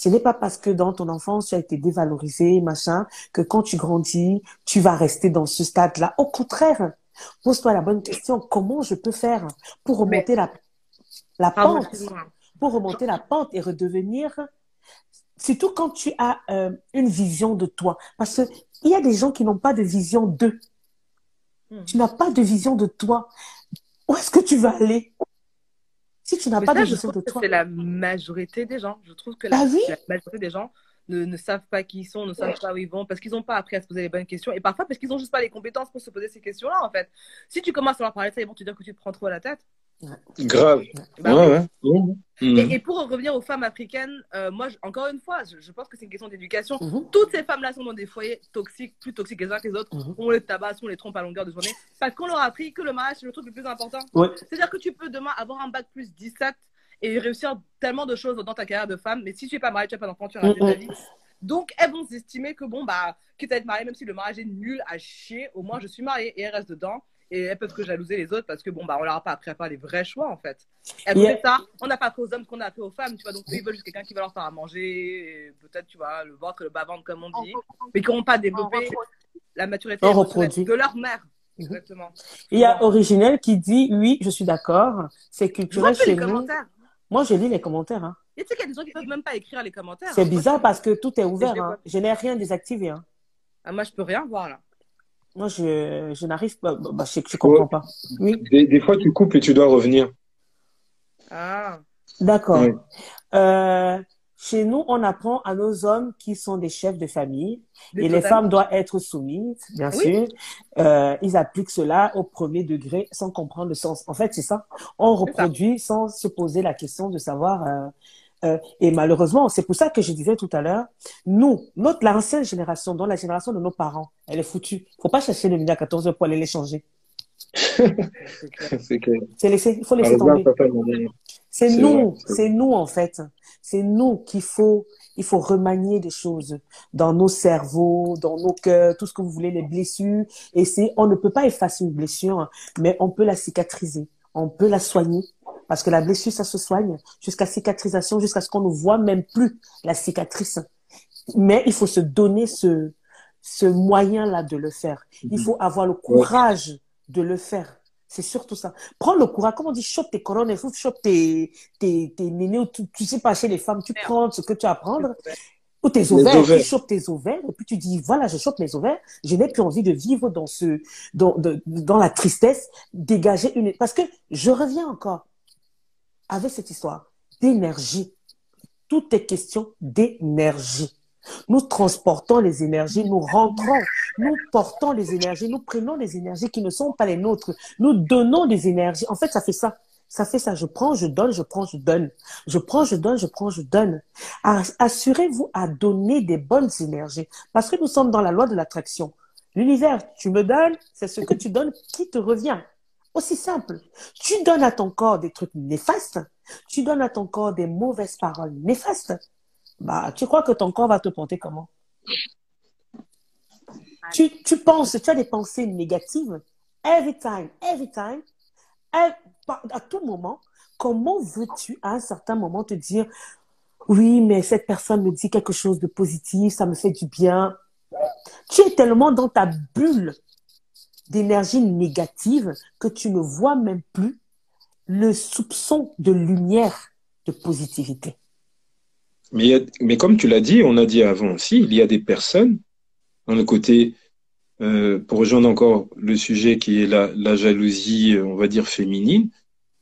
Ce n'est pas parce que dans ton enfance tu as été dévalorisé, machin, que quand tu grandis, tu vas rester dans ce stade-là. Au contraire, pose-toi la bonne question comment je peux faire pour remonter la, la Pardon, pente? pour remonter la pente et redevenir, surtout quand tu as euh, une vision de toi. Parce qu'il y a des gens qui n'ont pas de vision d'eux. Hmm. Tu n'as pas de vision de toi. Où est-ce que tu vas aller? Si tu n'as pas ça, de de toi c'est la majorité des gens. Je trouve que la, Ah oui la majorité des gens ne, ne savent pas qui ils sont, ne savent pas où ils vont, parce qu'ils n'ont pas appris à se poser les bonnes questions. Et parfois, parce qu'ils n'ont juste pas les compétences pour se poser ces questions-là, en fait. Si tu commences à leur parler de ça, ils vont te dire que tu te prends trop à la tête. Grave. Bah ouais, oui. ouais. Mhm. Et, et pour revenir aux femmes africaines, euh, moi, je- encore une fois, je, je pense que c'est une question d'éducation. Mhm. Toutes ces femmes-là sont dans des foyers toxiques, plus toxiques les uns que les autres. Mhm. On les tabasse, on les trompe à longueur de journée. Parce qu'on leur a appris que le mariage, c'est le truc le plus important. Ouais. C'est-à-dire que tu peux demain avoir un bac plus 17 et réussir tellement de choses dans ta carrière de femme, mais si tu n'es pas mariée, tu n'as pas d'enfant, tu as raté ta Mhm. vie. Donc, elles vont s'estimer que, bon, bah, quitte à être mariée, même si le mariage est nul à chier, au moins je suis mariée et elles restent dedans. Et elles peuvent que jalouser les autres parce que, bon, bah, on leur a pas appris à faire les vrais choix, en fait. Et Yeah. ça, on n'a pas appris aux hommes ce qu'on a appris aux femmes, tu vois. Donc, ils veulent juste quelqu'un qui va leur faire à manger, peut-être, tu vois, le ventre, le bas-ventre, comme on dit, mais qui n'auront pas développé la maturité de leur mère. Mhm. Exactement. Il y a Originel qui dit oui, je suis d'accord, c'est culturel chez les nous. commentaires. Moi, je lis les commentaires. hein. Et tu sais qu'il y a des gens qui peuvent même pas écrire les commentaires. C'est hein. bizarre parce que tout est ouvert. hein. Je n'ai rien désactivé. hein. Ah, moi, je peux rien voir là. Moi, je, je n'arrive pas. Bah, bah, je ne comprends pas. Oui, Des, des fois, tu coupes et tu dois revenir. Ah. d'accord. Oui. Euh, chez nous, on apprend à nos hommes qui sont des chefs de famille Des et les femmes doivent être soumises, bien Oui. sûr. Euh, ils appliquent cela au premier degré sans comprendre le sens. En fait, c'est ça. On ça. reproduit sans se poser la question de savoir. euh, euh, et malheureusement, c'est pour ça que je disais tout à l'heure, nous, notre l'ancienne génération, dans la génération de nos parents, elle est foutue. Faut pas chercher le midi à 14 heures pour aller les changer. C'est clair. Il faut laisser tomber. dernier. C'est nous, c'est c'est nous en fait. C'est nous qu'il faut, il faut remanier des choses dans nos cerveaux, dans nos cœurs, tout ce que vous voulez, les blessures. Et c'est, on ne peut pas effacer une blessure, mais on peut la cicatriser, on peut la soigner. Parce que la blessure, ça se soigne jusqu'à cicatrisation, jusqu'à ce qu'on ne voit même plus la cicatrice. Mais il faut se donner ce, ce moyen-là de le faire. Il faut avoir le courage de le faire. C'est surtout ça. Prends le courage. Comme on dit, chope tes couronnes, chope tes, tes, tes nénés, ou tu, tu sais pas chez les femmes, tu prends ce que tu as à prendre ou tes ovaires, ovaires. tu chopes tes ovaires, et puis tu dis, voilà, je chope mes ovaires, je n'ai plus envie de vivre dans ce, dans, de- dans la tristesse, dégager une, parce que je reviens encore avec cette histoire d'énergie. Tout est question d'énergie. Nous transportons les énergies, nous rentrons, nous portons les énergies, nous prenons les énergies qui ne sont pas les nôtres, nous donnons des énergies. En fait, ça fait ça. Ça fait ça. Je prends, je donne, je prends, je donne. Je prends, je donne, je prends, je donne. As- Assurez-vous à donner des bonnes énergies. Parce que nous sommes dans la loi de l'attraction. L'univers, tu me donnes, c'est ce que tu donnes qui te revient. Aussi simple. Tu donnes à ton corps des trucs néfastes. Tu donnes à ton corps des mauvaises paroles néfastes. Bah, tu crois que ton corps va te porter comment? Tu, tu penses, tu as des pensées négatives. Every time, every time, à tout moment, comment veux-tu à un certain moment te dire, oui, mais cette personne me dit quelque chose de positif, ça me fait du bien? Tu es tellement dans ta bulle d'énergie négative que tu ne vois même plus le soupçon de lumière de positivité. Mais, a- mais comme tu l'as dit, on a dit avant aussi, il y a des personnes dans le côté, euh, pour rejoindre encore le sujet qui est la, la jalousie, euh, on va dire féminine,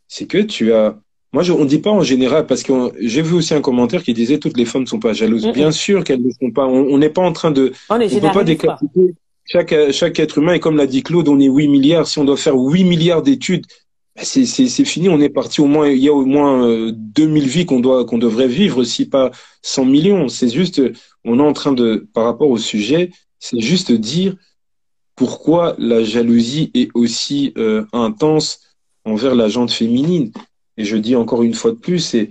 c'est que tu as, moi je, on dit pas en général parce que j'ai vu aussi un commentaire qui disait toutes les femmes ne sont pas jalouses. Bien sûr qu'elles ne sont pas. On n'est pas en train de, On on peut pas décapiter chaque, chaque être humain et comme l'a dit Claude, on est 8 milliards. Si on doit faire 8 milliards d'études, ben, c'est, fini. On est parti au moins, il y a au moins euh, 2000 vies qu'on doit, qu'on devrait vivre, si pas 100 millions. C'est juste, on est en train de, par rapport au sujet, c'est juste dire pourquoi la jalousie est aussi euh, intense envers la gente féminine. Et je dis encore une fois de plus, c'est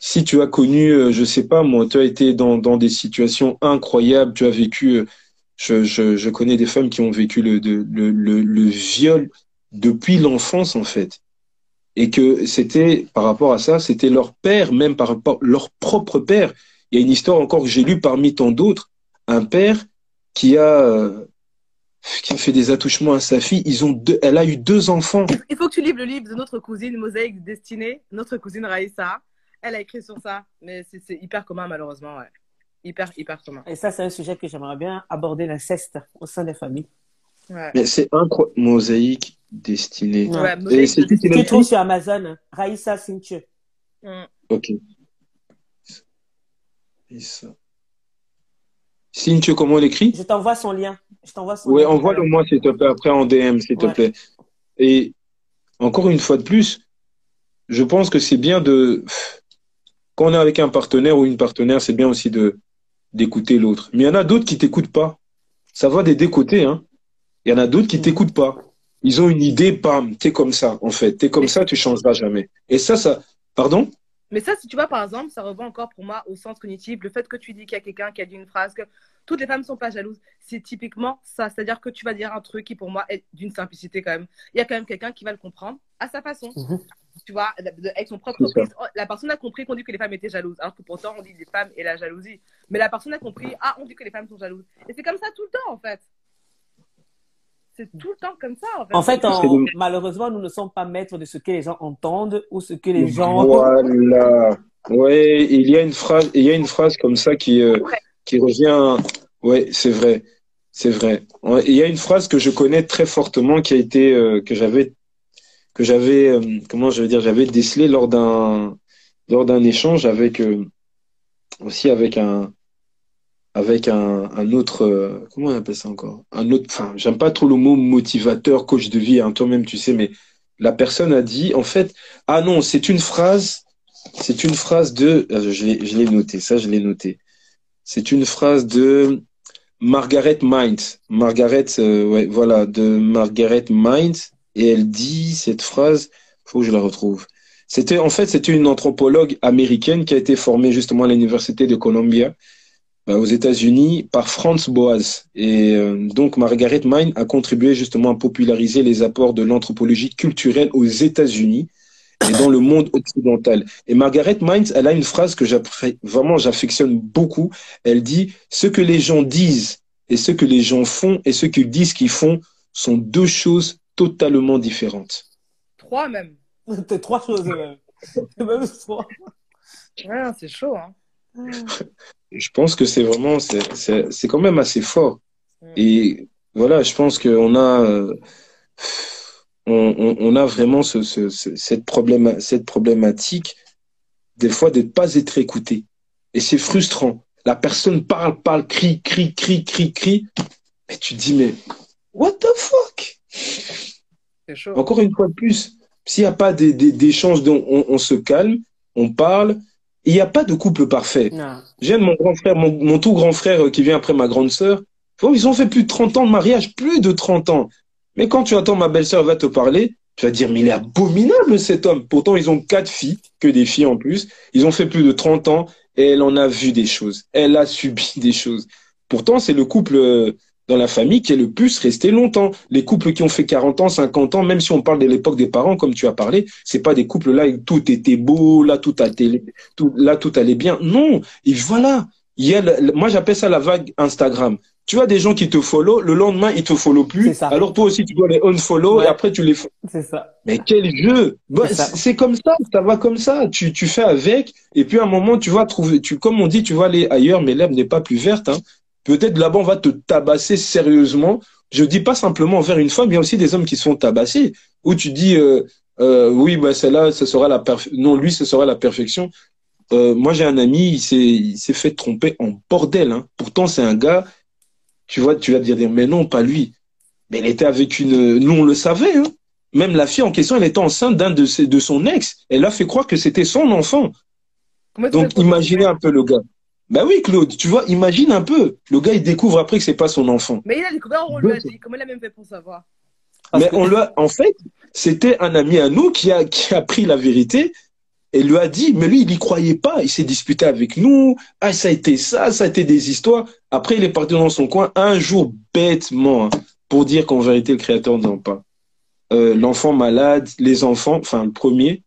si tu as connu, euh, je sais pas moi, tu as été dans, dans des situations incroyables, tu as vécu, euh, je, connais des femmes qui ont vécu le, viol depuis l'enfance en fait. Et que c'était, par rapport à ça, c'était leur père, même par rapport leur propre père. Il y a une histoire encore que j'ai lue parmi tant d'autres, un père qui a, euh, qui a fait des attouchements à sa fille. Ils ont deux, elle a eu deux enfants. Il faut que tu livres le livre de notre cousine Mosaïque Destinée, notre cousine Raïssa. Elle a écrit sur ça, mais c'est hyper commun malheureusement. Ouais. Hyper, hyper commun. Et ça, c'est un sujet que j'aimerais bien aborder, l'inceste au sein des familles. Ouais. Mais c'est incroyable. Mosaïque destinée. Ouais. Ouais, Et Mosaïque c'est Tu trouves sur Amazon, Raïssa Sintieu. Mm. Ok. Cynthia, comment on l'écrit? Je t'envoie son lien. Je t'envoie son Ouais, lien. envoie-le moi, s'il te plaît, après en DM, s'il te plaît. Et encore une fois de plus, je pense que c'est bien de. Quand on est avec un partenaire ou une partenaire, c'est bien aussi de d'écouter l'autre. Mais il y en a d'autres qui t'écoutent pas. Ça va des deux côtés, hein. Il y en a d'autres qui Mhm. t'écoutent pas. Ils ont une idée, bam, t'es comme ça, en fait. T'es comme ça, tu changeras jamais. Et ça, ça. Pardon? Mais ça, si tu vois, par exemple, ça revient encore pour moi au sens cognitif. Le fait que tu dis qu'il y a quelqu'un qui a dit une phrase que toutes les femmes ne sont pas jalouses, c'est typiquement ça. C'est-à-dire que tu vas dire un truc qui, pour moi, est d'une simplicité quand même. Il y a quand même quelqu'un qui va le comprendre à sa façon. Mhm. Tu vois, avec son propre. Oh, La personne a compris qu'on dit que les femmes étaient jalouses, alors que pourtant on dit les femmes et la jalousie. Mais la personne a compris, ah, on dit que les femmes sont jalouses. Et c'est comme ça tout le temps, en fait. C'est tout le temps comme ça, en fait. En fait, on- malheureusement, nous ne sommes pas maîtres de ce que les gens entendent ou ce que les gens. Voilà. Ouais, il y a une phrase, il y a une phrase comme ça qui, euh, qui revient. Ouais, c'est vrai. C'est vrai. Il y a une phrase que je connais très fortement qui a été, euh, que j'avais, que j'avais, euh, comment je veux dire, j'avais décelé lors d'un, lors d'un échange avec, euh, aussi avec un, avec un, autre, euh, comment on appelle ça encore? Un autre, enfin, j'aime pas trop le mot motivateur, coach de vie, hein, toi-même, tu sais, mais la personne a dit, en fait, ah non, c'est une phrase, c'est une phrase de, euh, je l'ai, noté, ça, je l'ai noté. C'est une phrase de Margaret Mind. Margaret, voilà, de Margaret Mind. Et elle dit cette phrase, faut que je la retrouve. C'était, en fait, c'était une anthropologue américaine qui a été formée justement à l'université de Columbia euh, aux États-Unis par Franz Boas. Et euh, donc Margaret Mind a contribué justement à populariser les apports de l'anthropologie culturelle aux États-Unis et dans le monde occidental. Et Margaret Mind, elle a une phrase que vraiment j'affectionne beaucoup. Elle dit ce que les gens disent et ce que les gens font et ce qu'ils disent qu'ils font sont deux choses totalement différentes. Trois même. [laughs] C'est trois choses. euh, même trois. Ouais, c'est chaud, hein. [laughs] je pense que c'est vraiment, c'est, c'est, c'est quand même assez fort. Mm. Et voilà, je pense qu'on a, euh, on, on, on a vraiment ce, ce, ce- cette, problème, cette problématique, des fois, de ne pas être écouté. Et c'est frustrant. La personne parle, parle, crie, crie, crie, crie, crie. Et tu te dis, mais what the fuck? Chaud. Encore une fois de plus, s'il n'y a pas dont on, on se calme, on parle, il n'y a pas de couple parfait. J'aime mon grand frère, mon, mon tout grand frère euh, qui vient après ma grande sœur. Bon, ils ont fait plus de 30 ans de mariage, plus de 30 ans. Mais quand tu attends ma belle-sœur va te parler, tu vas dire, mais il est abominable cet homme. Pourtant, ils ont quatre filles, que des filles en plus. Ils ont fait plus de 30 ans et elle en a vu des choses. Elle a subi des choses. Pourtant, c'est le couple euh, dans la famille qui est le plus resté longtemps. Les couples qui ont fait 40 ans, 50 ans, même si on parle de l'époque des parents, comme tu as parlé, c'est pas des couples là où tout était beau, là tout, a télé, tout, là tout allait bien. Non, et voilà. Il y a le- moi, j'appelle ça la vague Instagram. Tu as des gens qui te follow, le lendemain, ils te follow plus. Ça. Alors toi aussi, tu dois les unfollow Ouais. et après, tu les C'est ça. mais quel jeu Bah, c'est comme ça, ça va comme ça. Tu, tu fais avec, et puis à un moment, tu vas trouver, tu, comme on dit, tu vas aller ailleurs, mais l'herbe n'est pas plus verte. Hein. Peut-être là-bas, on va te tabasser sérieusement. Je dis pas simplement envers une femme, il y a aussi des hommes qui se font tabasser, où tu dis, euh, euh, oui, bah, celle-là, ce sera la perf- non, lui, ce sera la perfection. Euh, moi, j'ai un ami, il s'est, il s'est fait tromper en bordel. Hein. Pourtant, c'est un gars, tu vois, tu vas te dire, mais non, pas lui. Mais il était avec une, nous, on le savait, hein. Même la fille en question, elle était enceinte d'un de, ses, de son ex. Elle a fait croire que c'était son enfant. Donc, imaginez un peu le gars. Bah oui, Claude, tu vois, imagine un peu. Le gars, il découvre après que c'est pas son enfant. Mais il a découvert, on lui a dit. Comment il a même fait pour savoir? Parce Mais que- on l'a, en fait, c'était un ami à nous qui a, qui a pris la vérité et lui a dit, mais lui, il y croyait pas. Il s'est disputé avec nous. Ah, ça a été ça, ça a été des histoires. Après, il est parti dans son coin un jour bêtement hein, pour dire qu'en vérité, le créateur n'en pas. Euh, l'enfant malade, les enfants, enfin, le premier,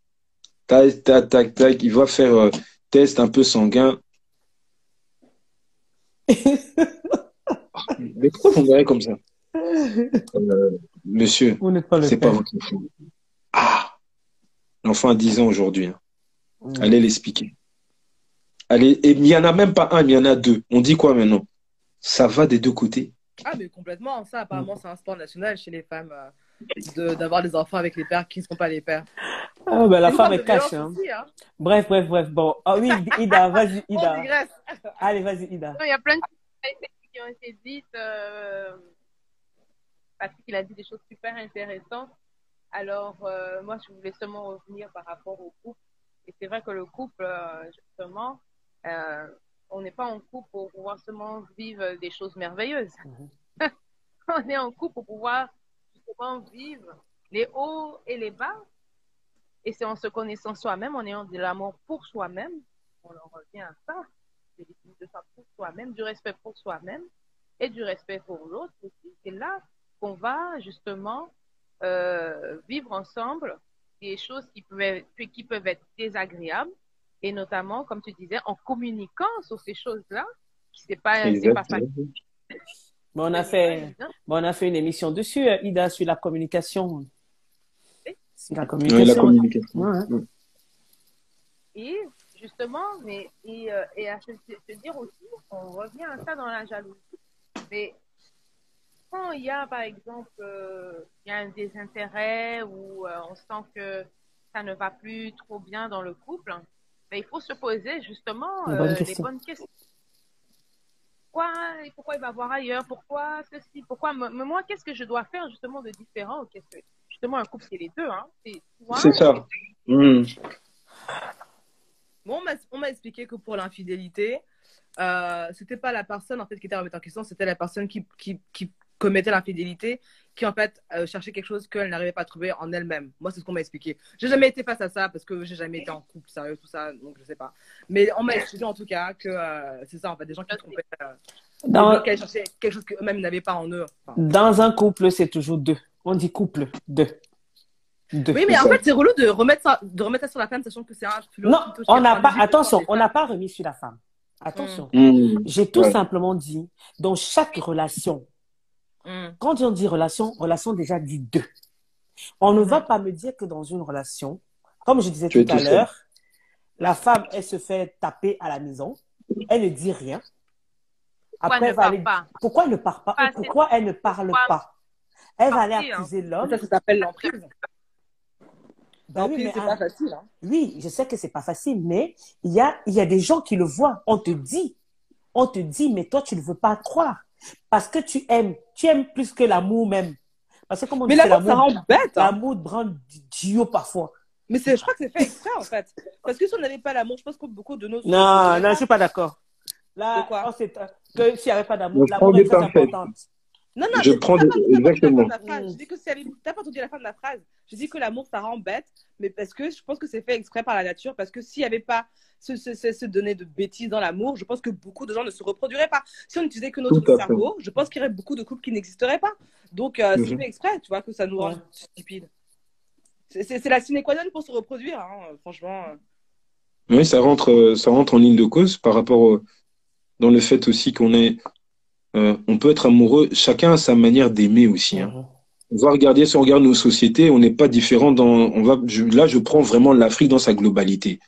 tac, tac, tac, tac, il va faire euh, test un peu sanguin. Mais pourquoi vous me verrez comme ça? Euh, monsieur, Vous n'êtes pas le c'est pas père. votre enfant. Ah L'enfant a 10 ans aujourd'hui. hein. Allez l'expliquer. Allez, et il n'y en a même pas un, il y en a deux. On dit quoi maintenant? Ça va des deux côtés? Ah, mais complètement. Ça, apparemment, c'est un sport national chez les femmes euh, de- d'avoir des enfants avec les pères qui ne sont pas les pères. Ah, ben, la une femme est violence Hein. aussi, hein. Bref, bref, bref. Bon. Ah oui, [laughs] Ida, vas-y, On Ida. digresse. Allez, vas-y, Ida. Il y a plein de choses qui ont été dites. Euh, Patrick, il a dit des choses super intéressantes. Alors, euh, moi, je voulais seulement revenir par rapport au couple. Et c'est vrai que le couple, euh, justement, euh, on n'est pas en couple pour pouvoir seulement vivre des choses merveilleuses. [laughs] on est en couple pour pouvoir justement vivre les hauts et les bas. Et c'est en se connaissant soi-même, en ayant de l'amour pour soi-même, on en revient à ça, c'est de ça pour soi-même, du respect pour soi-même et du respect pour l'autre aussi. C'est là qu'on va justement euh, vivre ensemble des choses qui peuvent, être, qui peuvent être désagréables et notamment, comme tu disais, en communiquant sur ces choses-là, qui c'est pas, c'est pas Exactement. facile. Bon, on a fait, bon, on a fait une émission dessus, euh, Ida, sur la communication. Sur la Oui, communication. la communication. Ouais, ouais. Mm. Et justement, mais et, euh, et à se, se dire aussi, on revient à ça dans la jalousie. Mais quand il y a, par exemple, euh, il y a un désintérêt ou euh, on sent que ça ne va plus trop bien dans le couple, ben, il faut se poser justement bonne euh, les bonnes questions. Pourquoi, pourquoi il va voir ailleurs? Pourquoi ceci? Pourquoi moi Qu'est-ce que je dois faire justement de différent? Qu'est-ce que justement un couple c'est les deux, hein C'est ça. Mm. Bon, on m'a- expliqué que pour l'infidélité, euh, c'était pas la personne en fait qui était remise en question, c'était la personne qui, qui, qui commettait l'infidélité qui en fait euh, cherchait quelque chose qu'elle n'arrivait pas à trouver en elle-même. Moi, c'est ce qu'on m'a expliqué. J'ai jamais été face à ça parce que j'ai jamais été en couple sérieux, tout ça, donc je sais pas. Mais on m'a expliqué en tout cas que euh, c'est ça en fait, des gens qui trompaient, euh, des Dans, gens qui quelque chose qu'eux-mêmes n'avaient pas en eux. Enfin, dans un couple, c'est toujours deux. On dit couple, deux. Deux. Oui, mais en fait, c'est relou de remettre ça, de remettre ça sur la femme, sachant que c'est un Non, on n'a pas, 98% attention, on n'a pas remis sur la femme. Attention. Mm. J'ai tout Ouais. simplement dit, dans chaque relation, Mm. quand on dit relation, relation déjà dit deux. On ne va pas me dire que dans une relation, comme je disais Tu tout à l'heure, la femme, elle se fait taper à la maison. elle ne dit rien. Pourquoi Après, elle va parle aller- pas? pourquoi elle ne parle pas? Pas ou assez- pourquoi elle ne parle pas? Elle va aller hein. accuser l'homme. Ça, ça s'appelle l'emprise. Ben oui, c'est pas facile. Hein. Oui, je sais que c'est pas facile, mais il y a, il y a des gens qui le voient. On te dit, on te dit, mais toi, tu ne veux pas croire. Parce que tu aimes, tu aimes plus que l'amour même. Parce que comme on Mais dit, l'amour, ça l'amour, rend bête. Hein. l'amour brand duo parfois. Mais c'est- je crois que c'est fait exprès, en fait. Parce que si on n'avait pas l'amour, je pense que beaucoup de nos... Non, non, je suis pas d'accord. Là, De quoi? on s'est- que s'il n'y avait pas d'amour, l'amour est très importante. Non, non, Je prends t'as des- pas entendu la fin de exactement. la phrase. Je dis que si elle est- t'as pas entendu la fin de la phrase. Je dis que l'amour, ça rend bête, mais parce que je pense que c'est fait exprès par la nature. Parce que s'il n'y avait pas ce, ce, ce, ce donné de bêtises dans l'amour, je pense que beaucoup de gens ne se reproduiraient pas. Si on n'utilisait que notre fait. cerveau, je pense qu'il y aurait beaucoup de couples qui n'existeraient pas. Donc, euh, c'est Mhm. fait exprès, tu vois, que ça nous rend Ouais. stupides. C'est- C'est c'est la sine qua non pour se reproduire, hein, franchement. Oui, ça rentre, euh, ça rentre en ligne de cause par rapport au, dans le fait aussi qu'on est, euh, on peut être amoureux. Chacun a sa manière d'aimer aussi. Hein. On va regarder, si on regarde nos sociétés, on n'est pas différent dans, on va, là, je prends vraiment l'Afrique dans sa globalité.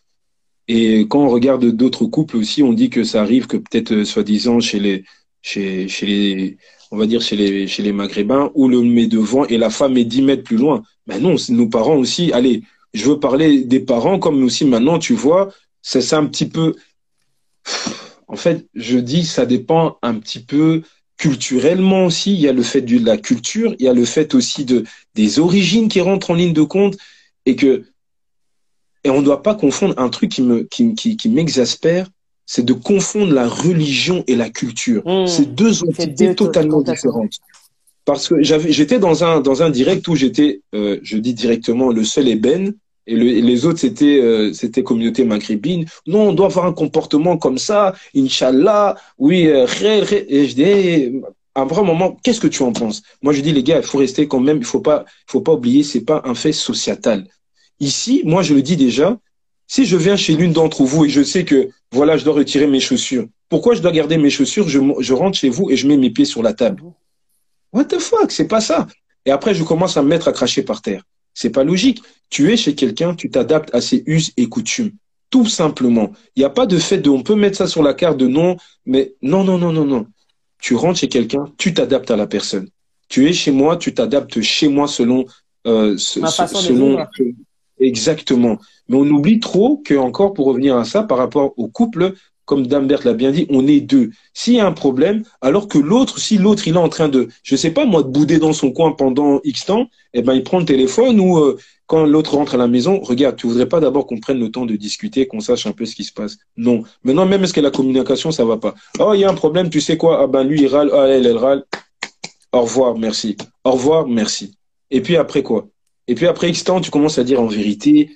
Et quand on regarde d'autres couples aussi, on dit que ça arrive que peut-être, euh, soi-disant, chez les, chez, chez les, on va dire chez les, chez les Maghrébins, où l'homme met devant et la femme est 10 mètres plus loin. Ben non, nos parents aussi. Allez, je veux parler des parents comme aussi maintenant, tu vois, c'est ça un petit peu, en fait, je dis, ça dépend un petit peu culturellement aussi. Il y a le fait de la culture, il y a le fait aussi de des origines qui rentrent en ligne de compte et que et on ne doit pas confondre un truc qui me qui, qui, qui m'exaspère, c'est de confondre la religion et la culture. Mmh. C'est deux entités deux totalement différentes. Parce que j'avais j'étais dans un dans un direct où j'étais euh, je dis directement le seul ébène et, le, et les autres c'était euh, c'était communauté maghrébine. Non, on doit avoir un comportement comme ça, inchallah. Oui, euh, et je dis à un vrai moment, qu'est-ce que tu en penses? Moi, je dis les gars, il faut rester quand même, il faut pas il faut pas oublier, c'est pas un fait sociétal. Ici, moi je le dis déjà, si je viens chez l'une d'entre vous et je sais que voilà, je dois retirer mes chaussures. Pourquoi je dois garder mes chaussures? Je, je rentre chez vous et je mets mes pieds sur la table. What the fuck, c'est pas ça. Et après, je commence à me mettre à cracher par terre. C'est pas logique. Tu es chez quelqu'un, tu t'adaptes à ses us et coutumes. Tout simplement. Il n'y a pas de fait de, on peut mettre ça sur la carte de non, mais non, non, non, non, non. Tu rentres chez quelqu'un, tu t'adaptes à la personne. Tu es chez moi, tu t'adaptes chez moi selon, euh, ce- Ma ce- façon de selon, vivre. exactement. Mais on oublie trop que, encore pour revenir à ça, par rapport au couple, comme Dambert l'a bien dit, on est deux. S'il y a un problème, alors que l'autre, si l'autre il est en train de, je sais pas moi, de bouder dans son coin pendant X temps, eh ben il prend le téléphone ou euh, quand l'autre rentre à la maison, regarde, tu voudrais pas d'abord qu'on prenne le temps de discuter, qu'on sache un peu ce qui se passe. Non. Maintenant même est-ce que la communication ça va pas Oh il y a un problème, tu sais quoi? Ah ben lui il râle, ah elle elle râle. Au revoir, merci. Au revoir, merci. Et puis après quoi? Et puis après X temps, tu commences à dire en vérité,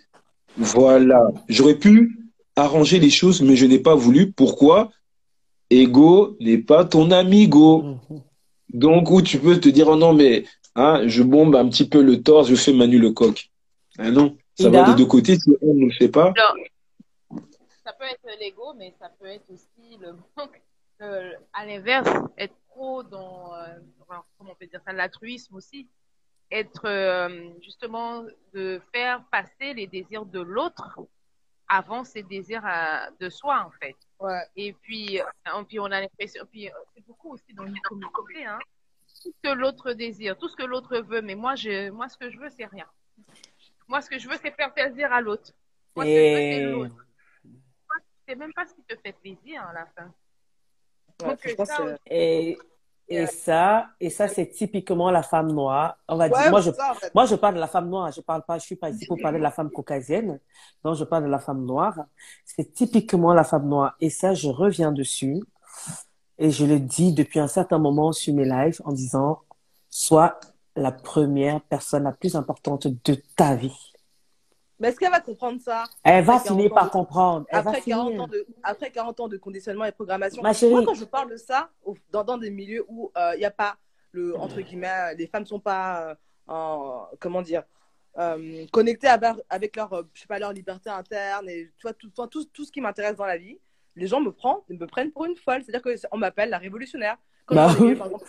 voilà, j'aurais pu arranger les choses, mais je n'ai pas voulu. Pourquoi? Ego n'est pas ton amigo. Mhm. Donc, où tu peux te dire, oh non, mais hein, je bombe un petit peu le torse, je fais Manu le coq. Ah non, ça Ida va des deux côtés. Si on ne le fait pas, Ça peut être l'ego, mais ça peut être aussi le manque, euh, à l'inverse, être trop dans, euh, comment on peut dire ça, l'altruisme aussi. Être euh, justement de faire passer les désirs de l'autre avant ses désirs à- de soi, en fait. Ouais. Et puis, euh, puis on a l'impression, puis euh, c'est beaucoup aussi dans communauté, hein, tout ce que l'autre désire, tout ce que l'autre veut, mais moi, je, moi, ce que je veux, c'est rien. Moi, ce que je veux, c'est faire plaisir à l'autre. Moi, ce que je veux, c'est Et l'autre. C'est même pas ce qui te fait plaisir à la fin. Ouais, Donc, ça, c'est- Et, et ça, et ça c'est typiquement la femme noire. On va dire, moi je, c'est ça, en fait. moi je parle de la femme noire, je parle pas, je suis pas ici pour parler de la femme caucasienne. Non, je parle de la femme noire. C'est typiquement la femme noire. Et ça, je reviens dessus. Et je le dis depuis un certain moment sur mes lives en disant, sois la première personne la plus importante de ta vie. Mais est-ce qu'elle va comprendre ça Elle va Après finir 40 par comprendre. Elle va après 40, finir. ans de, après 40 ans de conditionnement et programmation Ma chérie. Moi, quand je parle de ça, dans, dans des milieux où il n'y a pas, le, entre guillemets, les femmes ne sont pas, euh, en, comment dire, euh, connectées avec, avec leur, euh, je sais pas, leur liberté interne et tu vois, tout, enfin, tout, tout ce qui m'intéresse dans la vie, les gens me prennent, me prennent pour une folle. C'est-à-dire qu'on m'appelle la révolutionnaire. Quand Bah oui. par exemple,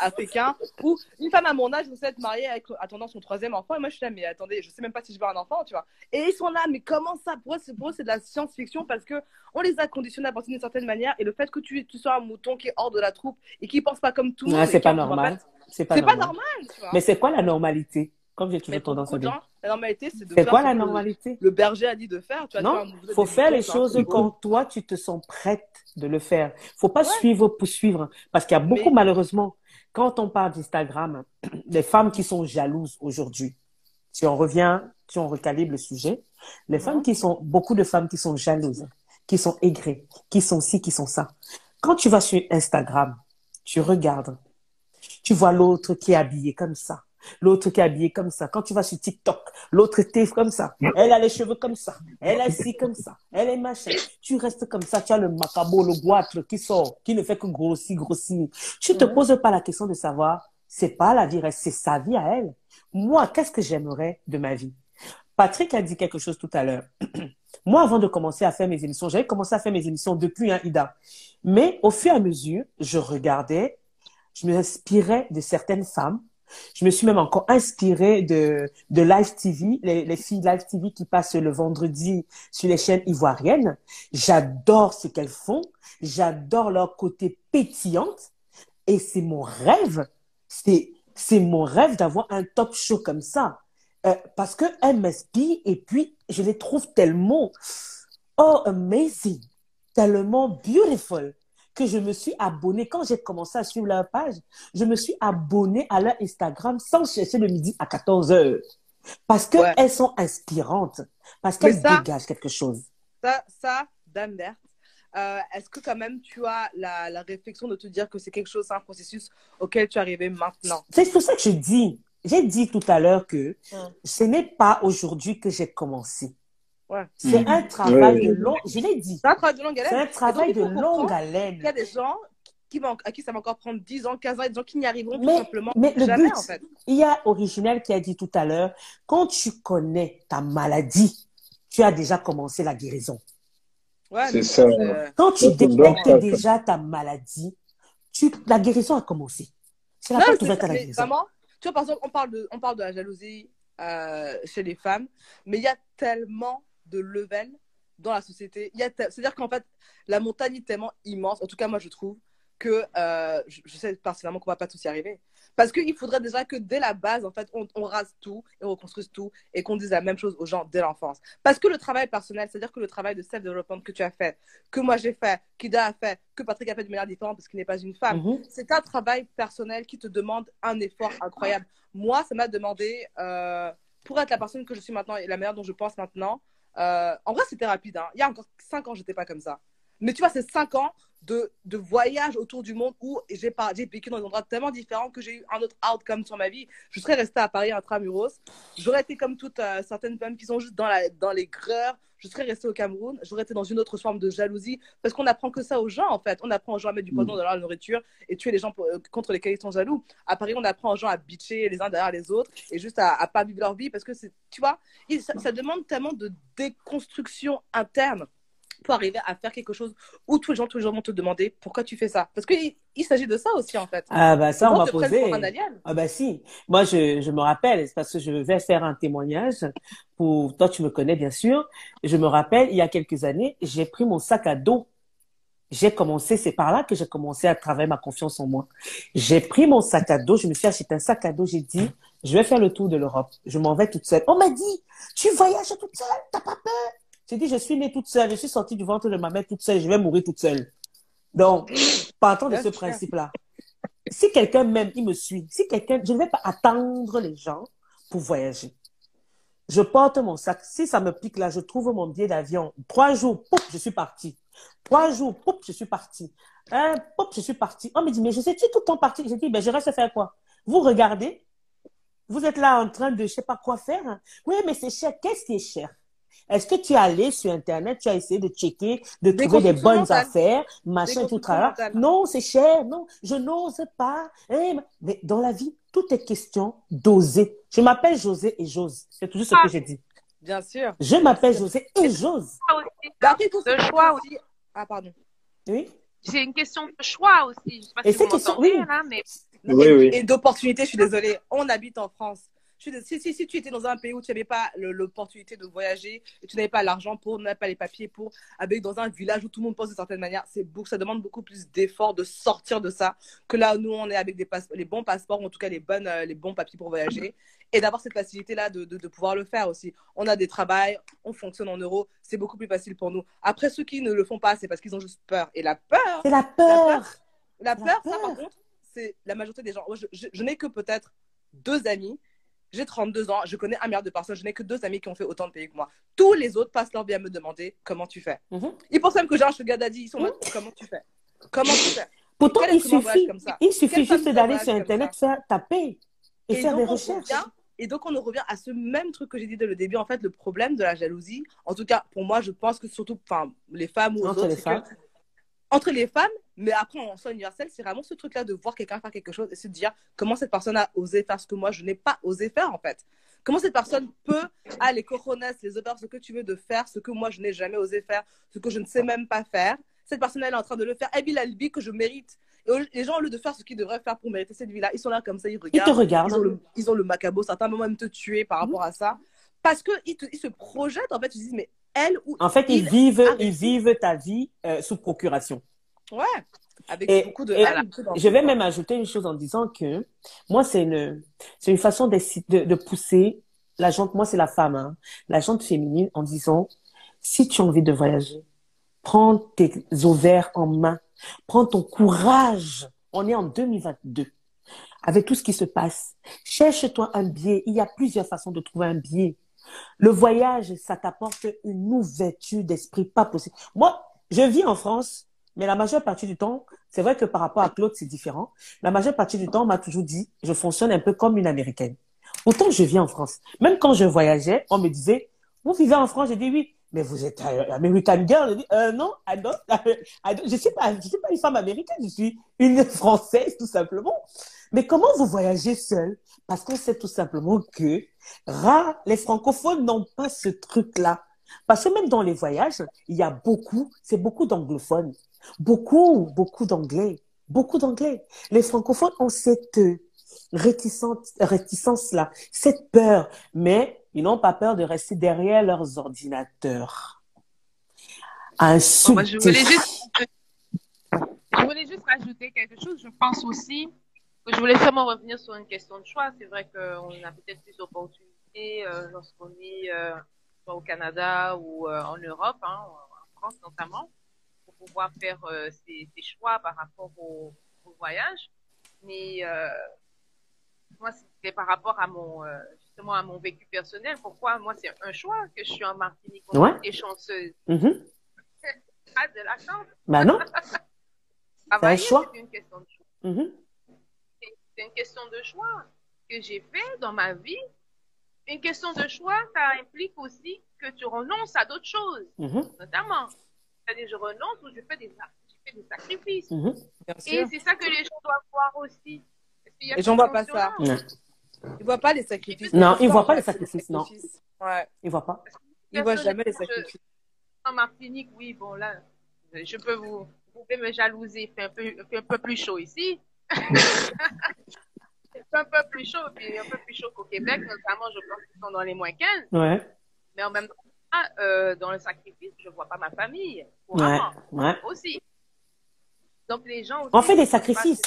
une femme à mon âge vous êtes mariée avec, attendant son troisième enfant, et moi je suis là, mais attendez, je sais même pas si je veux un enfant, tu vois. Et ils sont là, mais comment ça? Pour eux, c'est pour eux, c'est de la science-fiction parce que on les a conditionnés à penser d'une certaine manière, et le fait que tu, tu sois un mouton qui est hors de la troupe et qui pense pas comme tout le monde, c'est pas normal. C'est pas normal. normal, tu vois. Mais c'est quoi la normalité? Comme j'ai toujours tendance à dire. la normalité, c'est de C'est faire quoi la le- normalité? Le berger a dit de faire, tu. Non, êtes faut faire les choses quand toi, tu te sens prête de le faire. Faut pas Ouais. suivre pour suivre. Parce qu'il y a beaucoup, Mais- malheureusement, quand on parle d'Instagram, [clears throat] des femmes qui sont jalouses aujourd'hui. Si on revient, si on recalibre le sujet, les femmes qui sont, beaucoup de femmes qui sont jalouses, qui sont aigrées, qui sont ci, qui sont ça. Quand tu vas sur Instagram, tu regardes, tu vois l'autre qui est habillé comme ça, l'autre qui est habillé comme ça. Quand tu vas sur TikTok, l'autre est comme ça, elle a les cheveux comme ça, elle a ci comme ça, elle est machin. Tu restes comme ça, tu as le macabo, le goitre qui sort, qui ne fait que grossir, grossir. Tu te poses pas la question de savoir, c'est pas la vie, c'est sa vie à elle. Moi, qu'est-ce que j'aimerais de ma vie? Patrick a dit quelque chose tout à l'heure. [clears throat] Moi, avant de commencer à faire mes émissions, j'avais commencé à faire mes émissions depuis un Ida. Mais au fur et à mesure, je regardais, je m'inspirais de certaines femmes. Je me suis même encore inspirée de, de Live TV, les, les filles Live TV qui passent le vendredi sur les chaînes ivoiriennes. J'adore ce qu'elles font. J'adore leur côté pétillante. Et c'est mon rêve. C'est, c'est mon rêve d'avoir un top show comme ça. Euh, parce qu'elles m'inspirent et puis je les trouve tellement, oh, amazing, tellement beautiful que je me suis abonnée. Quand j'ai commencé à suivre leur page, je me suis abonnée à leur Instagram sans chercher le midi à 14 heures. Parce qu'elles Ouais. sont inspirantes. Parce qu'elles dégagent quelque chose. Ça, ça Dame euh, est-ce que quand même tu as la, la réflexion de te dire que c'est quelque chose, c'est un processus auquel tu es arrivé maintenant? C'est pour ça que je dis, j'ai dit tout à l'heure que Hum. ce n'est pas aujourd'hui que j'ai commencé. Ouais. C'est Mhm. un travail Ouais. de long, je l'ai dit, C'est un travail de longue c'est haleine. un travail Et de donc, il longue haleine. Y a des gens qui vont, à qui ça va encore prendre 10 ans, 15 ans, et des gens qui n'y arriveront Mais- tout simplement mais le jamais but, en fait. Il y a Originel qui a dit tout à l'heure, quand tu connais ta maladie, tu as déjà commencé la guérison. Ouais, C'est ça. c'est- Quand tu détectes déjà ta maladie, tu, la guérison a commencé. C'est la Non, porte ouverte à la guérison. vraiment, tu vois, par exemple, on parle de, on parle de la jalousie euh, chez les femmes, mais il y a tellement de levels dans la société. C'est-à-dire qu'en fait, la montagne est tellement immense, en tout cas, moi, je trouve, que euh, je, je sais personnellement qu'on va pas tous y arriver. Parce qu'il faudrait déjà que dès la base, en fait, on, on rase tout et on reconstruise tout et qu'on dise la même chose aux gens dès l'enfance. Parce que le travail personnel, c'est-à-dire que le travail de self-development que tu as fait, que moi j'ai fait, qu'Ida a fait, que Patrick a fait de manière différente parce qu'il n'est pas une femme, Mhm. c'est un travail personnel qui te demande un effort incroyable. Moi, ça m'a demandé, euh, pour être la personne que je suis maintenant et la manière dont je pense maintenant, euh, en vrai, c'était rapide. hein. Il y a encore cinq ans, j'étais pas comme ça. Mais tu vois, c'est cinq ans de, de voyage autour du monde où j'ai vécu dans des endroits tellement différents que j'ai eu un autre outcome sur ma vie. Je serais restée à Paris intramuros. J'aurais été comme toutes euh, certaines femmes qui sont juste dans, la, dans les greurs. Je serais restée au Cameroun. J'aurais été dans une autre forme de jalousie. Parce qu'on apprend que ça aux gens, en fait. On apprend aux gens à mettre du poison dans leur nourriture et tuer les gens pour- euh, contre lesquels ils sont jaloux. À Paris, on apprend aux gens à bitcher les uns derrière les autres et juste à, à pas vivre leur vie parce que tu vois, il- ça, ça demande tellement de déconstruction interne pour arriver à faire quelque chose où tous les gens, tous les gens vont te demander pourquoi tu fais ça? Parce qu'il il s'agit de ça aussi, en fait. Ah bah ça, on m'a posé. pour un alien. Ah bah si. Moi, je, je me rappelle, c'est parce que je vais faire un témoignage pour toi, tu me connais bien sûr. Je me rappelle, il y a quelques années, j'ai pris mon sac à dos. J'ai commencé, c'est par là que j'ai commencé à travailler ma confiance en moi. J'ai pris mon sac à dos, je me suis acheté un sac à dos, j'ai dit, je vais faire le tour de l'Europe. Je m'en vais toute seule. On m'a dit, tu voyages toute seule, t'as pas peur? J'ai dit, je suis née toute seule, je suis sortie du ventre de ma mère toute seule, je vais mourir toute seule. Donc, partant de ce principe-là, si quelqu'un m'aime, il me suit. Si quelqu'un, je ne vais pas attendre les gens pour voyager. Je porte mon sac. Si ça me pique là, je trouve mon billet d'avion. Trois jours, pouf, je suis partie. Trois jours, pouf, je suis partie. Un, pouf, je suis partie. On me dit, mais je sais, tu es tout le temps partie. J'ai dit, ben, je reste faire quoi? Vous regardez. Vous êtes là en train de, je sais pas quoi faire. hein. Oui, mais c'est cher. Qu'est-ce qui est cher? Est-ce que tu es allé sur Internet, tu as essayé de checker, de Des trouver des bonnes affaires, machin, tout ça. Non, c'est cher. Non, je n'ose pas. Eh, mais dans la vie, tout est question d'oser. Je m'appelle José et j'ose. C'est toujours ce que j'ai dit. Bien sûr. Je m'appelle José et j'ose. Ça aussi, Bah, Le choix aussi. Ah, pardon. Oui. C'est une question de choix aussi. Je sais pas Et si c'est question- oui. là, mais Oui, et, oui. et d'opportunités, je suis désolée. On habite en France. Si, si, si tu étais dans un pays où tu n'avais pas l'opportunité de voyager et tu n'avais pas l'argent pour, n'avais pas les papiers pour, habiter dans un village où tout le monde pense de certaine manière, c'est ça demande beaucoup plus d'efforts de sortir de ça que là où nous on est avec des les bons passeports, ou en tout cas les, bonnes, euh, les bons papiers pour voyager et d'avoir cette facilité-là de, de, de pouvoir le faire aussi. On a des travails, on fonctionne en euros, c'est beaucoup plus facile pour nous. Après, ceux qui ne le font pas, c'est parce qu'ils ont juste peur. Et la peur, C'est la peur. la La peur, ça, peur. par contre, c'est la majorité des gens. Moi, je, je- je n'ai que peut-être deux amis. J'ai 32 ans, je connais un milliard de personnes, je n'ai que deux amis qui ont fait autant de pays que moi. Tous les autres passent leur vie à me demander comment tu fais. Mhm. Ils pensent même que j'ai un sugar daddy, ils sont en mode, comment tu fais? Comment tu fais? Pourtant, il suffit, comme ça? il suffit Quelle juste d'aller sur Internet, faire taper et, faire donc, des recherches. revient- et donc, on en revient à ce même truc que j'ai dit dès le début. En fait, le problème de la jalousie, en tout cas, pour moi, je pense que surtout, enfin, les femmes ou Entre autres, c'est que- entre les femmes, mais après, en soi universel, c'est vraiment ce truc-là de voir quelqu'un faire quelque chose et se dire comment cette personne a osé faire ce que moi, je n'ai pas osé faire, en fait. Comment cette personne peut, ah, les cojones, les odeurs, ce que tu veux, de faire ce que moi, je n'ai jamais osé faire, ce que je ne sais même pas faire. Cette personne, elle est en train de le faire. Et puis, la vie que je mérite. Et les gens, au lieu de faire ce qu'ils devraient faire pour mériter cette vie-là, ils sont là comme ça, ils Ils te regardent. regardent. Ils ont le, ils ont le macabo, certains moments même te tuer par rapport à ça. Parce qu'ils ils se projettent, en fait, ils se disent, mais elle ou En fait, ils il vivent, ils vivent ta vie euh, sous procuration. Ouais, avec Et- beaucoup de et Je vais même ajouter une chose en disant que moi, c'est une, c'est une façon de, de pousser la gente, moi, c'est la femme, hein, la gente féminine en disant, si tu as envie de voyager, prends tes ovaires en main, prends ton courage. On est en 2022. Avec tout ce qui se passe, cherche-toi un biais. Il y a plusieurs façons de trouver un biais. Le voyage, ça t'apporte une ouverture d'esprit pas possible. Moi, je vis en France, mais la majeure partie du temps, c'est vrai que par rapport à Claude, c'est différent. La majeure partie du temps, on m'a toujours dit, je fonctionne un peu comme une Américaine. Autant je vis en France. Même quand je voyageais, on me disait, vous vivez en France? J'ai dit oui. Mais vous êtes American girl? J'ai dit, euh, non, I don't, [laughs] je suis pas, je suis pas une femme américaine, je suis une Française, tout simplement. Mais comment vous voyagez seule? Parce qu'on sait tout simplement que les francophones n'ont pas ce truc-là. Parce que même dans les voyages, il y a beaucoup, c'est beaucoup d'anglophones. Beaucoup, beaucoup d'anglais. Beaucoup d'anglais. Les francophones ont cette réticence, réticence-là, cette peur. Mais ils n'ont pas peur de rester derrière leurs ordinateurs. Bon, moi, je voulais juste, je voulais juste rajouter quelque chose. Je pense aussi que je voulais seulement revenir sur une question de choix. C'est vrai qu'on a peut-être plus d'opportunités euh, lorsqu'on est euh, soit au Canada ou euh, en Europe, hein, en France notamment, pour pouvoir faire euh, ses, ses choix par rapport au, au voyage. Mais moi, c'était par rapport à mon justement à mon vécu personnel. Pourquoi moi, c'est un choix que je suis en Martinique Ouais. et chanceuse? [laughs] Mhm. Pas de la chance. Ben non. [laughs] Travailler, choix. c'est une question de choix. Mhm. C'est une question de choix que j'ai fait dans ma vie. Une question de choix, ça implique aussi que tu renonces à d'autres choses, Mhm. notamment. C'est-à-dire, je renonce ou je fais des, je fais des sacrifices. Et c'est ça que les gens doivent voir aussi. Y a Les gens cette voient pas ça. Ils voient pas les sacrifices. Non, ils voient pas on les a fait des sacrifices, non. Ouais. Ils voient pas. Ils voient jamais les sacrifices. En Martinique, oui, bon, là, je peux vous, vous pouvez me jalouser. Il fait un peu, fait un peu plus chaud ici. [laughs] Il fait un peu plus chaud, puis un peu plus chaud qu'au Québec, notamment, je pense qu'ils sont dans les moins 15. Ouais. Mais en même temps, euh, dans le sacrifice, je vois pas ma famille. Ouais. Ouais. Aussi. Donc, les gens aussi. On fait des sacrifices.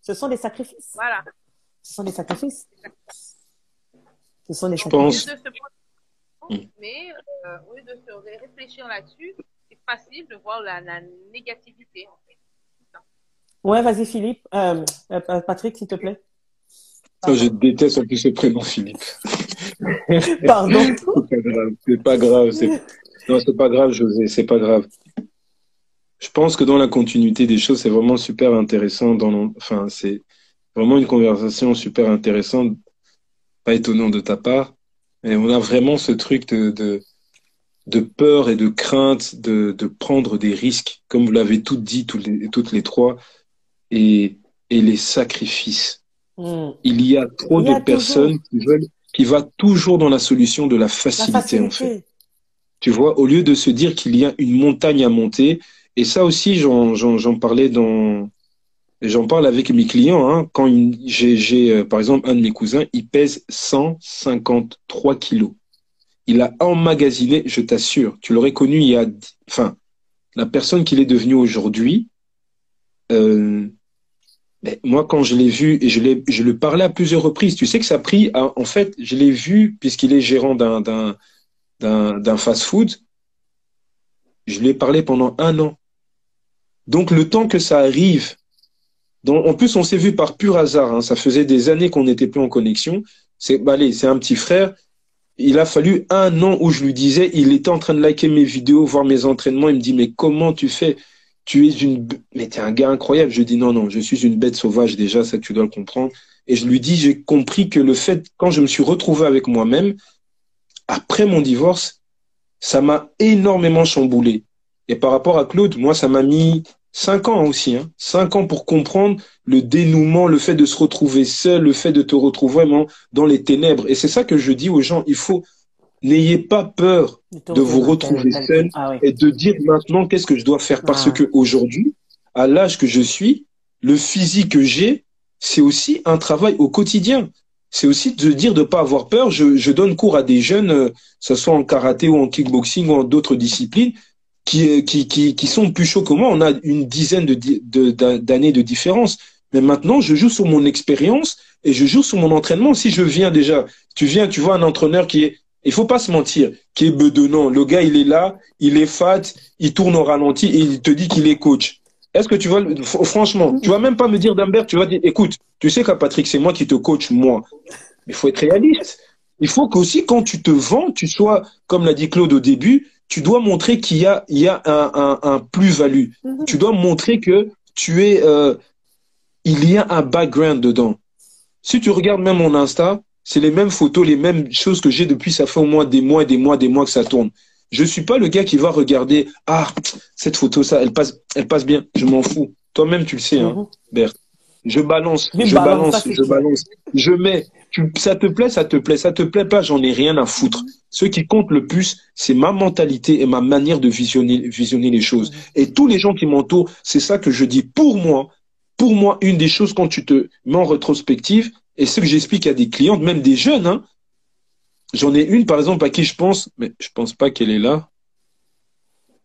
Ce sont des sacrifices. Voilà. Ce sont des sacrifices. Ce sont des Je Au sacrifices. pense- lieu de se poser- mais euh, au lieu de se ré- réfléchir là-dessus, c'est facile de voir la, la négativité. En fait. Ouais, vas-y, Philippe. Euh, euh, Patrick, s'il te plaît. Ça, je déteste en plus ce prénom, Philippe. [laughs] Pardon. C'est pas grave. Non, c'est pas grave, José. C'est pas grave. Je pense que dans la continuité des choses, c'est vraiment super intéressant. Dans Enfin, c'est vraiment une conversation super intéressante. Pas étonnant de ta part. Mais on a vraiment ce truc de, de, de peur et de crainte de, de prendre des risques, comme vous l'avez toutes dit, toutes les, toutes les trois, et, et les sacrifices. Hmm. Il y a trop Il y a de personnes qui veulent, qui va toujours dans la solution de la La facilité, en fait. Tu vois, au lieu de se dire qu'il y a une montagne à monter Et ça aussi, j'en parlais dans, j'en parle avec mes clients. Hein, quand j'ai, euh, par exemple, un de mes cousins, il pèse 153 kilos. Il a emmagasiné, je t'assure, tu l'aurais connu il y a, enfin, la personne qu'il est devenu aujourd'hui. Euh, moi, quand je l'ai vu, et je, l'ai, je le parlais à plusieurs reprises, tu sais que ça a pris, en fait, je l'ai vu, puisqu'il est gérant d'un, d'un, d'un, fast-food, je lui ai parlé pendant un an. Donc, le temps que ça arrive, en plus, on s'est vu par pur hasard, hein, ça faisait des années qu'on n'était plus en connexion. C'est, bah, allez, c'est un petit frère. Il a fallu un an où je lui disais, il était en train de liker mes vidéos, voir mes entraînements. Il me dit, mais comment tu fais? tu es une, mais t'es un gars incroyable. Je dis non, non, je suis une bête sauvage déjà, ça tu dois le comprendre. Et je lui dis, j'ai compris que le fait, quand je me suis retrouvé avec moi-même, après mon divorce, ça m'a énormément chamboulé. Et par rapport à Claude, moi, ça m'a mis cinq ans aussi, hein, cinq ans pour comprendre le dénouement, le fait de se retrouver seul, le fait de te retrouver vraiment dans les ténèbres. Et c'est ça que je dis aux gens, il faut N'ayez pas peur de vous retrouver seul ah et de dire maintenant qu'est-ce que je dois faire? Parce ah. que aujourd'hui, à l'âge que je suis, le physique que j'ai, c'est aussi un travail au quotidien. C'est aussi de dire de pas avoir peur. Je, je donne cours à des jeunes, euh, que ce soit en karaté ou en kickboxing ou en d'autres disciplines, qui, qui, qui, qui, sont plus chauds que moi. On a une dizaine d'années de, de différence. Mais maintenant, je joue sur mon expérience et je joue sur mon entraînement. Si je viens déjà, tu viens, tu vois un entraîneur qui est il faut pas se mentir, qui est bedonnant. Le gars, il est là, il est fat, il tourne au ralenti et il te dit qu'il est coach. Est-ce que tu vas, franchement, tu vas même pas me dire d'Ambert, tu vas dire, écoute, tu sais qu'à Patrick, c'est moi qui te coach, moi. Il faut être réaliste. Il faut qu'aussi, quand tu te vends, tu sois, comme l'a dit Claude au début, tu dois montrer qu'il y a, il y a un, un, un plus-value. Mhm. Tu dois montrer que tu es, euh, il y a un background dedans. Si tu regardes même mon Insta, c'est les mêmes photos, les mêmes choses que j'ai depuis, ça fait au moins des mois, des mois, des mois que ça tourne. Je suis pas le gars qui va regarder, ah, cette photo, ça, elle passe, elle passe bien. Je m'en fous. Toi-même, tu le sais, hein, mhm. Je balance, je balance, je balance. Je mets. ça te plaît, ça te plaît, ça te plaît pas, j'en ai rien à foutre. Ce qui compte le plus, c'est ma mentalité et ma manière de visionner, visionner les choses. Mhm. Et tous les gens qui m'entourent, c'est ça que je dis. Pour moi, pour moi, une des choses quand tu te mets en rétrospective, et ce que j'explique à des clientes, même des jeunes, hein, j'en ai une par exemple à qui je pense, mais je pense pas qu'elle est là,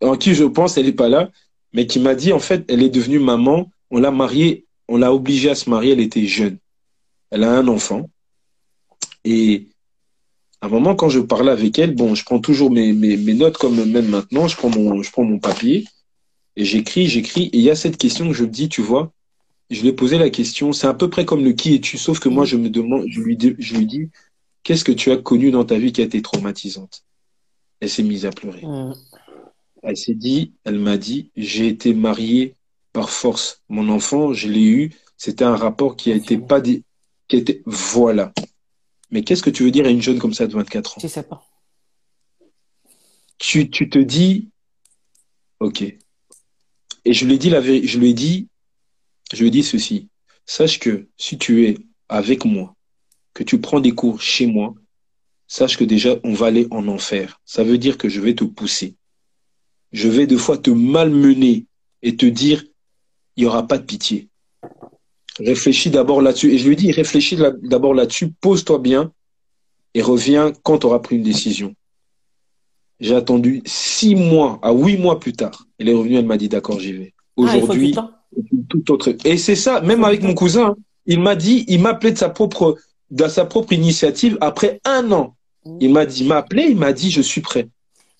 en qui je pense elle n'est pas là, mais qui m'a dit en fait elle est devenue maman, on l'a mariée, on l'a obligée à se marier, elle était jeune, elle a un enfant et à un moment quand je parlais avec elle, bon je prends toujours mes, mes, mes notes comme même maintenant, je prends mon je prends mon papier et j'écris j'écris et il y a cette question que je me dis tu vois je lui ai posé la question. C'est à peu près comme le qui es-tu, sauf que moi, je me demande, je lui, dis, je lui dis, qu'est-ce que tu as connu dans ta vie qui a été traumatisante? Elle s'est mise à pleurer. Mm. Elle s'est dit, elle m'a dit, j'ai été mariée par force. Mon enfant, je l'ai eu. C'était un rapport qui a été pas dit, qui était, voilà. Mais qu'est-ce que tu veux dire à une jeune comme ça de 24 ans? Je sais pas. Tu, tu te dis, ok. Et je lui ai dit la je lui ai dit, je dis ceci. Sache que si tu es avec moi, que tu prends des cours chez moi, sache que déjà, on va aller en enfer. Ça veut dire que je vais te pousser. Je vais deux fois te malmener et te dire, il n'y aura pas de pitié. Réfléchis d'abord là-dessus. Et je lui dis, réfléchis d'abord là-dessus, pose-toi bien et reviens quand tu auras pris une décision. J'ai attendu six mois à huit mois plus tard. Elle est revenue, elle m'a dit, d'accord, j'y vais. Ah, Aujourd'hui, tout autre. Et c'est ça, même avec mon cousin, il m'a dit, il m'a appelé de sa propre, de sa propre initiative après un an. Il m'a dit, il m'a appelé, il m'a dit, je suis prêt.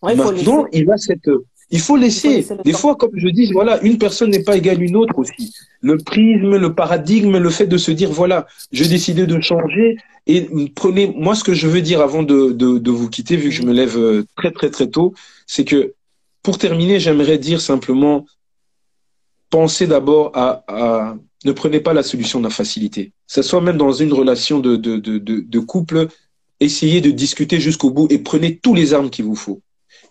Maintenant, il a cette, il faut laisser. Des fois, comme je dis, voilà, une personne n'est pas égale à une autre aussi. Le prisme, le paradigme, le fait de se dire, voilà, j'ai décidé de changer. Et prenez, moi, ce que je veux dire avant de, de, de vous quitter, vu que je me lève euh, très, très, très tôt, c'est que, pour terminer, j'aimerais dire simplement, pensez d'abord à, ne prenez pas la solution de la facilité. Ça soit même dans une relation de, de, de, de couple, essayez de discuter jusqu'au bout et prenez tous les armes qu'il vous faut.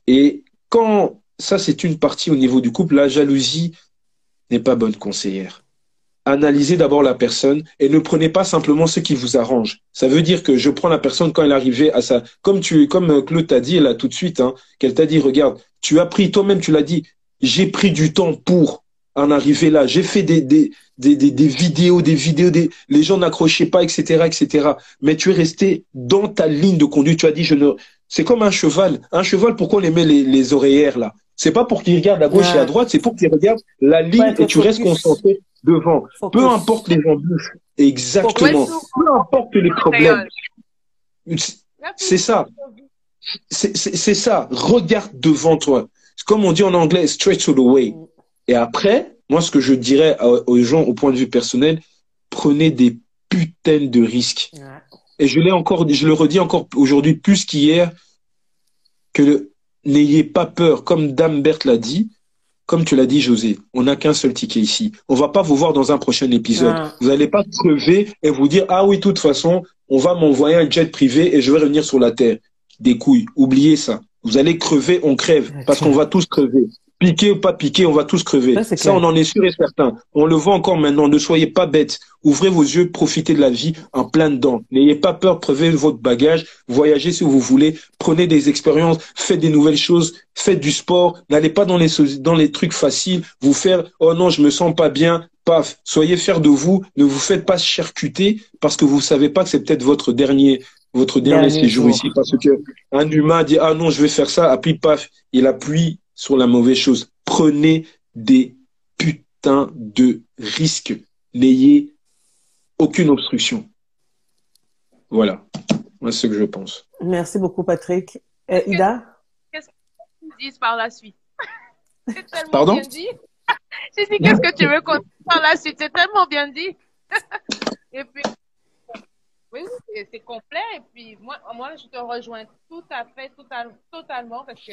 Et quand ça, c'est une partie au niveau du couple, la jalousie n'est pas bonne conseillère. Analysez d'abord la personne et ne prenez pas simplement ce qui vous arrange. Ça veut dire que je prends la personne quand elle arrivait à ça. Comme tu, comme Claude t'a dit là tout de suite, hein, qu'elle t'a dit, regarde, tu as pris toi-même, tu l'as dit, j'ai pris du temps pour en arriver là. J'ai fait des, vidéos, des vidéos, des, les gens n'accrochaient pas, etc., etc. Mais tu es resté dans ta ligne de conduite. Tu as dit, je ne, c'est comme un cheval. Un cheval, pourquoi on les met les oreillères là? C'est pas pour qu'il regarde à gauche et à droite, c'est pour qu'il regarde la ligne Ouais, et tu restes concentré devant. Focus. Peu importe les embûches. Exactement. Focus. Peu importe les problèmes. C'est ça. C'est ça. Regarde devant toi. Comme on dit en anglais, straight to the way. Et après, moi, ce que je dirais aux gens au point de vue personnel, prenez des putains de risques. Ouais. Et je l'ai encore, je le redis encore aujourd'hui plus qu'hier, que le- n'ayez pas peur, comme Dame Berthe l'a dit, comme tu l'as dit, José, on n'a qu'un seul ticket ici. On va pas vous voir dans un prochain épisode. Ah. Vous n'allez pas crever et vous dire, ah oui, de toute façon, on va m'envoyer un jet privé et je vais revenir sur la Terre. Des couilles. Oubliez ça. Vous allez crever, on crève. Parce qu'on va tous crever. Piqué ou pas piqué, on va tous crever. Ça, on en est sûr et certain. On le voit encore maintenant. Ne soyez pas bêtes. Ouvrez vos yeux, profitez de la vie en plein dedans. N'ayez pas peur, prenez votre bagage, voyagez si vous voulez, prenez des expériences, faites des nouvelles choses, faites du sport. N'allez pas dans les, so- dans les trucs faciles, vous faire, oh non, je me sens pas bien, paf. Soyez fiers de vous, ne vous faites pas charcuter parce que vous savez pas que c'est peut-être votre dernier, votre dernier, Dernier séjour jour. ici parce que un humain dit, ah non, je vais faire ça, puis paf, il appuie sur la mauvaise chose. Prenez des putains de risques. N'ayez aucune obstruction. Voilà. Moi, c'est ce que je pense. Merci beaucoup, Patrick. Euh, Ida? Ils disent par la suite? [laughs] C'est tellement Pardon? bien dit. [laughs] J'ai dit, qu'est-ce que tu veux qu'on dise par la suite? C'est tellement bien dit. [laughs] Et puis, oui, c'est- c'est complet. Et puis, moi, moi, je te rejoins tout à fait, total- totalement, parce que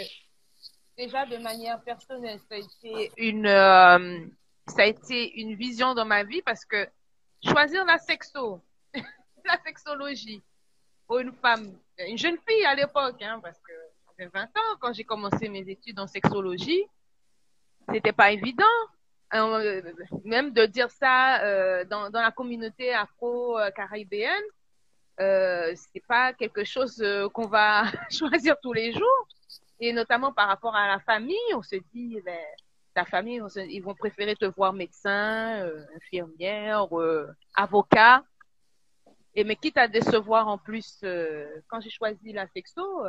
déjà, de manière personnelle, ça a été une, euh, ça a été une vision dans ma vie parce que choisir la sexo, [laughs] la sexologie pour une femme, une jeune fille à l'époque, hein, parce que j'avais 20 ans quand j'ai commencé mes études en sexologie, c'était pas évident. Euh, même de dire ça euh, dans, dans la communauté afro-caribéenne, euh, c'est pas quelque chose qu'on va [laughs] choisir tous les jours. Et notamment par rapport à la famille, on se dit, ben, ta famille, ils vont préférer te voir médecin, euh, infirmière, euh, avocat. Et mais quitte à décevoir en plus, euh, quand j'ai choisi la sexo,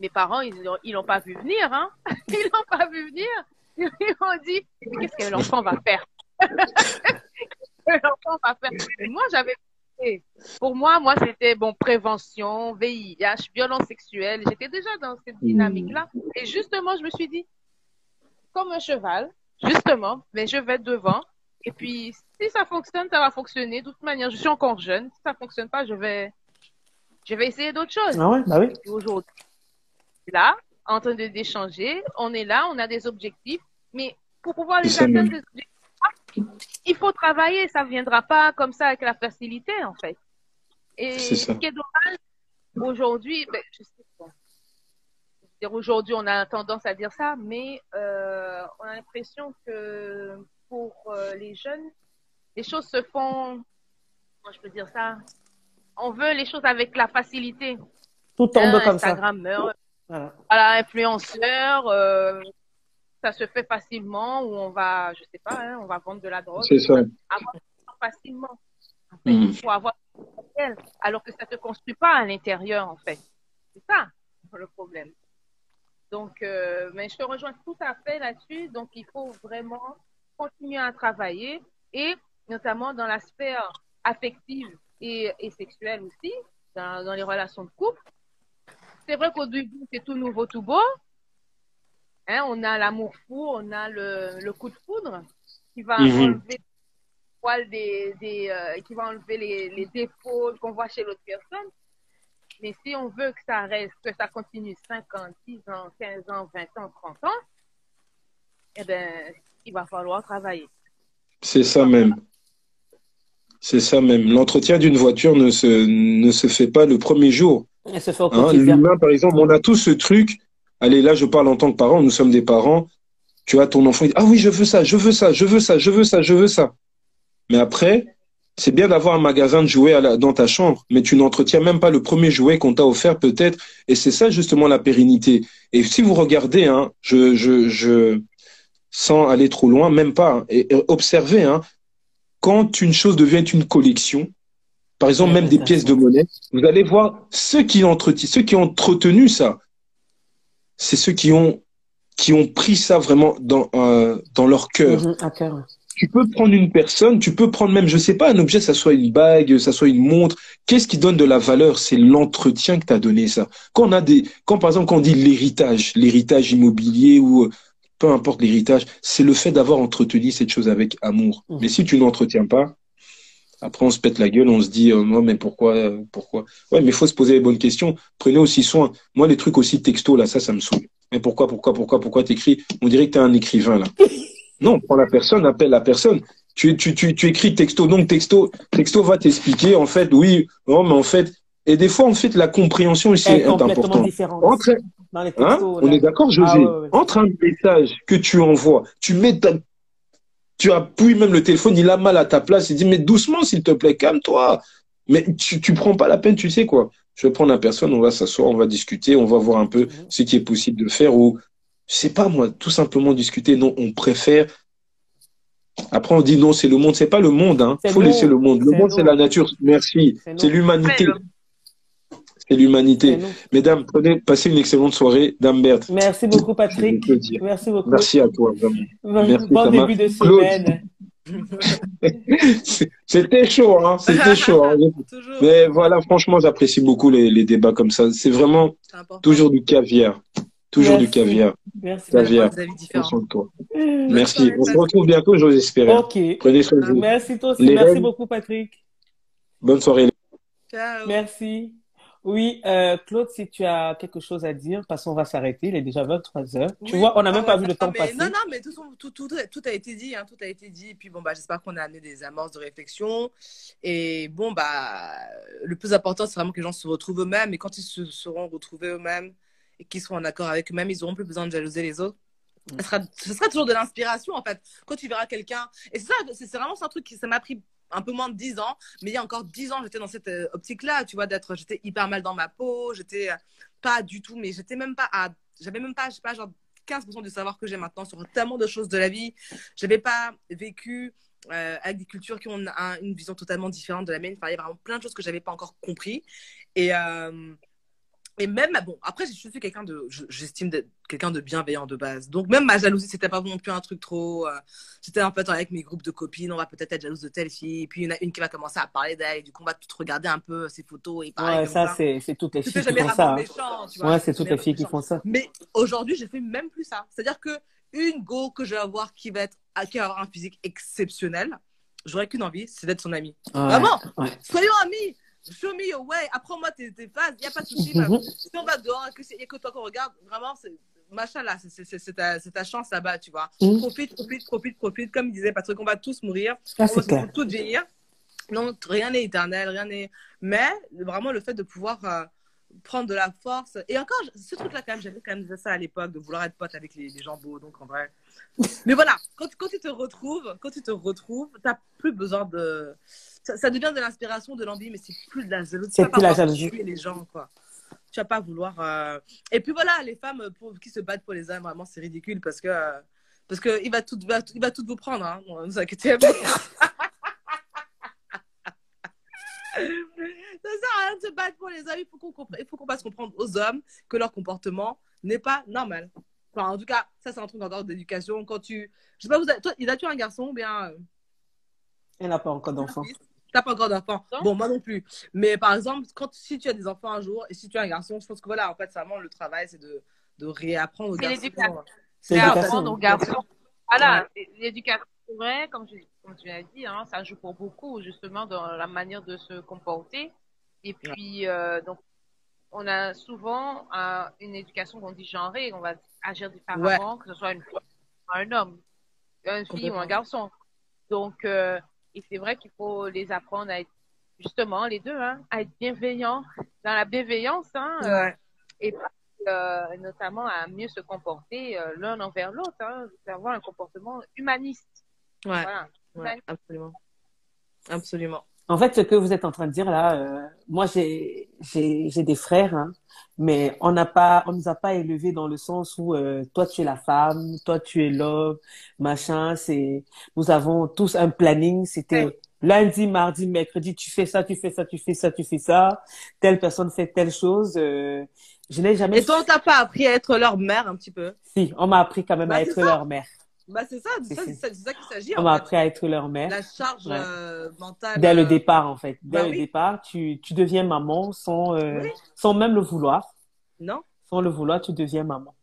mes parents, ils l'ont ils pas vu venir, hein. [laughs] Ils l'ont pas vu venir. Ils m'ont dit, qu'est-ce que l'enfant va faire? [laughs] L'enfant va faire? Moi, j'avais pour moi, moi, c'était bon, prévention, VIH, violence sexuelle. J'étais déjà dans cette dynamique-là. Et justement, je me suis dit, comme un cheval, justement, mais je vais devant. Et puis, si ça fonctionne, ça va fonctionner. De toute manière, je suis encore jeune. Si ça fonctionne pas, je vais, je vais essayer d'autres choses. Ah ouais, bah oui. Et aujourd'hui, là, en train de d'échanger, on est là, on a des objectifs, mais pour pouvoir les atteindre, ces objectifs, il faut travailler. Ça viendra pas comme ça avec la facilité, en fait. Et ce qui est dommage, aujourd'hui, ben, je sais pas. Aujourd'hui, on a tendance à dire ça, mais euh, on a l'impression que pour euh, les jeunes, les choses se font, comment je peux dire ça, on veut les choses avec la facilité. Tout tombe Un comme ça. Instagrammeur, Voilà. voilà, influenceur, euh, ça se fait facilement ou on va, je sais pas, hein, on va vendre de la drogue C'est ça. avoir facilement. En fait, il faut avoir alors que ça te construit pas à l'intérieur, en fait. C'est ça le problème. Donc, euh, mais je te rejoins tout à fait là-dessus. Donc, il faut vraiment continuer à travailler et notamment dans l'aspect euh, affectif et, et sexuel aussi, dans, dans les relations de couple. C'est vrai qu'au début, c'est tout nouveau, tout beau. Hein, on a l'amour fou, on a le, le coup de foudre qui va Mhm. enlever des, des euh, qui va enlever les, les défauts qu'on voit chez l'autre personne. Mais si on veut que ça reste, que ça continue 5 ans, 10 ans, 15 ans, 20 ans, 30 ans, eh ben, il va falloir travailler. C'est ça même. C'est ça même. L'entretien d'une voiture ne se, ne se fait pas le premier jour. Elle se fait au Hein. L'humain, par exemple, on a tous ce truc. Allez, là, je parle en tant que parent. Nous sommes des parents. Tu as ton enfant, il dit, ah oui, je veux ça, je veux ça, je veux ça, je veux ça, je veux ça. Mais après, c'est bien d'avoir un magasin de jouets à la- dans ta chambre, mais tu n'entretiens même pas le premier jouet qu'on t'a offert peut-être. Et c'est ça justement la pérennité. Et si vous regardez, hein, je, je, je, sans aller trop loin, même pas, hein, et, et observez, hein, quand une chose devient une collection, par exemple même des pièces de monnaie, vous allez voir ceux qui entretiennent, ceux qui ont entretenu ça, c'est ceux qui ont qui ont pris ça vraiment dans euh, dans leur cœur. Mhm, à cœur. Tu peux prendre une personne, tu peux prendre même, je sais pas, un objet, ça soit une bague, ça soit une montre. Qu'est-ce qui donne de la valeur? C'est l'entretien que tu as donné ça. Quand on a des, quand par exemple, quand on dit l'héritage, l'héritage immobilier ou euh, peu importe l'héritage, c'est le fait d'avoir entretenu cette chose avec amour. Mhm. Mais si tu n'entretiens pas, après on se pète la gueule, on se dit, euh, non, mais pourquoi, euh, pourquoi? Ouais, mais il faut se poser les bonnes questions. Prenez aussi soin. Moi, les trucs aussi texto, là, ça, ça me saoule. Mais pourquoi, pourquoi, pourquoi, pourquoi t'écris? On dirait que t'es un écrivain, là. [laughs] Non, prends la personne, appelle la personne. Tu, tu, tu, tu écris texto, donc texto, texto va t'expliquer, en fait, oui, non, mais en fait, et des fois, en fait, la compréhension aussi est importante. Entre, Dans les hein, on est d'accord, José? Ah, ouais, ouais. Entre un message que tu envoies, tu mets ta, tu appuies même le téléphone, il a mal à ta place, il dit, mais doucement, s'il te plaît, calme-toi. Mais tu, tu prends pas la peine, tu sais quoi. Je vais prendre la personne, on va s'asseoir, on va discuter, on va voir un peu Mhm. ce qui est possible de faire ou, je sais pas moi, tout simplement discuter. Non, on préfère. Après, on dit non, c'est le monde. C'est pas le monde, hein. Faut nous. laisser le monde. Le monde, c'est la nature. Merci. C'est l'humanité. C'est l'humanité. Mesdames, prenez, passez une excellente soirée. Dame Berthe, Merci beaucoup, Patrick. Merci beaucoup. Merci à toi, vraiment. Bon, Merci, début de semaine. [laughs] C'était chaud, hein. C'était chaud. hein. [laughs] Toujours. Mais voilà, franchement, j'apprécie beaucoup les, les débats comme ça. C'est vraiment toujours du caviar. Toujours du Merci. caviar. Merci. Soin de toi. Merci. Merci. On se retrouve bientôt, j'ose espérer. Ok. Prenez soin de vous. Merci toi aussi. Les Merci reines. beaucoup, Patrick. Bonne soirée. Ciao. Merci. Oui, euh, Claude, si tu as quelque chose à dire, parce qu'on va s'arrêter. Il est déjà 23 heures. Tu vois, on n'a même pas vu le temps mais- passer. Non, non, mais tout, tout, tout, tout a été dit, hein, tout a été dit. Et puis bon, bah, j'espère qu'on a amené des amorces de réflexion. Et bon, bah, le plus important, c'est vraiment que les gens se retrouvent eux-mêmes. Et quand ils se seront retrouvés eux-mêmes et qu'ils seront en accord avec eux-mêmes, ils n'auront plus besoin de jalouser les autres. Ce sera, ce sera toujours de l'inspiration, en fait. Quand tu verras quelqu'un. Et c'est ça, c'est vraiment un truc qui ça m'a pris un peu moins de 10 ans. Mais il y a encore 10 ans, j'étais dans cette euh, optique-là, tu vois, d'être. J'étais hyper mal dans ma peau. J'étais euh, pas du tout, mais j'étais même pas à. J'avais même pas, je sais pas, genre 15% du savoir que j'ai maintenant sur tellement de choses de la vie. J'avais pas vécu euh, avec des cultures qui ont un- une vision totalement différente de la mienne. Il y a vraiment plein de choses que j'avais pas encore compris. Et, et même, bon, après, je suis quelqu'un de, je- j'estime d'être quelqu'un de bienveillant de base. Donc, même ma jalousie, c'était pas non plus un truc trop. euh, J'étais en fait avec mes groupes de copines, on va peut-être être jalouse de telle fille. Et puis, il y en a une qui va commencer à parler d'elle. Du coup, on va tout regarder un peu ses photos et parler. Ouais, ça, c'est toutes les filles qui font ça. hein. méchant, tu vois. Ouais, c'est toutes les filles qui font ça. mais aujourd'hui, je fais même plus ça. C'est-à-dire que une go que je vais avoir qui va être, qui va avoir un physique exceptionnel, j'aurais qu'une envie, c'est d'être son ami. Ouais, Vraiment ouais. Soyons amis. Show me your way. Apprends-moi tes, tes phases. Il n'y a pas de souci. Mhm. Si on va dehors que c'est et que toi qu'on regarde, vraiment, c'est machin là, c'est- ta, chance là-bas, tu vois. Mhm. Profite, profite, profite, profite. Comme disait Patrick, on va tous mourir. Ah, on va tous vieillir. Non, rien n'est éternel, rien n'est. Mais vraiment, le fait de pouvoir euh, prendre de la force. Et encore, ce truc-là, quand même, j'avais quand même dit ça à l'époque, de vouloir être pote avec les, les gens beaux. Donc, en vrai. Mais voilà, quand, quand tu te retrouves, quand tu te retrouves, t'as plus besoin de. Ça, ça devient de l'inspiration, de l'envie, mais c'est plus de la jalousie. C'est plus la jalousie. tuer les gens, quoi. Tu vas pas vouloir. euh, Et puis voilà, les femmes pour, qui se battent pour les hommes, vraiment, c'est ridicule parce que. euh, Parce qu'il va tout, va, il va tout vous prendre, hein. Ne vous inquiétez pas. [laughs] Ça sert à rien de se battre pour les hommes. Il faut qu'on compre- il faut qu'on fasse comprendre aux hommes que leur comportement n'est pas normal. Enfin, en tout cas, ça, c'est un truc encore d'éducation. Quand tu. Je sais pas, vous avez... toi, il a-tu un garçon ou bien. euh, Elle n'a pas encore d'enfant. T'as pas encore d'enfant. Bon, moi non plus. Mais par exemple, quand, si tu as des enfants un jour et si tu as un garçon, je pense que voilà, en fait, c'est vraiment le travail, c'est de, de réapprendre aux C'est garçons. l'éducation. C'est l'éducation. apprendre aux garçons. Voilà, l'éducation, c'est vrai, comme, je, comme tu l'as dit, hein, ça joue pour beaucoup, justement, dans la manière de se comporter. Et puis, euh, donc, on a souvent euh, une éducation qu'on dit genrée, on va agir différemment, que ce soit une fille un homme, une fille ou un garçon. Donc, euh, et c'est vrai qu'il faut les apprendre à être, justement, les deux, hein, à être bienveillants, dans la bienveillance, hein, euh, Ouais. et notamment à mieux se comporter l'un envers l'autre, hein, avoir un comportement humaniste. Ouais. Voilà. ouais, absolument. Absolument. En fait, ce que vous êtes en train de dire là, euh, moi j'ai j'ai j'ai des frères, hein, mais on n'a pas on nous a pas élevés dans le sens où euh, toi tu es la femme, toi tu es l'homme, machin. C'est nous avons tous un planning. C'était lundi, mardi, mercredi, tu fais ça, tu fais ça, tu fais ça, tu fais ça. Telle personne fait telle chose. Euh, je n'ai jamais. Et toi, on t'a pas appris à être leur mère un petit peu? Si, on m'a appris quand même Bah, à être ça. leur mère. Bah, c'est ça, c'est ça, qu'il s'agit. On en m'a fait. appris à être leur mère. La charge Ouais. euh, mentale. Dès le euh, départ, en fait. Dès bah le oui. départ, tu, tu deviens maman sans, euh, Oui. sans même le vouloir. Non Sans le vouloir, tu deviens maman.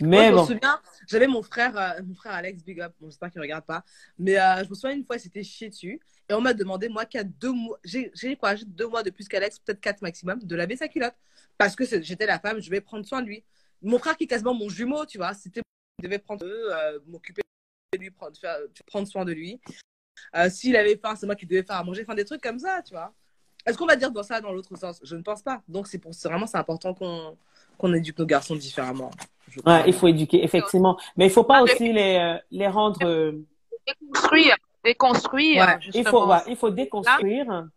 Moi, Mais je me souviens, j'avais mon frère, euh, mon frère Alex, big up, bon, j'espère qu'il regarde pas, mais je me souviens une fois, il s'était chié dessus, et on m'a demandé, moi, qui a deux mois, j'ai quoi, j'ai deux mois de plus qu'Alex, peut-être quatre maximum, de laver sa culotte, parce que j'étais la femme, je vais prendre soin de lui. Mon frère qui est quasiment mon jumeau, tu vois, c'était, devais prendre, euh, m'occuper de lui, prendre, faire, prendre soin de lui. Euh, S'il avait faim, c'est moi qui devais faire à manger, enfin des trucs comme ça, tu vois. Est-ce qu'on va dire dans ça dans l'autre sens? Je ne pense pas. Donc c'est pour c'est vraiment c'est important qu'on qu'on éduque nos garçons différemment. ouais, il faut éduquer, effectivement. Mais il faut pas aussi les, euh, les rendre, Déconstruire, déconstruire, Ouais, il faut, ouais, il faut déconstruire.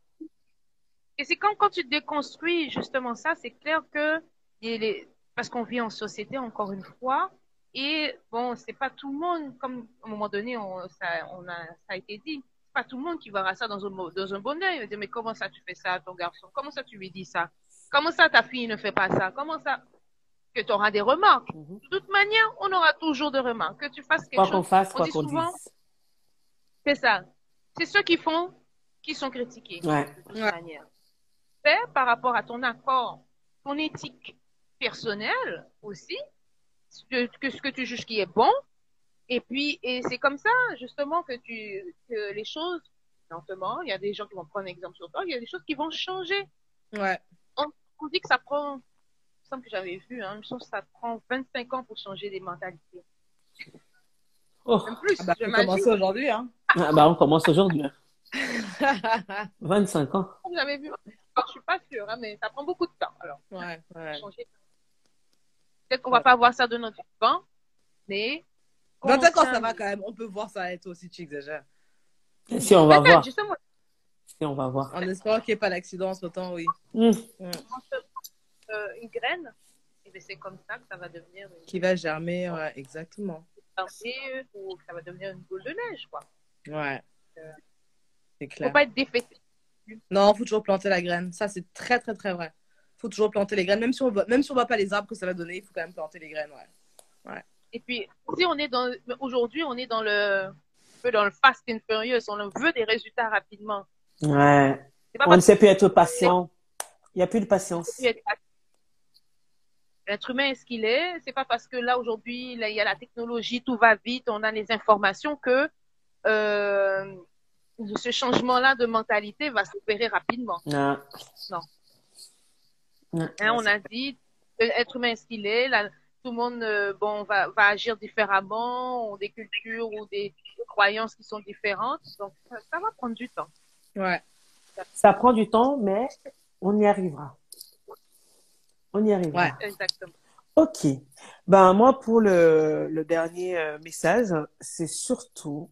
Et c'est quand, quand tu déconstruis justement ça, c'est clair que il est, parce qu'on vit en société encore une fois, et bon, c'est pas tout le monde, comme à un moment donné, on, ça, on a, ça a été dit, c'est pas tout le monde qui verra ça dans un, dans un bon œil. Il va dire, mais comment ça tu fais ça à ton garçon? Comment ça tu lui dis ça? Comment ça ta fille ne fait pas ça? Comment ça? Que tu auras des remarques. Mhm. De toute manière, on aura toujours des remarques. Que tu fasses quelque Quoi qu'on chose, fasse, on quoi qu'on dise. c'est ça. C'est ceux qui font qui sont critiqués Ouais. de toute Ouais. manière. Fais par rapport à ton accord, ton éthique personnelle aussi, que, que ce que tu juges qui est bon. Et puis, et c'est comme ça, justement, que tu, que les choses, lentement, il y a des gens qui vont prendre un exemple sur toi, il y a des choses qui vont changer. Ouais. On dit que ça prend, il me semble que j'avais vu, hein, il me semble que ça prend 25 ans pour changer des mentalités. Oh. Même plus, Ah bah, on j'imagine. commence aujourd'hui, hein. Ah, bah, on commence aujourd'hui. hein. [laughs] 25 ans. J'avais vu. Alors, je suis pas sûre, hein, mais ça prend beaucoup de temps. Alors, ouais, ouais. changer. Peut-être qu'on va pas voir ça de notre vivant, mais. 25 ans, ça va quand même. On peut voir ça et toi aussi, tu exagères. Si on va voir. justement, Si on va voir. En espérant qu'il n'y ait pas d'accident entre temps, oui. Hmm. euh, une graine, et bien c'est comme ça que ça va devenir une Qui va germer, ouais, exactement. ou que ça va devenir une boule de neige, quoi. Ouais. C'est Faut clair. pas être défaité. Non, faut toujours planter la graine. Ça, c'est très, très, très vrai. Faut toujours planter les graines. Même si on voit, même si on voit pas les arbres que ça va donner, il faut quand même planter les graines, ouais. Et puis, si on est dans, aujourd'hui, on est dans le, un peu dans le fast and furious, on veut des résultats rapidement. Ouais. On ne sait plus être patient. Il n'y a plus de patience. l'être humain est ce qu'il est, c'est pas parce que là, aujourd'hui, il y a la technologie, tout va vite, on a les informations que, euh, ce changement-là de mentalité va s'opérer rapidement. Non. Non. Hein, on a dit, l'être humain est ce qu'il est, là, tout le monde euh, bon, va, va agir différemment, ont des cultures ou des, des croyances qui sont différentes. Donc, ça, ça va prendre du temps. Ouais. Ça prend du temps, mais on y arrivera. On y arrivera. Ouais. Exactement. Ok. Ben moi pour le, le dernier euh, message, c'est surtout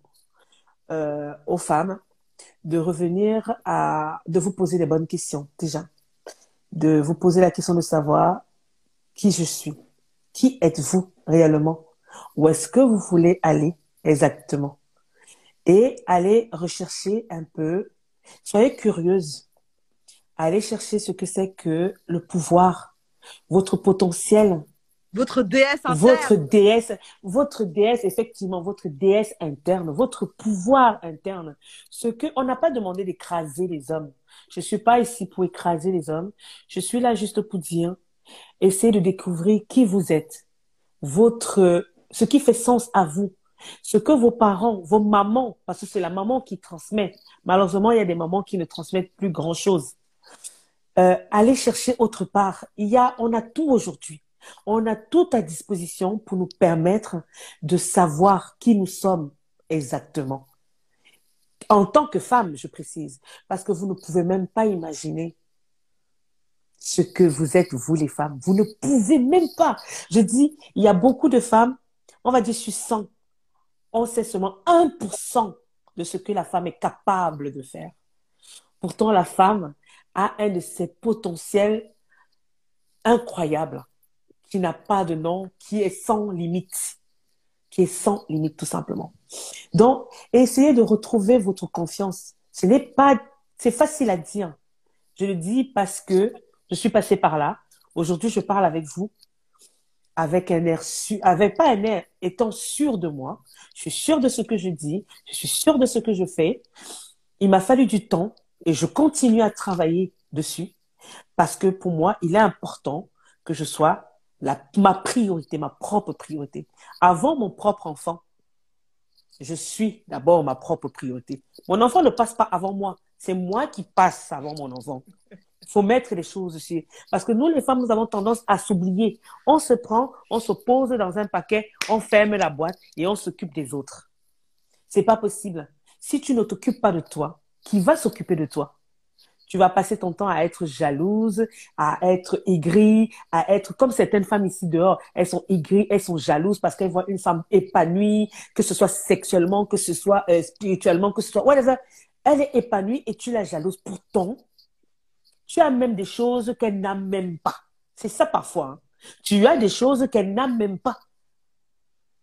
euh, aux femmes de revenir à de vous poser les bonnes questions déjà, de vous poser la question de savoir qui je suis, qui êtes-vous réellement, où est-ce que vous voulez aller exactement, et aller rechercher un peu, soyez curieuse, allez chercher ce que c'est que le pouvoir, votre potentiel, Votre déesse interne. votre déesse, votre déesse, effectivement, votre déesse interne, votre pouvoir interne. Ce que, on n'a pas demandé d'écraser les hommes. Je suis pas ici pour écraser les hommes. Je suis là juste pour dire, essayez de découvrir qui vous êtes, votre, ce qui fait sens à vous, ce que vos parents, vos mamans, parce que c'est la maman qui transmet. Malheureusement, il y a des mamans qui ne transmettent plus grand chose. Euh, allez chercher autre part. Il y a, on a tout aujourd'hui. On a tout à disposition pour nous permettre de savoir qui nous sommes exactement. En tant que femme, je précise, parce que vous ne pouvez même pas imaginer ce que vous êtes, vous les femmes. Vous ne pouvez même pas. Je dis, il y a beaucoup de femmes, on va dire, suis 100. On sait seulement 1% de ce que la femme est capable de faire. Pourtant, la femme a un de ses potentiels incroyables, qui n'a pas de nom, qui est sans limite, qui est sans limite tout simplement. Donc, essayez de retrouver votre confiance. Ce n'est pas, c'est facile à dire. Je le dis parce que je suis passée par là. Aujourd'hui, je parle avec vous avec un air sûr, avec pas un air, étant sûr de moi. Je suis sûr de ce que je dis. Je suis sûr de ce que je fais. Il m'a fallu du temps et je continue à travailler dessus parce que pour moi, il est important que je sois ma priorité, ma propre priorité. Avant mon propre enfant, je suis d'abord ma propre priorité. Mon enfant ne passe pas avant moi. C'est moi qui passe avant mon enfant. Il faut mettre les choses aussi. Parce que nous, les femmes, nous avons tendance à s'oublier. On se prend, on se pose dans un paquet, on ferme la boîte et on s'occupe des autres. C'est pas possible. Si tu ne t'occupes pas de toi, qui va s'occuper de toi? Tu vas passer ton temps à être jalouse, à être aigrie, à être comme certaines femmes ici dehors. Elles sont aigries, elles sont jalouses parce qu'elles voient une femme épanouie, que ce soit sexuellement, que ce soit euh, spirituellement, que ce soit whatever. Elle est épanouie et tu la jalouses. Pourtant, tu as même des choses qu'elle n'a même pas. C'est ça parfois. Hein. Tu as des choses qu'elle n'a même pas.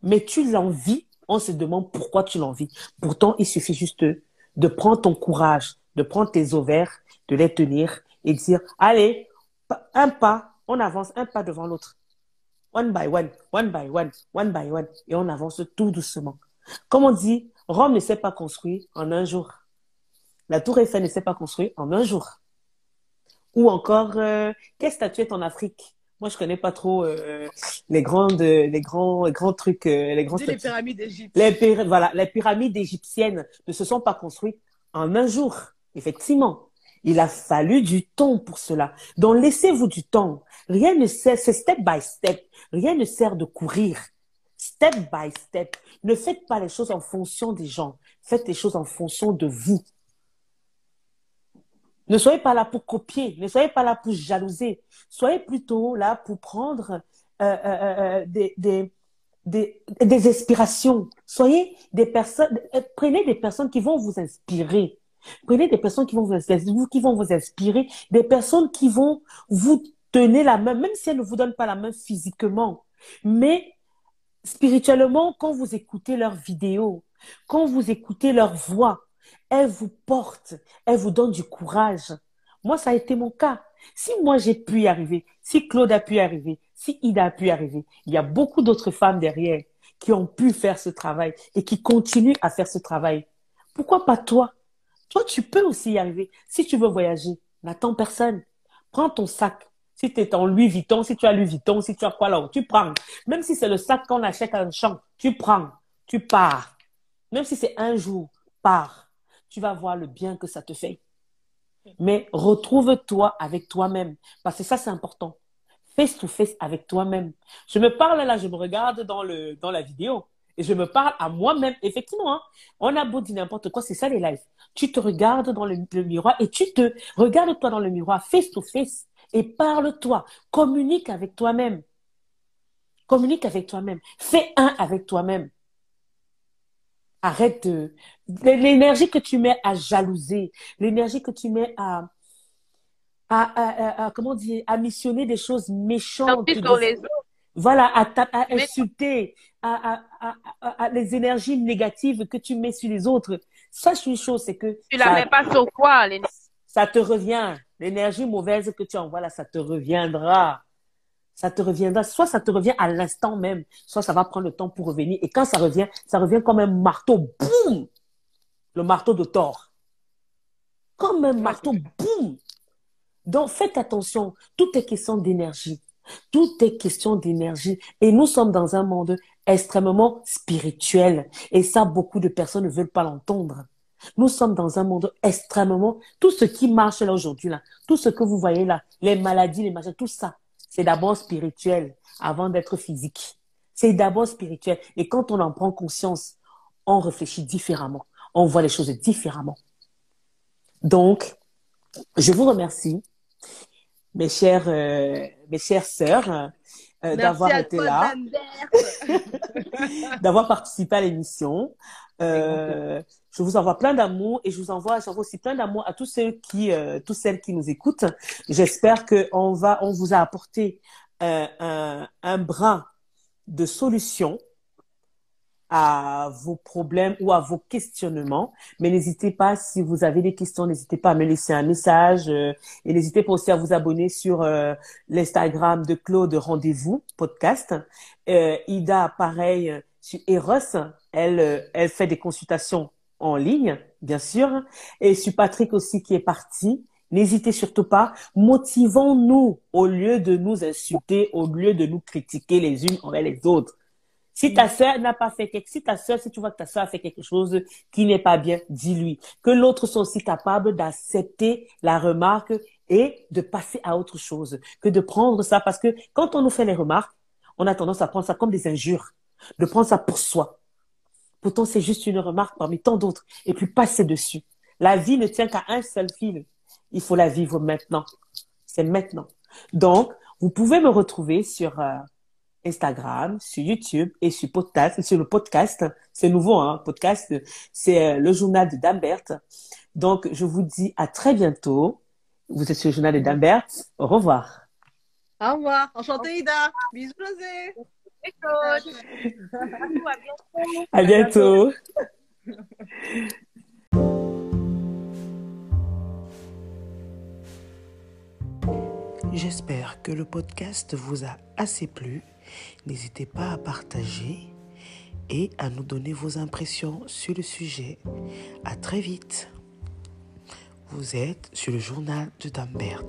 Mais tu l'envies. On se demande pourquoi tu l'envies. Pourtant, il suffit juste de prendre ton courage, de prendre tes ovaires, de les tenir et dire, allez, un pas, on avance un pas devant l'autre. One by one, one by one, one by one. Et on avance tout doucement. Comme on dit, Rome ne s'est pas construit en un jour. La tour Eiffel ne s'est pas construite en un jour. Ou encore, euh, quelle statuette en Afrique? Moi, je connais pas trop euh, les grandes, les grands, grands trucs, euh, les grands. Les pyramides d'Égypte. Les voilà, les pyramides égyptiennes ne se sont pas construites en un jour. Effectivement, il a fallu du temps pour cela. Donc, laissez-vous du temps. Rien ne sert, c'est step by step. Rien ne sert de courir. Step by step. Ne faites pas les choses en fonction des gens. Faites les choses en fonction de vous. Ne soyez pas là pour copier, ne soyez pas là pour jalouser. Soyez plutôt là pour prendre euh, euh, euh, des, des, inspirations. Soyez des personnes, prenez des personnes qui vont vous inspirer. Prenez des personnes qui vont vous qui vont vous inspirer, des personnes qui vont vous tenir la main, même si elles ne vous donnent pas la main physiquement. Mais spirituellement, quand vous écoutez leurs vidéos, quand vous écoutez leur voix, elle vous porte, elle vous donne du courage. Moi, ça a été mon cas. Si moi j'ai pu y arriver, si Claude a pu y arriver, si Ida a pu y arriver, il y a beaucoup d'autres femmes derrière qui ont pu faire ce travail et qui continuent à faire ce travail. Pourquoi pas toi? Toi, tu peux aussi y arriver. Si tu veux voyager, n'attends personne. Prends ton sac. Si tu es en Louis Vuitton, si tu as Louis Vuitton, si tu as quoi là, tu prends. Même si c'est le sac qu'on achète à un champ, tu prends, tu pars. Même si c'est un jour, pars tu vas voir le bien que ça te fait. Mais retrouve-toi avec toi-même, parce que ça, c'est important. Face to face avec toi-même. Je me parle là, je me regarde dans, le, dans la vidéo et je me parle à moi-même. Effectivement, hein. on a beau dire n'importe quoi, c'est ça les lives. Tu te regardes dans le, le miroir et tu te regardes toi dans le miroir, face to face, et parle-toi. Communique avec toi-même. Communique avec toi-même. Fais un avec toi-même. Arrête de... L'énergie que tu mets à jalouser, l'énergie que tu mets à, à, à, comment dire, à missionner des choses méchantes. Voilà, à, à insulter, à, à, les énergies négatives que tu mets sur les autres. Sache une chose, c'est que... Tu la mets pas sur quoi Ça te revient. L'énergie mauvaise que tu envoies là, ça te reviendra ça te reviendra. Soit ça te revient à l'instant même, soit ça va prendre le temps pour revenir. Et quand ça revient, ça revient comme un marteau, boum Le marteau de Thor. Comme un marteau, boum Donc faites attention, tout est question d'énergie. Tout est question d'énergie. Et nous sommes dans un monde extrêmement spirituel. Et ça, beaucoup de personnes ne veulent pas l'entendre. Nous sommes dans un monde extrêmement... Tout ce qui marche là aujourd'hui, là, tout ce que vous voyez là, les maladies, les machins, tout ça, c'est d'abord spirituel avant d'être physique. C'est d'abord spirituel. Et quand on en prend conscience, on réfléchit différemment. On voit les choses différemment. Donc, je vous remercie, mes chères, euh, mes chères sœurs, euh, d'avoir été là, [laughs] d'avoir participé à l'émission. Euh, je vous envoie plein d'amour et je vous envoie, j'envoie aussi plein d'amour à tous ceux qui, euh, tous celles qui nous écoutent. J'espère que on va, on vous a apporté euh, un, un brin de solution à vos problèmes ou à vos questionnements. Mais n'hésitez pas, si vous avez des questions, n'hésitez pas à me laisser un message euh, et n'hésitez pas aussi à vous abonner sur euh, l'Instagram de Claude Rendez-vous Podcast. Euh, Ida, pareil, sur Eros, elle, elle fait des consultations en ligne, bien sûr. Et sur Patrick aussi qui est parti. N'hésitez surtout pas. Motivons-nous au lieu de nous insulter, au lieu de nous critiquer les unes envers les autres. Si ta sœur n'a pas fait quelque si ta sœur, si tu vois que ta sœur a fait quelque chose qui n'est pas bien, dis-lui. Que l'autre soit aussi capable d'accepter la remarque et de passer à autre chose. Que de prendre ça, parce que quand on nous fait les remarques, on a tendance à prendre ça comme des injures. De prendre ça pour soi. Pourtant, c'est juste une remarque parmi tant d'autres. Et puis passer dessus. La vie ne tient qu'à un seul fil. Il faut la vivre maintenant. C'est maintenant. Donc, vous pouvez me retrouver sur euh, Instagram, sur YouTube et sur podcast, sur le podcast. C'est nouveau, hein, podcast. C'est euh, le journal de Dambert. Donc, je vous dis à très bientôt. Vous êtes sur le journal de Dambert. Au revoir. Au revoir. Enchantée, Ida. Bisous, José. Écoute. À bientôt. J'espère que le podcast vous a assez plu. N'hésitez pas à partager et à nous donner vos impressions sur le sujet. À très vite. Vous êtes sur le journal de Dambert.